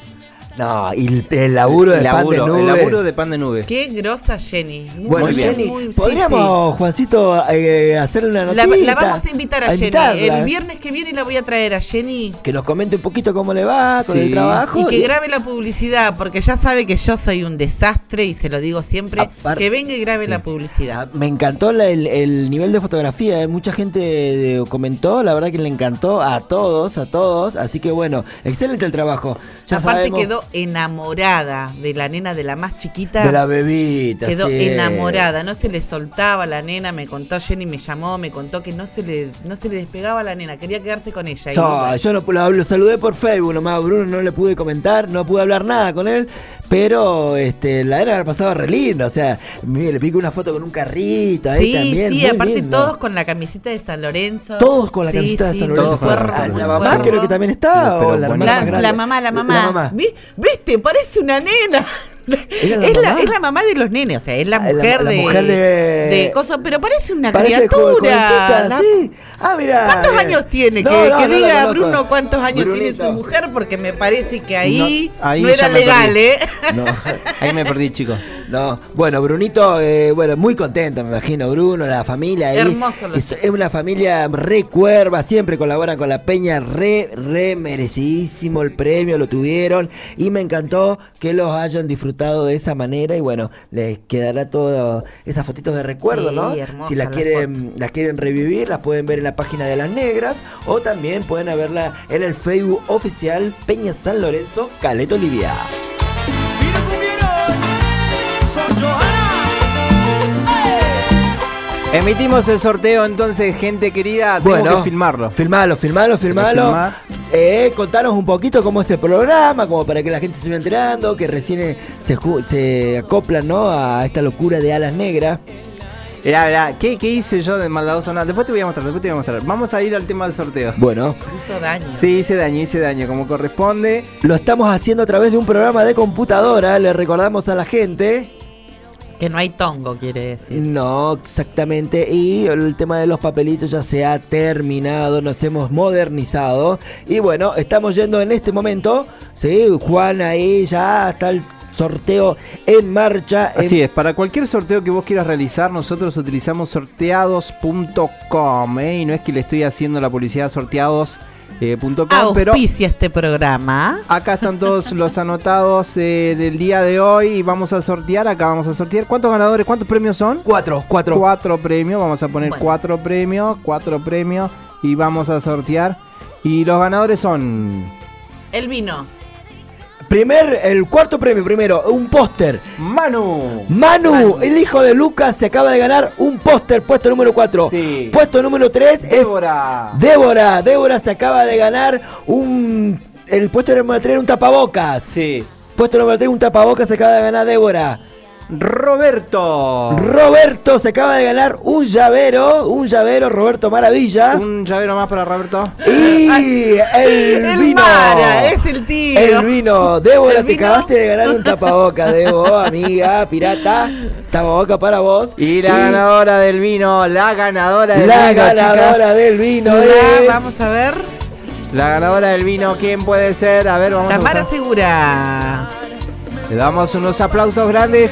No, y el, el laburo de el pan de nube. El laburo de pan de nube. Qué grosa Jenny. Muy Bueno, Muy bien. Jenny, muy- sí, podríamos, Juancito, eh, hacerle una La, notita. la vamos a invitar a, Jenny. invitarla, El viernes que viene la voy a traer a Jenny. Que nos comente un poquito cómo le va con el trabajo. Y que grabe la publicidad, porque ya sabe que yo soy un desastre y se lo digo siempre. Que venga y grabe la publicidad. Me encantó la- el, el nivel de fotografía, eh, mucha gente eh, comentó, la verdad que le encantó a todos, a todos, así que bueno, excelente el trabajo. Ya Aparte sabemos quedó enamorada de la nena de la más chiquita. de la bebita. Quedó sí. enamorada, no se le soltaba la nena, me contó Jenny, me llamó, me contó que no se le, no se le despegaba la nena, quería quedarse con ella. Y Yo, no, lo, lo saludé por Facebook nomás, a Bruno no le pude comentar, no pude hablar nada con él, pero este, la era pasaba re linda, o sea, mire, le pico una foto con un carrito ahí sí, también. sí, muy aparte lindo. todos con la camiseta de San Lorenzo. Todos con la Sí, camiseta de sí, San todo Lorenzo. la cuervo, Ah, la mamá creo que también está, Pero o la La, la mamá, la mamá. La mamá. Vi- ¿Viste? Parece una nena. ¿Era la es, la, mamá? es la mamá de los nenes, o sea, es la Ah, mujer, la de, mujer de- de coso, pero parece una Parece criatura. sí. Ah, mira. ¿Cuántos eh. años tiene? No, que no, que no diga. Bruno cuántos años tiene su mujer, porque me parece que ahí no, ahí era legal, perdí. ¿eh? No. [LAUGHS] Ahí me perdí, chicos. No, bueno, Brunito, eh, bueno, muy contento, me imagino, Bruno, la familia ahí. Hermoso es, es una familia re cuerva, siempre colaboran con la Peña, re, re merecidísimo el premio, lo tuvieron y me encantó que los hayan disfrutado de esa manera y bueno, les quedará todo esas fotitos de recuerdo, Sí, ¿no? Si las las quieren, las quieren revivir, las pueden ver en la página de las negras o también pueden verla en el Facebook oficial Peña San Lorenzo, Caleta Olivia. Emitimos el sorteo entonces, gente querida. Tengo que filmarlo. Filmalo, filmalo, filmalo. Eh, contanos un poquito cómo es el programa, como para que la gente se vaya enterando, que recién eh, se, se acoplan ¿no? a esta locura de alas negras. Mirá, mirá, ¿qué, ¿qué hice yo de maldadoso? No, después te voy a mostrar, después te voy a mostrar. Vamos a ir al tema del sorteo. Bueno, Hizo daño. Sí, hice daño, hice daño, como corresponde. lo estamos haciendo a través de un programa de computadora, le recordamos a la gente. Que no hay tongo, quiere decir. No, exactamente. Y el tema de los papelitos ya se ha terminado, nos hemos modernizado. Y bueno, estamos yendo en este momento. Sí, Juan ahí ya está el sorteo en marcha. en- Así es, para cualquier sorteo que vos quieras realizar, nosotros utilizamos sorteados.com, ¿eh? y no es que le estoy haciendo la publicidad a sorteados.com, pero Auspicia este programa. acá están todos [LAUGHS] los anotados eh, del día de hoy y vamos a sortear, acá vamos a sortear. ¿Cuántos ganadores, cuántos premios son? Cuatro, cuatro. Cuatro premios, vamos a poner Bueno. cuatro premios, cuatro premios y vamos a sortear. Y los ganadores son... El vino. Primer, el cuarto premio primero, un póster. Manu. Manu, el hijo de Lucas, se acaba de ganar un póster, puesto número 4. Sí. Puesto número 3 es Débora. Débora. Débora se acaba de ganar un. El puesto número 3 un tapabocas. Sí. Puesto número 3 un tapabocas se acaba de ganar Débora. Roberto. Roberto se acaba de ganar un llavero, un llavero, Roberto Maravilla. Un llavero más para Roberto. Y [LAUGHS] el, El vino. Mara, es el tío. El vino. Débora, ¿El te vino? acabaste de ganar un tapaboca, Debo, amiga, pirata. Tapaboca para vos. Y la ganadora del vino, la ganadora del La vino, ganadora chicas. del vino La- es. Vamos a ver. La ganadora del vino, ¿quién puede ser? A ver, vamos a Tamara buscar. Segura. Le damos unos aplausos grandes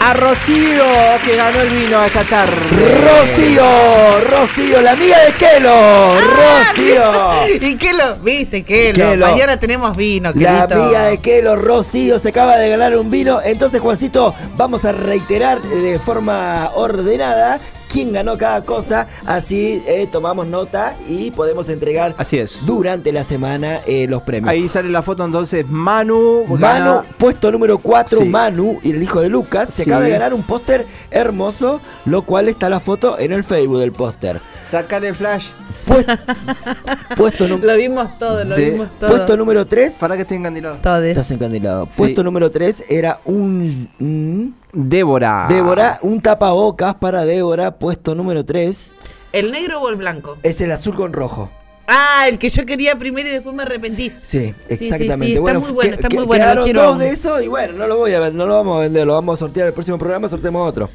a Rocío, que ganó el vino esta tarde. Rocío, Rocío, la amiga de Kelo. Rocío. [LAUGHS] ¿Y qué lo? ¿Viste? ¿Qué lo? Kelo. Mañana tenemos vino, La querido. amiga de Kelo, Rocío, se acaba de ganar un vino. Entonces, Juancito, vamos a reiterar de forma ordenada quién ganó cada cosa. Así eh, tomamos nota y podemos entregar Así es. durante la semana eh, los premios. Ahí sale la foto entonces, Manu. Manu, gana- puesto número 4, Sí. Manu, y el hijo de Lucas, se Sí. acaba de ganar un póster hermoso, lo cual está la foto en el Facebook del póster. Sacale el flash. [LAUGHS] Puesto, Lo vimos todo, lo Sí. vimos todo. puesto número 3, Para que esté encandilado. Todes. estás encandilado. Sí. Puesto número 3 era un... un- Débora. Débora, un tapabocas para Débora, puesto número 3, ¿El negro o el blanco? es el azul con rojo. Ah, el que yo quería primero y después me arrepentí. Sí, sí, exactamente. sí, está bueno, muy bueno, está muy bueno, Quedaron quiero. dos de eso y bueno, no lo voy a vender, no lo vamos a vender, lo vamos a sortear el próximo programa, sorteemos otro.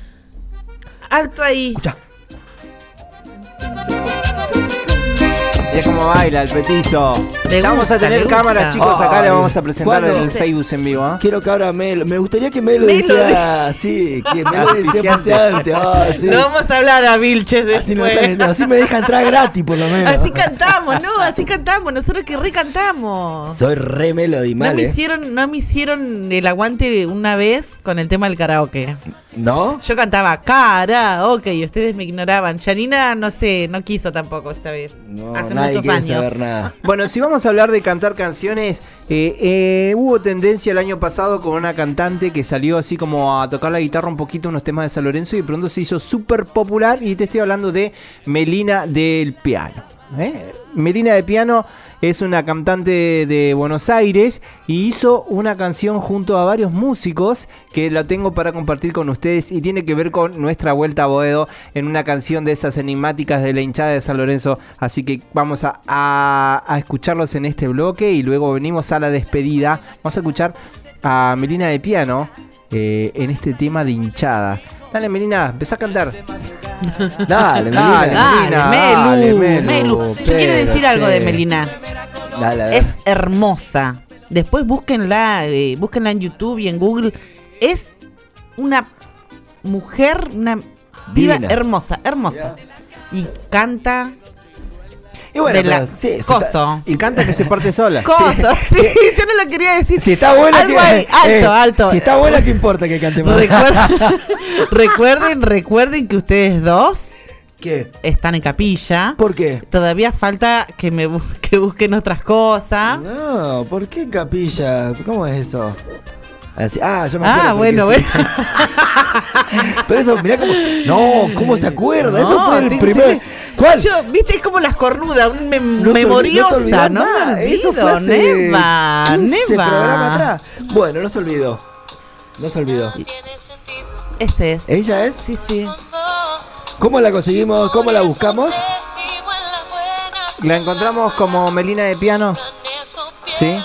Alto ahí. Escucha. Mira cómo baila el petizo. Le Ya vamos a gusta, tener le gusta. cámaras, chicos. Acá le Ay, vamos a presentar ¿cuándo? en el Facebook en vivo. ¿ah? Quiero que ahora Melo. Me gustaría que Melo Melody. decía. Sí, que Melo decía auspiciante. Ah, sí. No vamos a hablar a Vilches. Así, no dejan- así me deja entrar gratis, por lo menos. Así cantamos, no, así cantamos, nosotros que recantamos. Soy re Melody, No mal. me ¿eh? hicieron, no me hicieron el aguante una vez con el tema del karaoke. ¿No? Yo cantaba karaoke y ustedes me ignoraban. Janina, no sé, no quiso tampoco vez. No, Hace nadie muchos años. saber nada. [LAUGHS] Bueno, si vamos a hablar de cantar canciones, eh, eh, hubo tendencia el año pasado con una cantante que salió así como a tocar la guitarra un poquito unos temas de San Lorenzo y de pronto se hizo súper popular y te estoy hablando de Melina del Piano. ¿Eh? Melina del Piano es una cantante de Buenos Aires y hizo una canción junto a varios músicos que la tengo para compartir con ustedes y tiene que ver con nuestra vuelta a Boedo en una canción de esas enigmáticas de la hinchada de San Lorenzo. Así que vamos a, a- a escucharlos en este bloque y luego venimos a la despedida. Vamos a escuchar a Melina de Piano eh, en este tema de hinchada. Dale, Melina, empezá a cantar. [LAUGHS] Dale, Melina. Dale, Dale, Melina, Melu, dale, Melu, Melu. Yo quiero decir algo de. Melina. Dale, dale. Es hermosa. Después búsquenla, eh, búsquenla en YouTube y en Google. Es una mujer, una viva hermosa, hermosa. Y canta Y bueno, de la- pero sí, se coso. está- Y canta que se parte sola. [LAUGHS] Coso. Sí, yo no lo quería decir. Si está buena, Algo que, ahí, alto, eh, alto. Si está buena, ¿qué importa que cante más? Recuerden, [LAUGHS] recuerden, recuerden que ustedes dos ¿Qué? están en capilla. ¿Por qué? Todavía falta que me [LAUGHS] que busquen otras cosas. No, ¿por qué en capilla? ¿Cómo es eso? Así- ah, yo me Ah, acuerdo. porque bueno, sí. bueno. Pero eso, mirá cómo. No, ¿cómo se acuerda? eso fue el primer. ¿Cuál? Yo, viste, es como las cornudas, un mem- No memoriosa, no te no, me olvido, Eso fue hace Neva, 15 Neva. atrás. Bueno, no se olvidó. No se olvidó. Ese es. ¿Ella es? Sí, sí. ¿Cómo la conseguimos? ¿Cómo la buscamos? La encontramos como Melina de Piano. ¿Sí?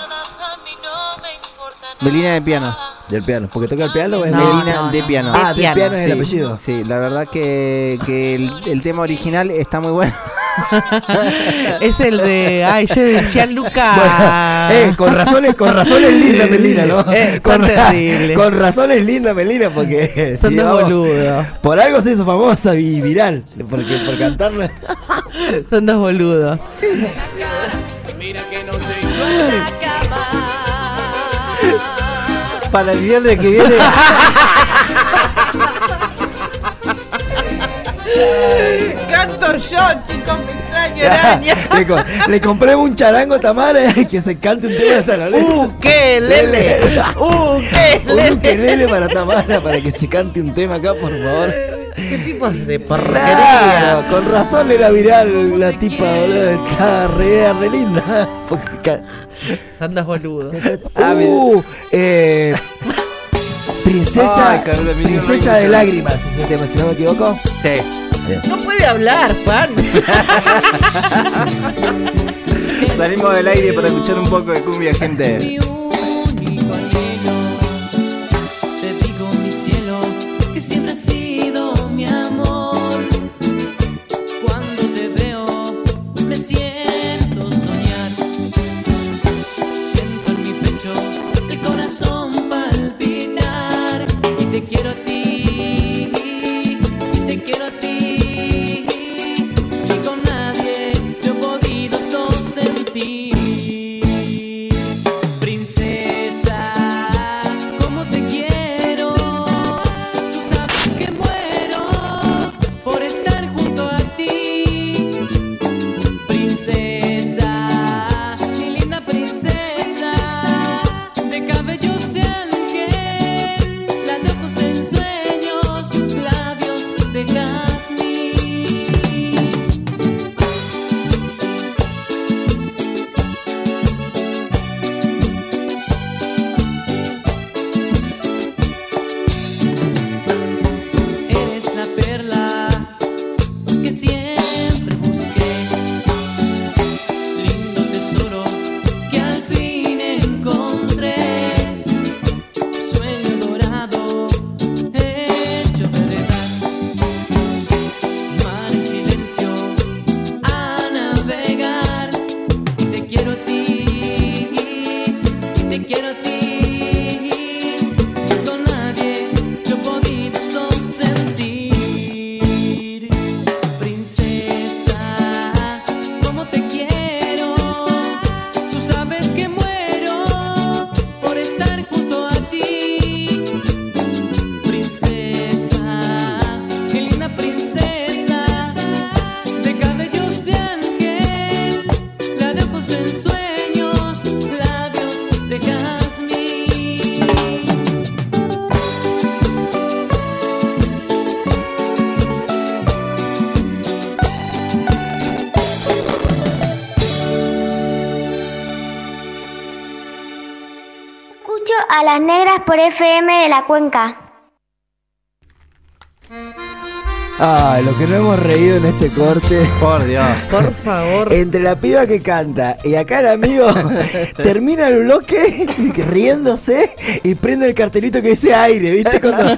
Melina de Piano. Del piano. ¿Porque toca el piano o es No, de- no, no. Piano. Ah, De del piano es el apellido. Sí, la verdad que, que el, el tema original está muy bueno. [LAUGHS] Es el de. Ay, yo de Gianluca. Bueno, eh, con razones, con razones linda Melina, ¿no? Eh, con, terribles. con razones linda Melina, porque Son si dos boludos. por algo se hizo famosa y viral, porque por cantarle. Son dos boludos. Para el viernes que viene. Canto yo, chicos, me extraño araña. le, co- le compré un charango a Tamara y que se cante un tema de San Lorenzo. Uh, qué lele. Uh, qué Un lele. para Tamara para que se cante un tema acá, por favor. ¿Qué tipo de porquería? Claro, con razón era viral la tipa, boludo. Está re, re linda. Son dos boludos. Uh, eh, Princesa, Ay, princesa de lágrimas, ese tema, si no me equivoco. Sí. No puede hablar, Juan. [LAUGHS] Salimos del aire para escuchar un poco de cumbia, gente. Por FM de la cuenca. Ah, lo que no hemos reído en este corte. Por Dios. [LAUGHS] Por favor. Entre la piba que canta y acá el amigo [LAUGHS] termina el bloque [LAUGHS] riéndose y prende el cartelito que dice aire, ¿viste? Cuando-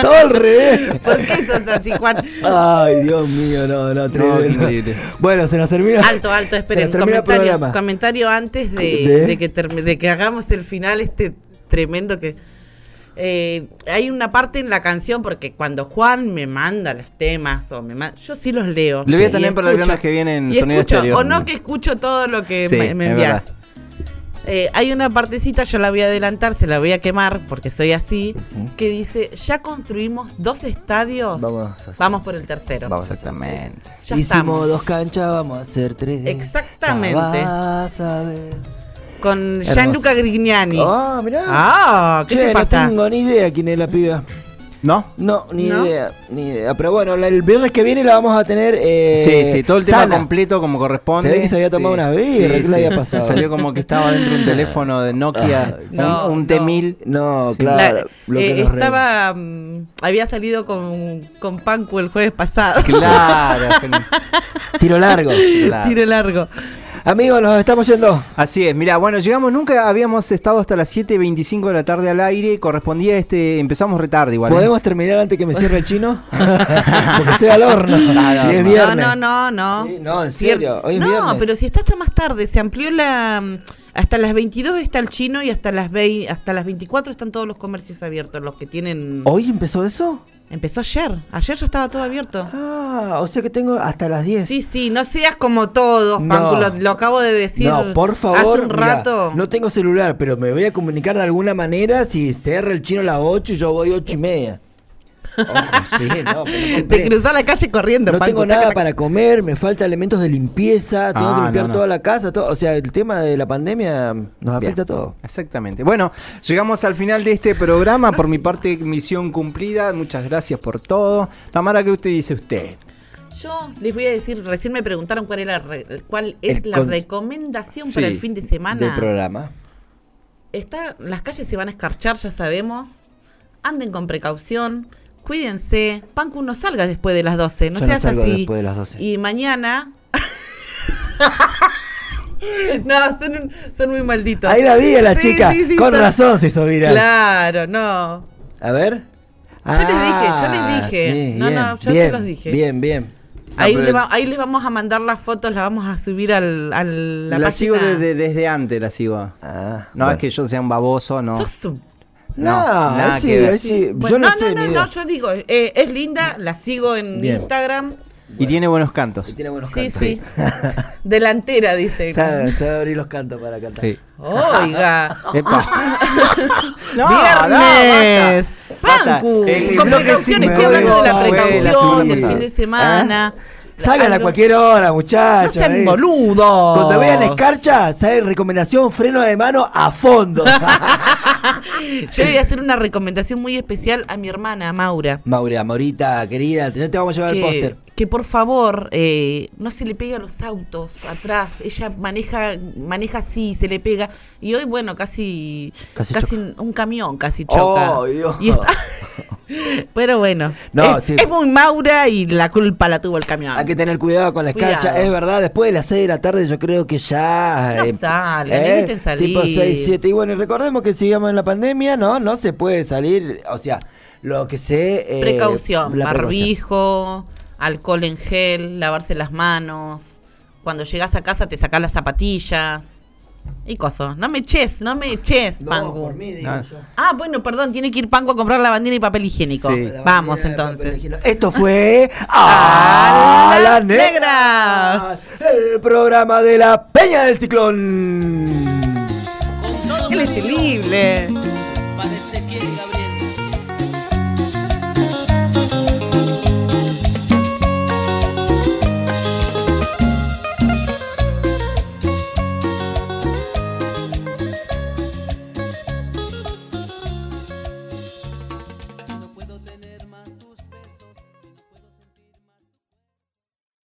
todo al revés. ¿Por qué sos así, Juan? Ay, Dios mío, no, no, tremendo. Bueno, se nos termina. Alto, alto, Se esperen. nos termina el Comentario, programa. comentario antes de, ¿De? de que termi- de que hagamos el final este tremendo que... eh, hay una parte en la canción porque cuando Juan me manda los temas o me ma- yo sí los leo. Le voy a tener para el viernes que viene en Sonido escucho, Exterior. O no que escucho todo lo que Sí, me, me envías. Eh, hay una partecita, yo la voy a adelantar, se la voy a quemar porque soy así, que dice, ya construimos dos estadios, Vamos, por el tercero. Exactamente. Ya Hicimos estamos. dos canchas, vamos a hacer tres. Exactamente. Ya vas a ver. Con. Gianluca Grignani. Ah, mirá. Ah, ¿qué Che, te pasa? no tengo ni idea quién es la piba. ¿No? No, ni ¿No? idea, ni idea. Pero bueno, la- el viernes que viene la vamos a tener. Eh, Sí, sí, todo el tema sana. completo como corresponde. Se ve que se había tomado Sí. una birra, Sí, ¿qué le había pasado? Salió como que estaba dentro de un [LAUGHS] teléfono de Nokia, Ay, un, no, un no. T1000. No, Sí. claro. La- eh, estaba mm, había salido con, con Panku el jueves pasado. Claro. [LAUGHS] Tiro largo. Claro. Tiro largo. Amigos, nos estamos yendo. Así es, mira, bueno, llegamos, nunca habíamos estado hasta las 7.25 de la tarde al aire, correspondía este, empezamos retarde igual. ¿eh? ¿Podemos terminar antes que me cierre el chino? [LAUGHS] Porque estoy al horno. Claro, y es no. viernes. No, no, no, no. Sí, no, en serio, hoy es no, viernes. pero si está hasta más tarde, se amplió la hasta las 22 está el chino y hasta las 20, hasta las 24 están todos los comercios abiertos, los que tienen ¿Hoy empezó eso? Empezó ayer, ayer ya estaba todo abierto. Ah, o sea que tengo hasta las 10. Sí, sí, no seas como todos, No. Lo, acabo de decir No, por favor. hace un mirá, rato. no tengo celular, pero me voy a comunicar de alguna manera si cierra el chino a las 8 y yo voy 8 y media. Ojo, sí, no, pero no Te cruzó la calle corriendo, No Pancu, tengo nada para comer, me falta elementos de limpieza, tengo Ah, que limpiar no, no. toda la casa, todo, o sea, el tema de la pandemia nos afecta a todos. Exactamente. Bueno, llegamos al final de este programa. Por mi parte, misión cumplida. Muchas gracias por todo. Tamara, ¿qué usted dice usted? Yo les voy a decir, recién me preguntaron cuál era re- cuál es El la con- recomendación Sí, para el fin de semana. Del programa. Está, las calles se van a escarchar, ya sabemos. anden con precaución, cuídense. Pancu, no salgas después de las 12, no Yo no seas salgo así. después de las 12. Y mañana... [LAUGHS] no, son, un- son muy malditos. Ahí la vi a la Sí, chica. sí, sí, Con son- razón se hizo viral. Claro, no. A ver. Yo les dije, yo Ah, les dije. sí, no, bien, no, yo bien, se los dije. Bien, bien. Ahí, pero- le va- ahí les vamos a mandar las fotos, las vamos a subir al, al- La, la, sigo página. desde, desde antes, la sigo. no bueno. es que yo sea un baboso, no. Sos un- No, nada sí, que ver. sí, Bueno, yo no, no, sé no, no, no, yo digo, eh, es linda, la sigo en Bien. Instagram. Y tiene buenos cantos. Tiene buenos Sí, cantos. sí. [LAUGHS] Delantera, dice. Sabe, sabe abrir los cantos para cantar. Sí. Oiga. [LAUGHS] Epa. [LAUGHS] No, Viernes. no, basta. Pancu. Basta. Con sí estoy hablando de la precaución, del fin de semana. Salgan a cualquier hora, muchachos. No sean eh. boludos. Cuando vean escarcha, ¿saben? Recomendación, freno de mano a fondo. [LAUGHS] Yo le voy a hacer una recomendación muy especial a mi hermana, Maura. Maura, Maurita, querida, ya te vamos a llevar el póster. que por favor eh, no se le pegue a los autos atrás. Ella maneja maneja así, se le pega. Y hoy, bueno, casi Casi casi, un camión casi choca. Oh, Dios. Y está- [LAUGHS] Pero bueno, No, es, sí. es muy Maura y la culpa la tuvo el camión. Que tener cuidado con la escarcha, Cuidado. es verdad. Después de las 6 de la tarde, yo creo que ya. No eh, salgan, eh, salir. Tipo 6, 7. Y bueno, y recordemos que sigamos en la pandemia, ¿no? No se puede salir. O sea, lo que se. eh, Precaución, barbijo, alcohol en gel, lavarse las manos. Cuando llegas a casa te sacás las zapatillas. Y cosas. No me eches, no me eches, Pangu. No. Ah, bueno, perdón, tiene que ir Pangu a comprar la bandera y papel higiénico. Sí. Vamos entonces. [LAUGHS] Esto fue. ¡A ¡A la las negra! El programa de la Peña del Ciclón. ¡Qué terrible! Parece que